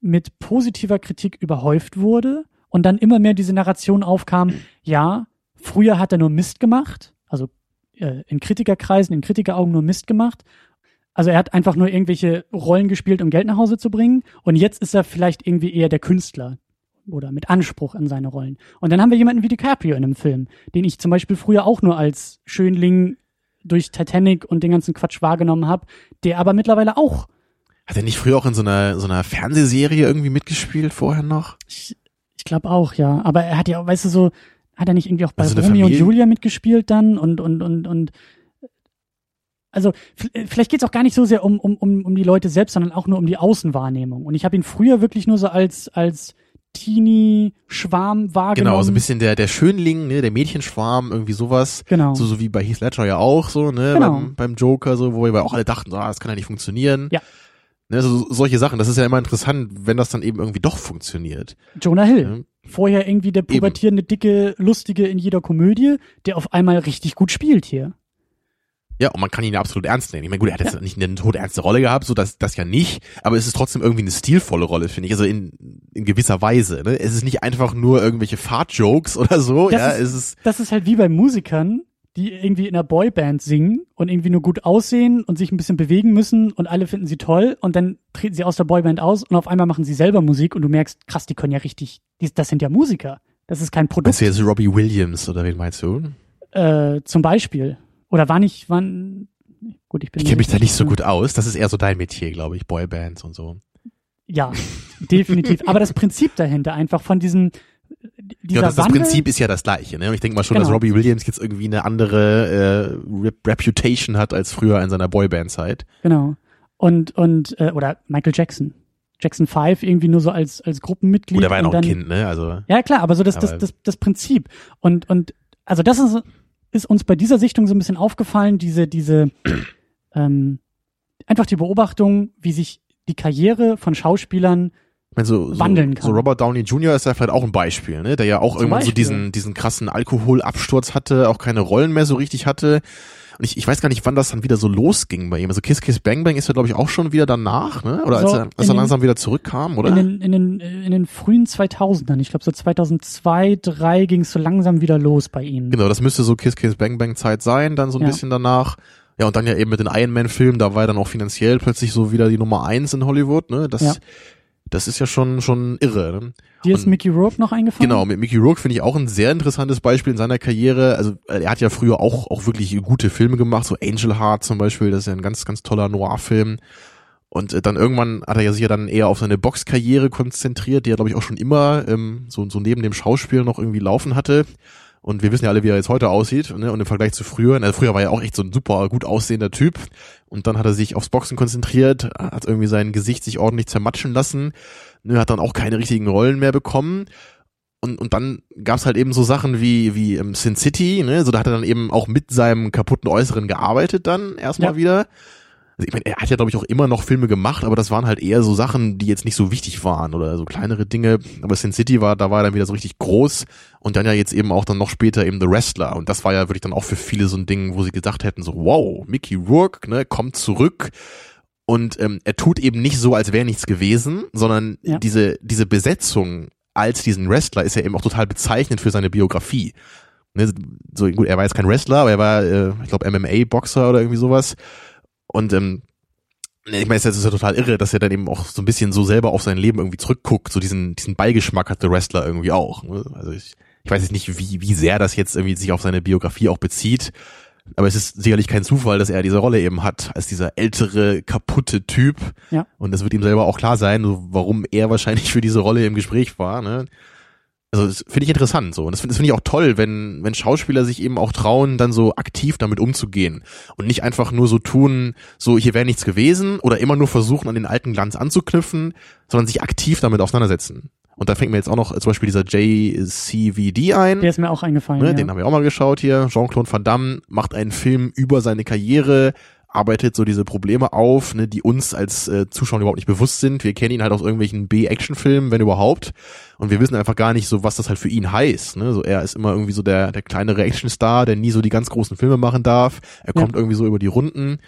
mit positiver Kritik überhäuft wurde und dann immer mehr diese Narration aufkam, ja, früher hat er nur Mist gemacht, also äh, in Kritikerkreisen, in Kritikeraugen nur Mist gemacht. Also er hat einfach nur irgendwelche Rollen gespielt, um Geld nach Hause zu bringen. Und jetzt ist er vielleicht irgendwie eher der Künstler oder mit Anspruch an seine Rollen. Und dann haben wir jemanden wie DiCaprio in einem Film, den ich zum Beispiel früher auch nur als Schönling durch Titanic und den ganzen Quatsch wahrgenommen habe, der aber mittlerweile auch hat er nicht früher auch in so einer, so einer Fernsehserie irgendwie mitgespielt vorher noch? Ich, ich glaube auch, ja. Aber er hat ja, weißt du, so, hat er nicht irgendwie auch bei also Romeo und Julia mitgespielt dann und, und, und, und, also vielleicht geht's auch gar nicht so sehr um, um, um, um die Leute selbst, sondern auch nur um die Außenwahrnehmung. Und ich habe ihn früher wirklich nur so als, als Teenie-Schwarm wahrgenommen. Genau, so ein bisschen der, der Schönling, ne, der Mädchenschwarm, irgendwie sowas. Genau. So, so wie bei Heath Ledger ja auch so, ne, genau. beim, beim Joker, so, wo wir auch alle dachten, ah, das kann ja nicht funktionieren. Ja. Ne, so, solche Sachen, das ist ja immer interessant, wenn das dann eben irgendwie doch funktioniert. Jonah Hill. Ja. Vorher irgendwie der pubertierende, dicke, lustige in jeder Komödie, der auf einmal richtig gut spielt hier. Ja, und man kann ihn ja absolut ernst nehmen. Ich meine, gut, er hat jetzt ja. nicht eine todernste Rolle gehabt, so das, das ja nicht, aber es ist trotzdem irgendwie eine stilvolle Rolle, finde ich, also in, in gewisser Weise. Ne? Es ist nicht einfach nur irgendwelche Fart-Jokes oder so, das ja, ist, es ist. Das ist halt wie bei Musikern, die irgendwie in einer Boyband singen und irgendwie nur gut aussehen und sich ein bisschen bewegen müssen und alle finden sie toll und dann treten sie aus der Boyband aus und auf einmal machen sie selber Musik und du merkst, krass, die können ja richtig, die, das sind ja Musiker. Das ist kein Produkt. Meinst du jetzt Robbie Williams oder wen meinst du? Äh, zum Beispiel. Oder war nicht, wann, gut, ich bin. Ich kenne mich da nicht so gut aus. Das ist eher so dein Metier, glaube ich, Boybands und so. Ja, definitiv. Aber das Prinzip dahinter einfach von diesem, ja, das, das Prinzip ist ja das gleiche. Ne? Und ich denke mal schon, genau. dass Robbie Williams jetzt irgendwie eine andere äh, Reputation hat als früher in seiner Boyband-Zeit. Genau. Und, und äh, oder Michael Jackson. Jackson 5 irgendwie nur so als, als Gruppenmitglied. Gut, er war ja noch ein Kind, ne? Also. Ja, klar, aber so das, das, das, das Prinzip. Und, und, also das ist, ist uns bei dieser Sichtung so ein bisschen aufgefallen, diese, diese, <clears throat> ähm, einfach die Beobachtung, wie sich die Karriere von Schauspielern ich meine, so, wandeln kann. So Robert Downey Jr. ist ja vielleicht auch ein Beispiel, ne? Der ja auch Zum irgendwann Beispiel. so diesen, diesen krassen Alkoholabsturz hatte, auch keine Rollen mehr so richtig hatte. Und ich, ich weiß gar nicht, wann das dann wieder so losging bei ihm. Also Kiss Kiss Bang Bang ist ja, glaube ich, auch schon wieder danach, ne? Oder so, als er, als er langsam wieder zurückkam, oder? In den, in den, in den frühen 2000ern, ich glaube so 2002, 2003 ging es so langsam wieder los bei ihm. Genau, das müsste so Kiss Kiss Bang Bang Zeit sein, dann so ein ja. bisschen danach. Ja, und dann ja eben mit den Iron Man Filmen, da war er dann auch finanziell plötzlich so wieder die Nummer eins in Hollywood, ne? Das, ja das ist ja schon, schon irre. Ne? Dir ist Mickey Rourke noch eingefallen? Genau, mit Mickey Rourke finde ich auch ein sehr interessantes Beispiel in seiner Karriere. Also er hat ja früher auch, auch wirklich gute Filme gemacht, so Angel Heart zum Beispiel, das ist ja ein ganz, ganz toller Noir-Film. Und äh, dann irgendwann hat er ja sich ja dann eher auf seine Boxkarriere konzentriert, die er, glaube ich, auch schon immer ähm, so, so neben dem Schauspiel noch irgendwie laufen hatte. Und wir wissen ja alle, wie er jetzt heute aussieht. Ne? Und im Vergleich zu früher, also früher war er auch echt so ein super gut aussehender Typ. Und dann hat er sich aufs Boxen konzentriert, hat irgendwie sein Gesicht sich ordentlich zermatschen lassen, ne? hat dann auch keine richtigen Rollen mehr bekommen. Und, und dann gab's halt eben so Sachen wie, wie ähm, Sin City, ne? So da hat er dann eben auch mit seinem kaputten Äußeren gearbeitet dann erstmal ja. wieder. Also ich meine, er hat ja, glaube ich, auch immer noch Filme gemacht, aber das waren halt eher so Sachen, die jetzt nicht so wichtig waren oder so kleinere Dinge. Aber Sin City war, da war er dann wieder so richtig groß und dann ja jetzt eben auch dann noch später eben The Wrestler. Und das war ja wirklich dann auch für viele so ein Ding, wo sie gedacht hätten, so, wow, Mickey Rourke, ne, kommt zurück. Und ähm, er tut eben nicht so, als wäre nichts gewesen, sondern ja. diese, diese Besetzung als diesen Wrestler ist ja eben auch total bezeichnend für seine Biografie. Ne, so, gut, er war jetzt kein Wrestler, aber er war, äh, ich glaube, MMA-Boxer oder irgendwie sowas. Und ähm, ich meine, es ist ja total irre, dass er dann eben auch so ein bisschen so selber auf sein Leben irgendwie zurückguckt, so diesen, diesen Beigeschmack hat der Wrestler irgendwie auch. Ne? Also ich, ich weiß jetzt nicht, wie, wie sehr das jetzt irgendwie sich auf seine Biografie auch bezieht, aber es ist sicherlich kein Zufall, dass er diese Rolle eben hat, als dieser ältere, kaputte Typ. Ja. Und das wird ihm selber auch klar sein, warum er wahrscheinlich für diese Rolle im Gespräch war. Ne? Also das finde ich interessant so und das finde find ich auch toll, wenn wenn Schauspieler sich eben auch trauen, dann so aktiv damit umzugehen und nicht einfach nur so tun, so hier wäre nichts gewesen oder immer nur versuchen an den alten Glanz anzuknüpfen, sondern sich aktiv damit auseinandersetzen. Und da fängt mir jetzt auch noch zum Beispiel dieser JCVD ein. Der ist mir auch eingefallen. Ne, ja. Den haben wir auch mal geschaut hier. Jean-Claude Van Damme macht einen Film über seine Karriere, arbeitet so diese Probleme auf, ne, die uns als äh, Zuschauer überhaupt nicht bewusst sind. Wir kennen ihn halt aus irgendwelchen B-Action-Filmen, wenn überhaupt. Und wir wissen einfach gar nicht so, was das halt für ihn heißt. Ne? So, er ist immer irgendwie so der, der kleinere Action-Star, der nie so die ganz großen Filme machen darf. Er kommt ja. irgendwie so über die Runden.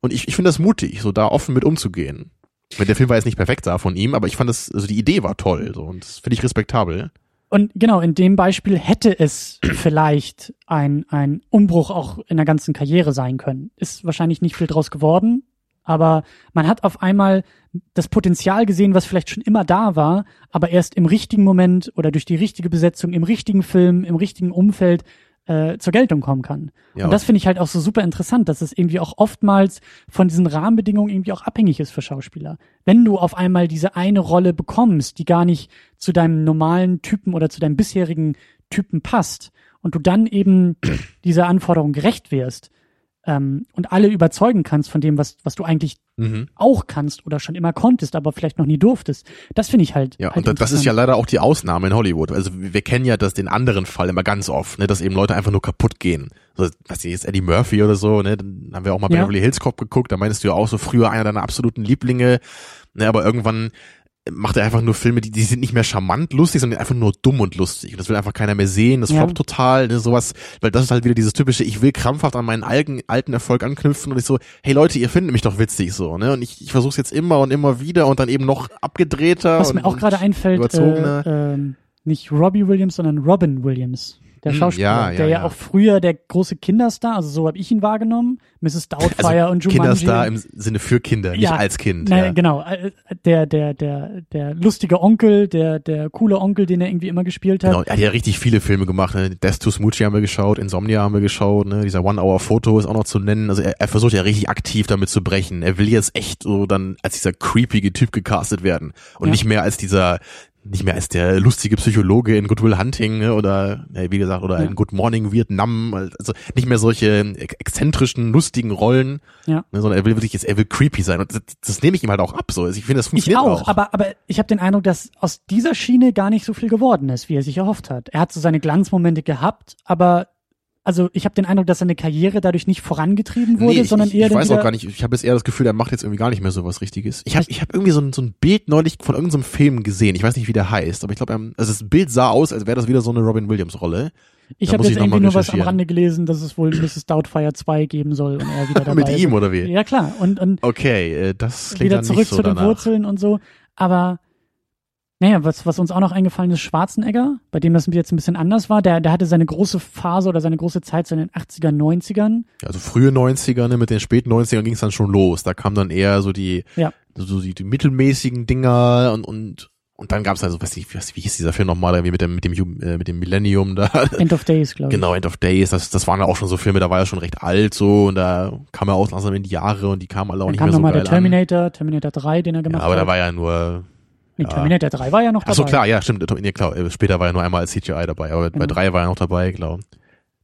Und ich, ich finde das mutig, so da offen mit umzugehen. Der Film war jetzt nicht perfekt da von ihm, aber ich fand das, also die Idee war toll, so, und das finde ich respektabel. Und genau, in dem Beispiel hätte es vielleicht ein, ein Umbruch auch in der ganzen Karriere sein können. Ist wahrscheinlich nicht viel draus geworden, aber man hat auf einmal das Potenzial gesehen, was vielleicht schon immer da war, aber erst im richtigen Moment oder durch die richtige Besetzung, im richtigen Film, im richtigen Umfeld äh, zur Geltung kommen kann. Ja. Und das finde ich halt auch so super interessant, dass es irgendwie auch oftmals von diesen Rahmenbedingungen irgendwie auch abhängig ist für Schauspieler. Wenn du auf einmal diese eine Rolle bekommst, die gar nicht zu deinem normalen Typen oder zu deinem bisherigen Typen passt und du dann eben <clears throat> dieser Anforderung gerecht wirst, ähm, und alle überzeugen kannst von dem, was, was du eigentlich mhm. auch kannst oder schon immer konntest, aber vielleicht noch nie durftest. Das finde ich halt. Ja, halt und das ist ja leider auch die Ausnahme in Hollywood. Also wir kennen ja das den anderen Fall immer ganz oft, ne, dass eben Leute einfach nur kaputt gehen. So, was ist Eddie Murphy oder so, ne? Dann haben wir auch mal bei ja. Beverly Hills Cop geguckt, da meinst du ja auch so früher einer deiner absoluten Lieblinge, ne, aber irgendwann macht er einfach nur Filme, die, die sind nicht mehr charmant lustig, sondern einfach nur dumm und lustig. Und das will einfach keiner mehr sehen. Das ja. floppt total, ne, sowas, weil das ist halt wieder dieses typische, ich will krampfhaft an meinen alten, alten Erfolg anknüpfen und ich so, hey Leute, ihr findet mich doch witzig so, ne? Und ich, ich versuche jetzt immer und immer wieder und dann eben noch abgedrehter. Was mir auch gerade einfällt, äh, äh, nicht Robbie Williams, sondern Robin Williams der hm, Schauspieler, ja, ja, der ja, ja, auch früher der große Kinderstar, also so habe ich ihn wahrgenommen, Mrs. Doubtfire also und Jumanji. Kinderstar im Sinne für Kinder, nicht als Kind. Na, Genau, äh, der der der der lustige Onkel, der der coole Onkel, den er irgendwie immer gespielt hat. Genau, er hat ja richtig viele Filme gemacht. Ne? Death to Smoochie haben wir geschaut, Insomnia haben wir geschaut, ne? dieser One-Hour-Foto ist auch noch zu nennen. Also er, er versucht ja richtig aktiv damit zu brechen. Er will jetzt echt so dann als dieser creepige Typ gecastet werden und nicht mehr als dieser nicht mehr als der lustige Psychologe in Good Will Hunting ne, oder wie gesagt oder ja. in Good Morning Vietnam, also nicht mehr solche exzentrischen lustigen Rollen, ja. ne, sondern er will wirklich jetzt er will creepy sein und das, das nehme ich ihm halt auch ab so. Also ich finde das funktioniert ich auch, auch. aber aber ich habe den Eindruck, dass aus dieser Schiene gar nicht so viel geworden ist, wie er sich erhofft hat. Er hat so seine Glanzmomente gehabt, aber also ich habe den Eindruck, dass seine Karriere dadurch nicht vorangetrieben wurde, nee, sondern ich, eher. Ich weiß auch gar nicht, ich habe jetzt eher das Gefühl, er macht jetzt irgendwie gar nicht mehr so was Richtiges. Ich habe ich hab irgendwie so ein, so ein Bild neulich von irgendeinem Film gesehen, ich weiß nicht, wie der heißt, aber ich glaube, also das Bild sah aus, als wäre das wieder so eine Robin Williams-Rolle. Ich habe jetzt irgendwie nur was am Rande gelesen, dass es wohl <clears throat> Mrs. Doubtfire 2 geben soll und er wieder <laughs> dabei Mit ihm oder wie? Ja klar. Und, und okay, äh, das klingt wieder dann zurück nicht so zu danach. den Wurzeln und so. Aber naja, was, was uns auch noch eingefallen ist, Schwarzenegger, bei dem das jetzt ein bisschen anders war. Der, der hatte seine große Phase oder seine große Zeit so in den 80er, 90ern. Also frühe 90er, ne, mit den späten 90ern ging es dann schon los. Da kam dann eher so die, ja. so die, die mittelmäßigen Dinger und, und, und dann gab es also, weiß ich, wie hieß dieser Film nochmal, irgendwie mit dem, mit dem, äh, mit dem Millennium da. <laughs> End of Days, glaube ich. Genau, End of Days. Das, das waren ja auch schon so Filme, da war er schon recht alt so und da kam er auch langsam in die Jahre und die kamen alle auch dann nicht kam mehr so geil der Terminator, an. Terminator 3, den er gemacht ja, aber hat. Aber da war ja nur Nee, Terminator 3 war ja noch dabei. Ach so, klar, ja, stimmt. Nee, klar, später war er nur einmal als CGI dabei, aber genau. bei 3 war er noch dabei, glaube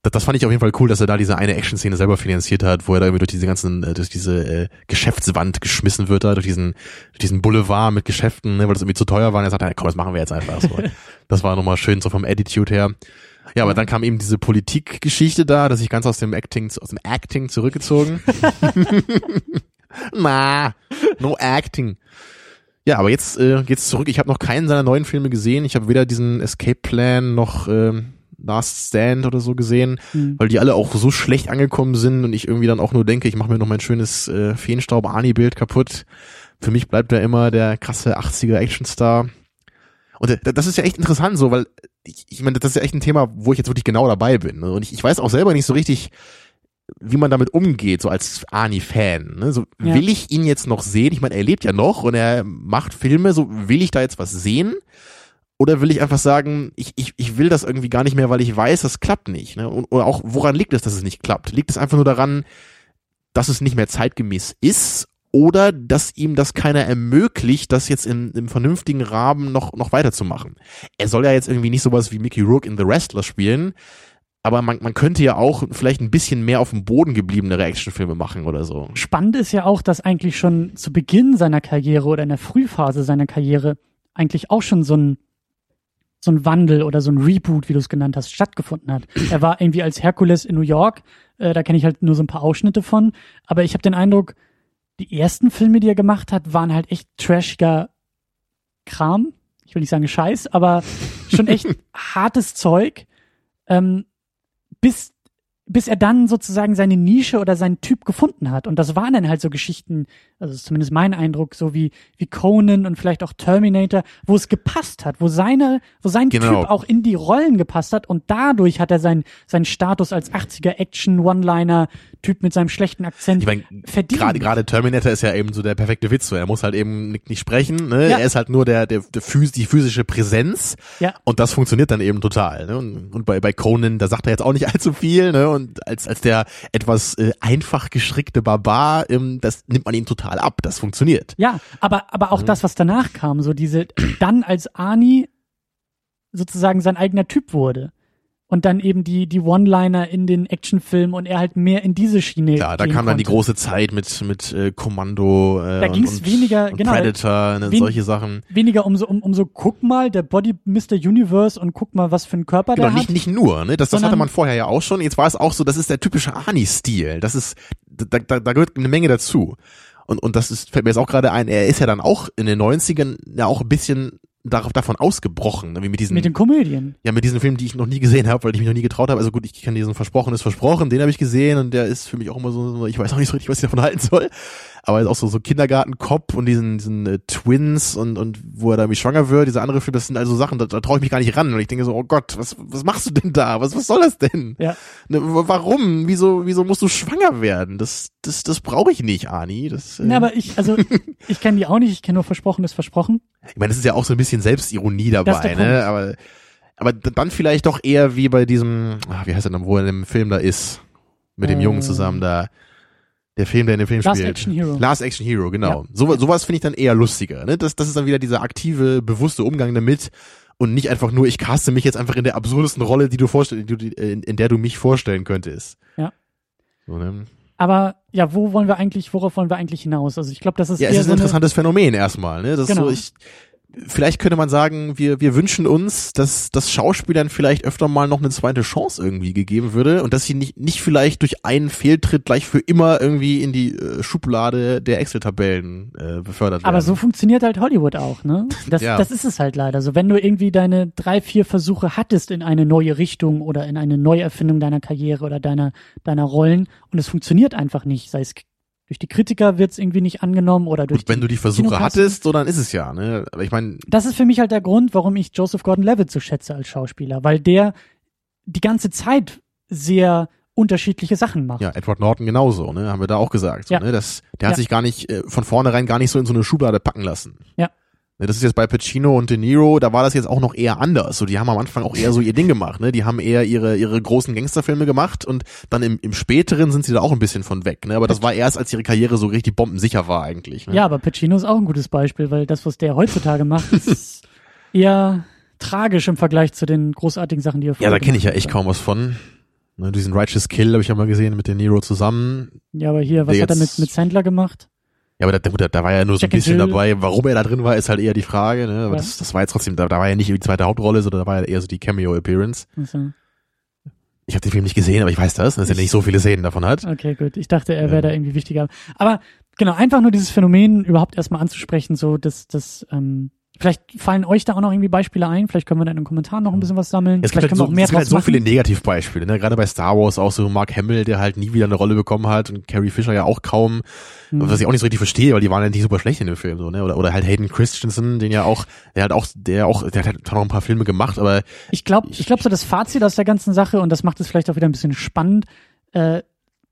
das, das fand ich auf jeden Fall cool, dass er da diese eine Action-Szene selber finanziert hat, wo er da irgendwie durch diese ganzen, äh, durch diese äh, Geschäftswand geschmissen wird, da durch diesen, durch diesen Boulevard mit Geschäften, ne, weil das irgendwie zu teuer war. Und er sagt, komm, das machen wir jetzt einfach so. <laughs> das war nochmal schön so vom Attitude her. Ja, aber dann kam eben diese Politikgeschichte da, dass ich ganz aus dem Acting, aus dem Acting zurückgezogen. <laughs> <laughs> Na, no acting. Ja, aber jetzt äh, geht's zurück. Ich habe noch keinen seiner neuen Filme gesehen. Ich habe weder diesen Escape Plan noch ähm, Last Stand oder so gesehen, mhm. weil die alle auch so schlecht angekommen sind und ich irgendwie dann auch nur denke, ich mache mir noch mein schönes äh, Feenstaub-Ani-Bild kaputt. Für mich bleibt er immer der krasse 80er Actionstar. Und äh, das ist ja echt interessant so, weil ich, ich meine, das ist ja echt ein Thema, wo ich jetzt wirklich genau dabei bin. Ne? Und ich, ich weiß auch selber nicht so richtig, wie man damit umgeht, so als Ani-Fan. Ne? So, ja. Will ich ihn jetzt noch sehen? Ich meine, er lebt ja noch und er macht Filme, so will ich da jetzt was sehen? Oder will ich einfach sagen, ich, ich, ich will das irgendwie gar nicht mehr, weil ich weiß, das klappt nicht. Ne? Und, oder auch, woran liegt es, dass es nicht klappt? Liegt es einfach nur daran, dass es nicht mehr zeitgemäß ist? Oder dass ihm das keiner ermöglicht, das jetzt in, im vernünftigen Rahmen noch, noch weiterzumachen? Er soll ja jetzt irgendwie nicht sowas wie Mickey Rourke in The Wrestler spielen, aber man, man könnte ja auch vielleicht ein bisschen mehr auf dem Boden gebliebene Actionfilme machen oder so. Spannend ist ja auch, dass eigentlich schon zu Beginn seiner Karriere oder in der Frühphase seiner Karriere eigentlich auch schon so ein so ein Wandel oder so ein Reboot, wie du es genannt hast, stattgefunden hat. Er war irgendwie als Herkules in New York, äh, da kenne ich halt nur so ein paar Ausschnitte von, aber ich habe den Eindruck, die ersten Filme, die er gemacht hat, waren halt echt trashiger Kram. Ich will nicht sagen Scheiß, aber schon echt <laughs> hartes Zeug. Ähm, bis bis er dann sozusagen seine Nische oder seinen Typ gefunden hat. Und das waren dann halt so Geschichten, also ist zumindest mein Eindruck, so wie, wie Conan und vielleicht auch Terminator, wo es gepasst hat, wo seine, wo sein genau. Typ auch in die Rollen gepasst hat und dadurch hat er seinen, seinen Status als 80er Action One-Liner Typ mit seinem schlechten Akzent ich mein, verdient. Gerade, gerade Terminator ist ja eben so der perfekte Witz, so er muss halt eben nicht, nicht sprechen, ne? Ja. Er ist halt nur der, der, der Phys die physische Präsenz. Ja. Und das funktioniert dann eben total, ne? Und, und bei, bei Conan, da sagt er jetzt auch nicht <laughs> allzu viel, ne? Und als, als der etwas äh, einfach gestrickte Barbar, ähm, das nimmt man ihm total ab. Das funktioniert. Ja, aber, aber auch mhm. das, was danach kam, so diese, dann als Ani sozusagen sein eigener Typ wurde und dann eben die die One-Liner in den Actionfilmen und er halt mehr in diese Schiene. Ja, da kam konnte. dann die große Zeit mit mit äh, Kommando. Äh, da ging es weniger, und genau, Predator, ne, wen, solche Sachen. Weniger um so um, um so guck mal der Body Mr. Universe und guck mal was für ein Körper genau, der nicht, hat. Nicht nur, ne, das das hatte man vorher ja auch schon. Jetzt war es auch so, das ist der typische Ani-Stil. Das ist da, da, da gehört eine Menge dazu. Und, und das ist, fällt mir jetzt auch gerade ein, er ist ja dann auch in den 90ern ja auch ein bisschen darauf, davon ausgebrochen, ne, wie mit diesen mit den Komödien. Ja, mit diesen Filmen, die ich noch nie gesehen habe, weil ich mich noch nie getraut habe. Also gut, ich kann diesen Versprochen ist versprochen, den habe ich gesehen und der ist für mich auch immer so, ich weiß auch nicht so richtig, was ich davon halten soll aber auch so, so Kindergarten-Cop und diesen, diesen äh, Twins und, und wo er da irgendwie schwanger wird, diese andere Film, das sind also Sachen, da, da traue ich mich gar nicht ran. Und ich denke so, oh Gott, was, was machst du denn da? Was, was soll das denn? Ja. Ne, warum? Wieso, wieso musst du schwanger werden? Das, das, das brauche ich nicht, Ani. Das, äh. Na, aber ich, also, <laughs> ich kenne die auch nicht, ich kenne nur Versprochen ist Versprochen. Ich meine, das ist ja auch so ein bisschen Selbstironie dabei, ne? Aber, aber dann vielleicht doch eher wie bei diesem, ach, wie heißt er denn, wo er in dem Film da ist? Mit dem äh. Jungen zusammen da Der Film, der in dem Film Last spielt. Action Hero. Last Action Hero, genau. Ja. So, sowas finde ich dann eher lustiger. Ne? Das, das ist dann wieder dieser aktive, bewusste Umgang damit und nicht einfach nur, ich caste mich jetzt einfach in der absurdesten Rolle, die du vorstellen, in, in der du mich vorstellen könntest. Ja. So, ne? Aber ja, wo wollen wir eigentlich, worauf wollen wir eigentlich hinaus? Also ich glaube, das ist ja, es ist ein so interessantes Phänomen erstmal. Ne? Das genau. so, ich, vielleicht könnte man sagen, wir, wir wünschen uns, dass, dass Schauspielern vielleicht öfter mal noch eine zweite Chance irgendwie gegeben würde und dass sie nicht, nicht vielleicht durch einen Fehltritt gleich für immer irgendwie in die äh, Schublade der Excel-Tabellen äh, befördert werden. Aber so funktioniert halt Hollywood auch, ne? <laughs> Das, ja. das ist es halt leider. So, wenn du irgendwie deine drei, vier Versuche hattest in eine neue Richtung oder in eine Neuerfindung deiner Karriere oder deiner, deiner Rollen und es funktioniert einfach nicht, sei es durch die Kritiker wird es irgendwie nicht angenommen oder durch Gut, wenn du die Versuche hattest, so dann ist es ja, ne? Aber ich meine. Das ist für mich halt der Grund, warum ich Joseph Gordon-Levitt so schätze als Schauspieler, weil der die ganze Zeit sehr unterschiedliche Sachen macht. Ja, Edward Norton genauso, ne? Haben wir da auch gesagt. So, ja. ne? das, der hat ja. sich gar nicht äh, von vornherein gar nicht so in so eine Schublade packen lassen. Ja. Ne, das ist jetzt bei Pacino und De Niro, da war das jetzt auch noch eher anders. So, die haben am Anfang auch eher so ihr Ding gemacht, ne? Die haben eher ihre ihre großen Gangsterfilme gemacht und dann im, im späteren sind sie da auch ein bisschen von weg, ne? Aber das war erst, als ihre Karriere so richtig bombensicher war eigentlich. Ne? Ja, aber Pacino ist auch ein gutes Beispiel, weil das, was der heutzutage macht, <laughs> ist eher tragisch im Vergleich zu den großartigen Sachen, die er vorher Ja, da kenne ich ja echt kaum was von. Ne, diesen Righteous Kill habe ich ja mal gesehen mit De Niro zusammen. Ja, aber hier, was hat er mit, mit Sandler gemacht? Ja, aber da, da, da war ja nur so ein bisschen dabei. Warum er da drin war, ist halt eher die Frage. Ne? Aber ja. das, das war jetzt trotzdem, da, da war ja nicht die zweite Hauptrolle, sondern da war ja eher so die Cameo-Appearance. Also. Ich habe den Film nicht gesehen, aber ich weiß das, dass er nicht so viele Szenen davon hat. Okay, gut. Ich dachte, er wäre ja. da irgendwie wichtiger. Aber genau, einfach nur dieses Phänomen überhaupt erstmal anzusprechen, so dass das ähm, Vielleicht fallen euch da auch noch irgendwie Beispiele ein. Vielleicht können wir dann in den Kommentaren noch ein bisschen was sammeln. Es gibt halt, so, es gibt halt so viele Negativbeispiele. Ne? Gerade bei Star Wars auch so Mark Hamill, der halt nie wieder eine Rolle bekommen hat und Carrie Fisher ja auch kaum. Mhm. Was ich auch nicht so richtig verstehe, weil die waren ja nicht super schlecht in dem Film. So, ne? oder, oder halt Hayden Christensen, den ja auch, der hat auch, der auch, der hat noch ein paar Filme gemacht, aber. Ich glaube, ich glaube so das Fazit aus der ganzen Sache und das macht es vielleicht auch wieder ein bisschen spannend. Äh,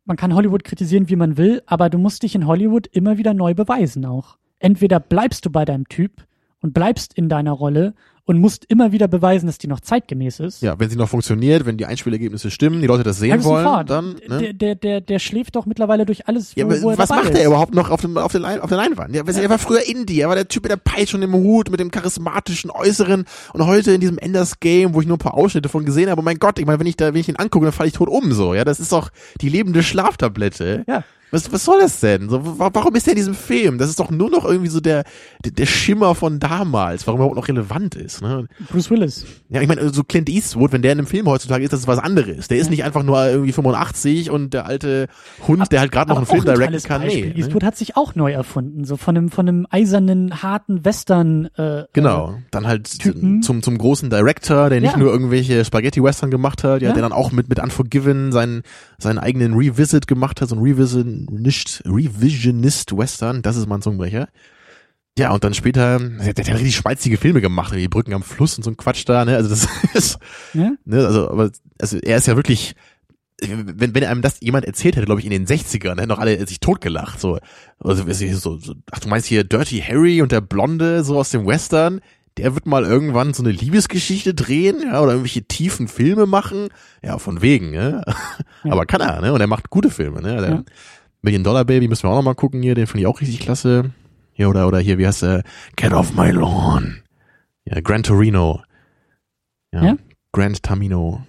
man kann Hollywood kritisieren, wie man will, aber du musst dich in Hollywood immer wieder neu beweisen auch. Entweder bleibst du bei deinem Typ und bleibst in deiner Rolle und musst immer wieder beweisen, dass die noch zeitgemäß ist. Ja, wenn sie noch funktioniert, wenn die Einspielergebnisse stimmen, die Leute das sehen Harrison wollen, Ford, dann ne? der, der der der schläft doch mittlerweile durch alles. Wo, ja, wo was macht er überhaupt noch auf dem auf der auf der Leinwand? Ja, er war früher Indie, er war der Typ mit der Peitsche und dem Hut, mit dem charismatischen Äußeren und heute in diesem Enders Game, wo ich nur ein paar Ausschnitte von gesehen habe, oh mein Gott, ich meine, wenn ich da wenn ich ihn angucke, dann falle ich tot um so. Ja, das ist doch die lebende Schlaftablette. Ja. Was, was soll das denn? So, warum ist der in diesem Film? Das ist doch nur noch irgendwie so der, der Schimmer von damals, warum er überhaupt noch relevant ist. Ne? Bruce Willis. Ja, ich meine, so Clint Eastwood, wenn der in einem Film heutzutage ist, das ist was anderes. Der ist nicht einfach nur irgendwie 85 und der alte Hund, aber, der halt gerade noch einen Film directen kann. Nee, ne? Eastwood hat sich auch neu erfunden, so von einem, von einem eisernen, harten Western. Äh, genau, dann halt Typen. zum, zum großen Director, der nicht ja. nur irgendwelche Spaghetti-Western gemacht hat, ja, der dann auch mit, mit Unforgiven seinen, seinen eigenen Revisit gemacht hat, so ein Revisit nicht Revisionist Western, das ist mein Zungenbrecher. Ja, und dann später, der, der hat richtig schmalzige Filme gemacht, wie Brücken am Fluss und so ein Quatsch da, ne? Also das <laughs> ist, ja? ne, also, aber, also er ist ja wirklich, wenn, wenn einem das jemand erzählt hätte, glaube ich, in den 60ern, hätten doch alle sich totgelacht, so. Also, so, so, ach, du meinst hier Dirty Harry und der Blonde, so aus dem Western? Der wird mal irgendwann so eine Liebesgeschichte drehen, ja, oder irgendwelche tiefen Filme machen. Ja, von wegen, ja. ja. Aber kann er, ne? Und er macht gute Filme, ne? Der, ja. Million Dollar Baby müssen wir auch noch mal gucken hier, den finde ich auch richtig klasse. Hier oder oder hier, wie heißt der? Get off my lawn. Ja, Gran Torino. Ja. ja? Grand Tamino.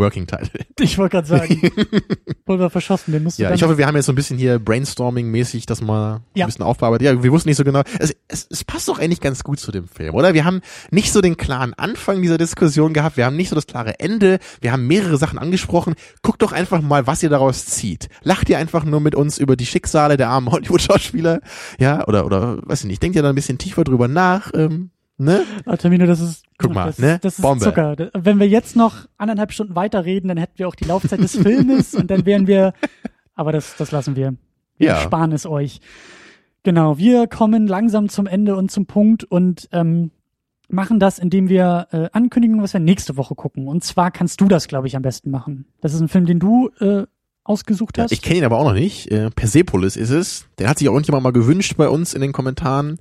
Working Title. <laughs> Ich wollte gerade sagen, <laughs> Pulver verschossen, den musst du Ja, ich hoffe, wir haben jetzt so ein bisschen hier Brainstorming-mäßig das mal ja. ein bisschen aufbearbeitet. Ja, wir wussten nicht so genau. Es, es, es passt doch eigentlich ganz gut zu dem Film, oder? Wir haben nicht so den klaren Anfang dieser Diskussion gehabt, wir haben nicht so das klare Ende, wir haben mehrere Sachen angesprochen. Guckt doch einfach mal, was ihr daraus zieht. Lacht ihr einfach nur mit uns über die Schicksale der armen Hollywood-Schauspieler, ja, oder, oder, weiß ich nicht, denkt ihr da ein bisschen tiefer drüber nach, ähm, Ne? Artemino, das ist, Guck mal, das, ne? das ist Bombe. Zucker. Wenn wir jetzt noch anderthalb Stunden weiterreden, dann hätten wir auch die Laufzeit des <laughs> Filmes und dann wären wir, aber das, das lassen wir. Wir ja. sparen es euch. Genau, wir kommen langsam zum Ende und zum Punkt und ähm, machen das, indem wir äh, ankündigen, was wir nächste Woche gucken. Und zwar kannst du das, glaube ich, am besten machen. Das ist ein Film, den du äh, ausgesucht hast. Ja, ich kenne ihn aber auch noch nicht. Äh, Persepolis ist es. Der hat sich auch irgendjemand mal gewünscht bei uns in den Kommentaren.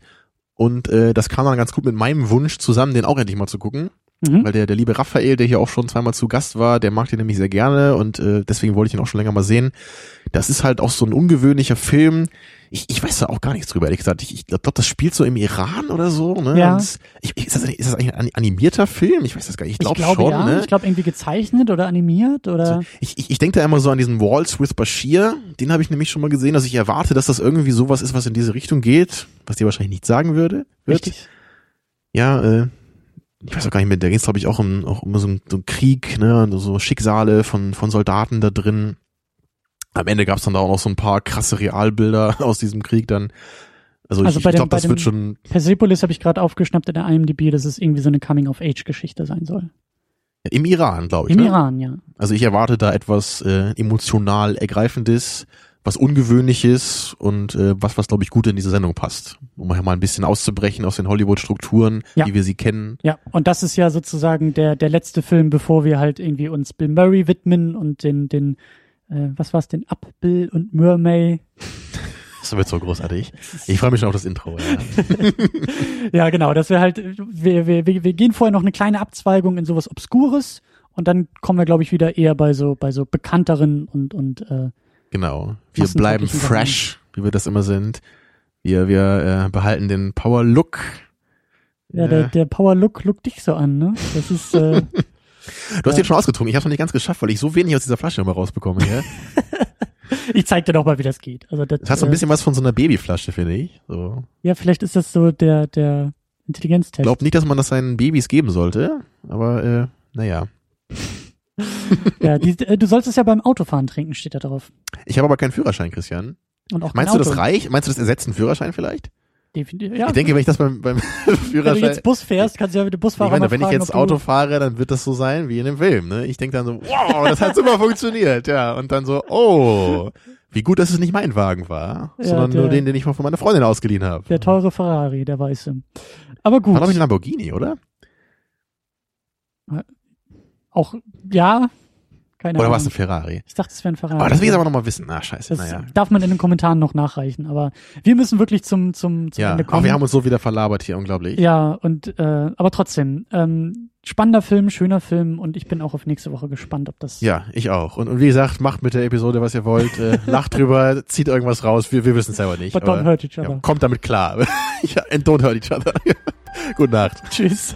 Und äh, das kam dann ganz gut mit meinem Wunsch zusammen, den auch endlich mal zu gucken. Mhm. Weil der, der liebe Raphael, der hier auch schon zweimal zu Gast war, der mag den nämlich sehr gerne und äh, deswegen wollte ich ihn auch schon länger mal sehen. Das ist halt auch so ein ungewöhnlicher Film. Ich, ich weiß da auch gar nichts drüber, ehrlich gesagt. Ich, ich glaube, das spielt so im Iran oder so. Ne? Ja. ich, ist, das, ist das eigentlich ein animierter Film? Ich weiß das gar nicht. Ich, glaub ich glaube schon. Ja. Ne? Ich glaube irgendwie gezeichnet oder animiert oder. Also ich, ich, ich denke da immer so an diesen Walls with Bashir. Den habe ich nämlich schon mal gesehen, dass ich erwarte, dass das irgendwie sowas ist, was in diese Richtung geht, was dir wahrscheinlich nicht sagen würde. Wird. Richtig. Ja, äh, ich weiß auch gar nicht mehr, da ging es glaube ich auch um, auch um so, einen, so einen Krieg, ne, so Schicksale von, von Soldaten da drin. Am Ende gab es dann da auch noch so ein paar krasse Realbilder <laughs> aus diesem Krieg dann. Also, also ich, ich glaube, das wird schon. Persepolis habe ich gerade aufgeschnappt in der IMDb, dass es irgendwie so eine Coming-of-Age-Geschichte sein soll. Im Iran, glaube ich. Im ne? Iran, ja. Also ich erwarte da etwas äh, emotional Ergreifendes, was Ungewöhnliches und äh, was, was glaube ich gut in diese Sendung passt. Um mal ein bisschen auszubrechen aus den Hollywood-Strukturen, ja. wie wir sie kennen. Ja, und das ist ja sozusagen der, der letzte Film, bevor wir halt irgendwie uns Bill Murray widmen und den, den äh, was war's denn, Up Bill und Mermay. <laughs> Das wird so großartig. <laughs> Ich freue mich schon auf das Intro. Ja, <laughs> ja genau. Das halt, wir, wir, wir, wir gehen vorher noch eine kleine Abzweigung in sowas Obskures und dann kommen wir, glaube ich, wieder eher bei so, bei so bekannteren und, und äh, Genau. Wir bleiben fresh, wie wir das immer sind. Wir, wir äh, behalten den Power Look. Ja, der, der Power Look lookt dich so an, ne? Das ist. Äh, du hast den schon ausgetrunken. Ich habe noch nicht ganz geschafft, weil ich so wenig aus dieser Flasche immer rausbekomme. Ja? <laughs> ich zeig dir doch mal, wie das geht. Also das, das hat so ein äh, bisschen was von so einer Babyflasche, finde ich. So. Ja, vielleicht ist das so der der Intelligenztest. Ich glaube nicht, dass man das seinen Babys geben sollte, aber äh, naja. <laughs> ja, die, äh, du sollst es ja beim Autofahren trinken, steht da drauf. Ich habe aber keinen Führerschein, Christian. Und auch Meinst du das reicht? Meinst du das ersetzt einen Führerschein vielleicht? Definitiv, ja. Ich denke, wenn ich das beim, beim Führerschein. <laughs> Wenn du jetzt Bus fährst, kannst du ja mit dem Busfahrer ich meine, Wenn fragen, ich jetzt Auto fahre, dann wird das so sein wie in dem Film. Ne? Ich denke dann so, wow, das hat super <laughs> funktioniert. Ja, und dann so, oh, wie gut, dass es nicht mein Wagen war, ja, sondern der, nur den, den ich von meiner Freundin ausgeliehen habe. Der teure Ferrari, der weiße. Aber gut. War doch ein Lamborghini, oder? Auch, ja, keine Oder war es ein Ferrari? Ich dachte, es wäre ein Ferrari. Aber das will ich aber nochmal wissen. Na, scheiße. Das naja. darf man in den Kommentaren noch nachreichen. Aber wir müssen wirklich zum, zum, zum ja, Ende kommen. Aber wir haben uns so wieder verlabert hier, unglaublich. Ja, und äh, aber trotzdem, ähm, spannender Film, schöner Film und ich bin auch auf nächste Woche gespannt, ob das. Ja, ich auch. Und, und wie gesagt, macht mit der Episode, was ihr wollt. Äh, <laughs> lacht drüber, zieht irgendwas raus. Wir, wir wissen es selber nicht. But don't hurt each other. Ja, kommt damit klar. <laughs> ja, and don't hurt each other. <laughs> Gute Nacht. Tschüss.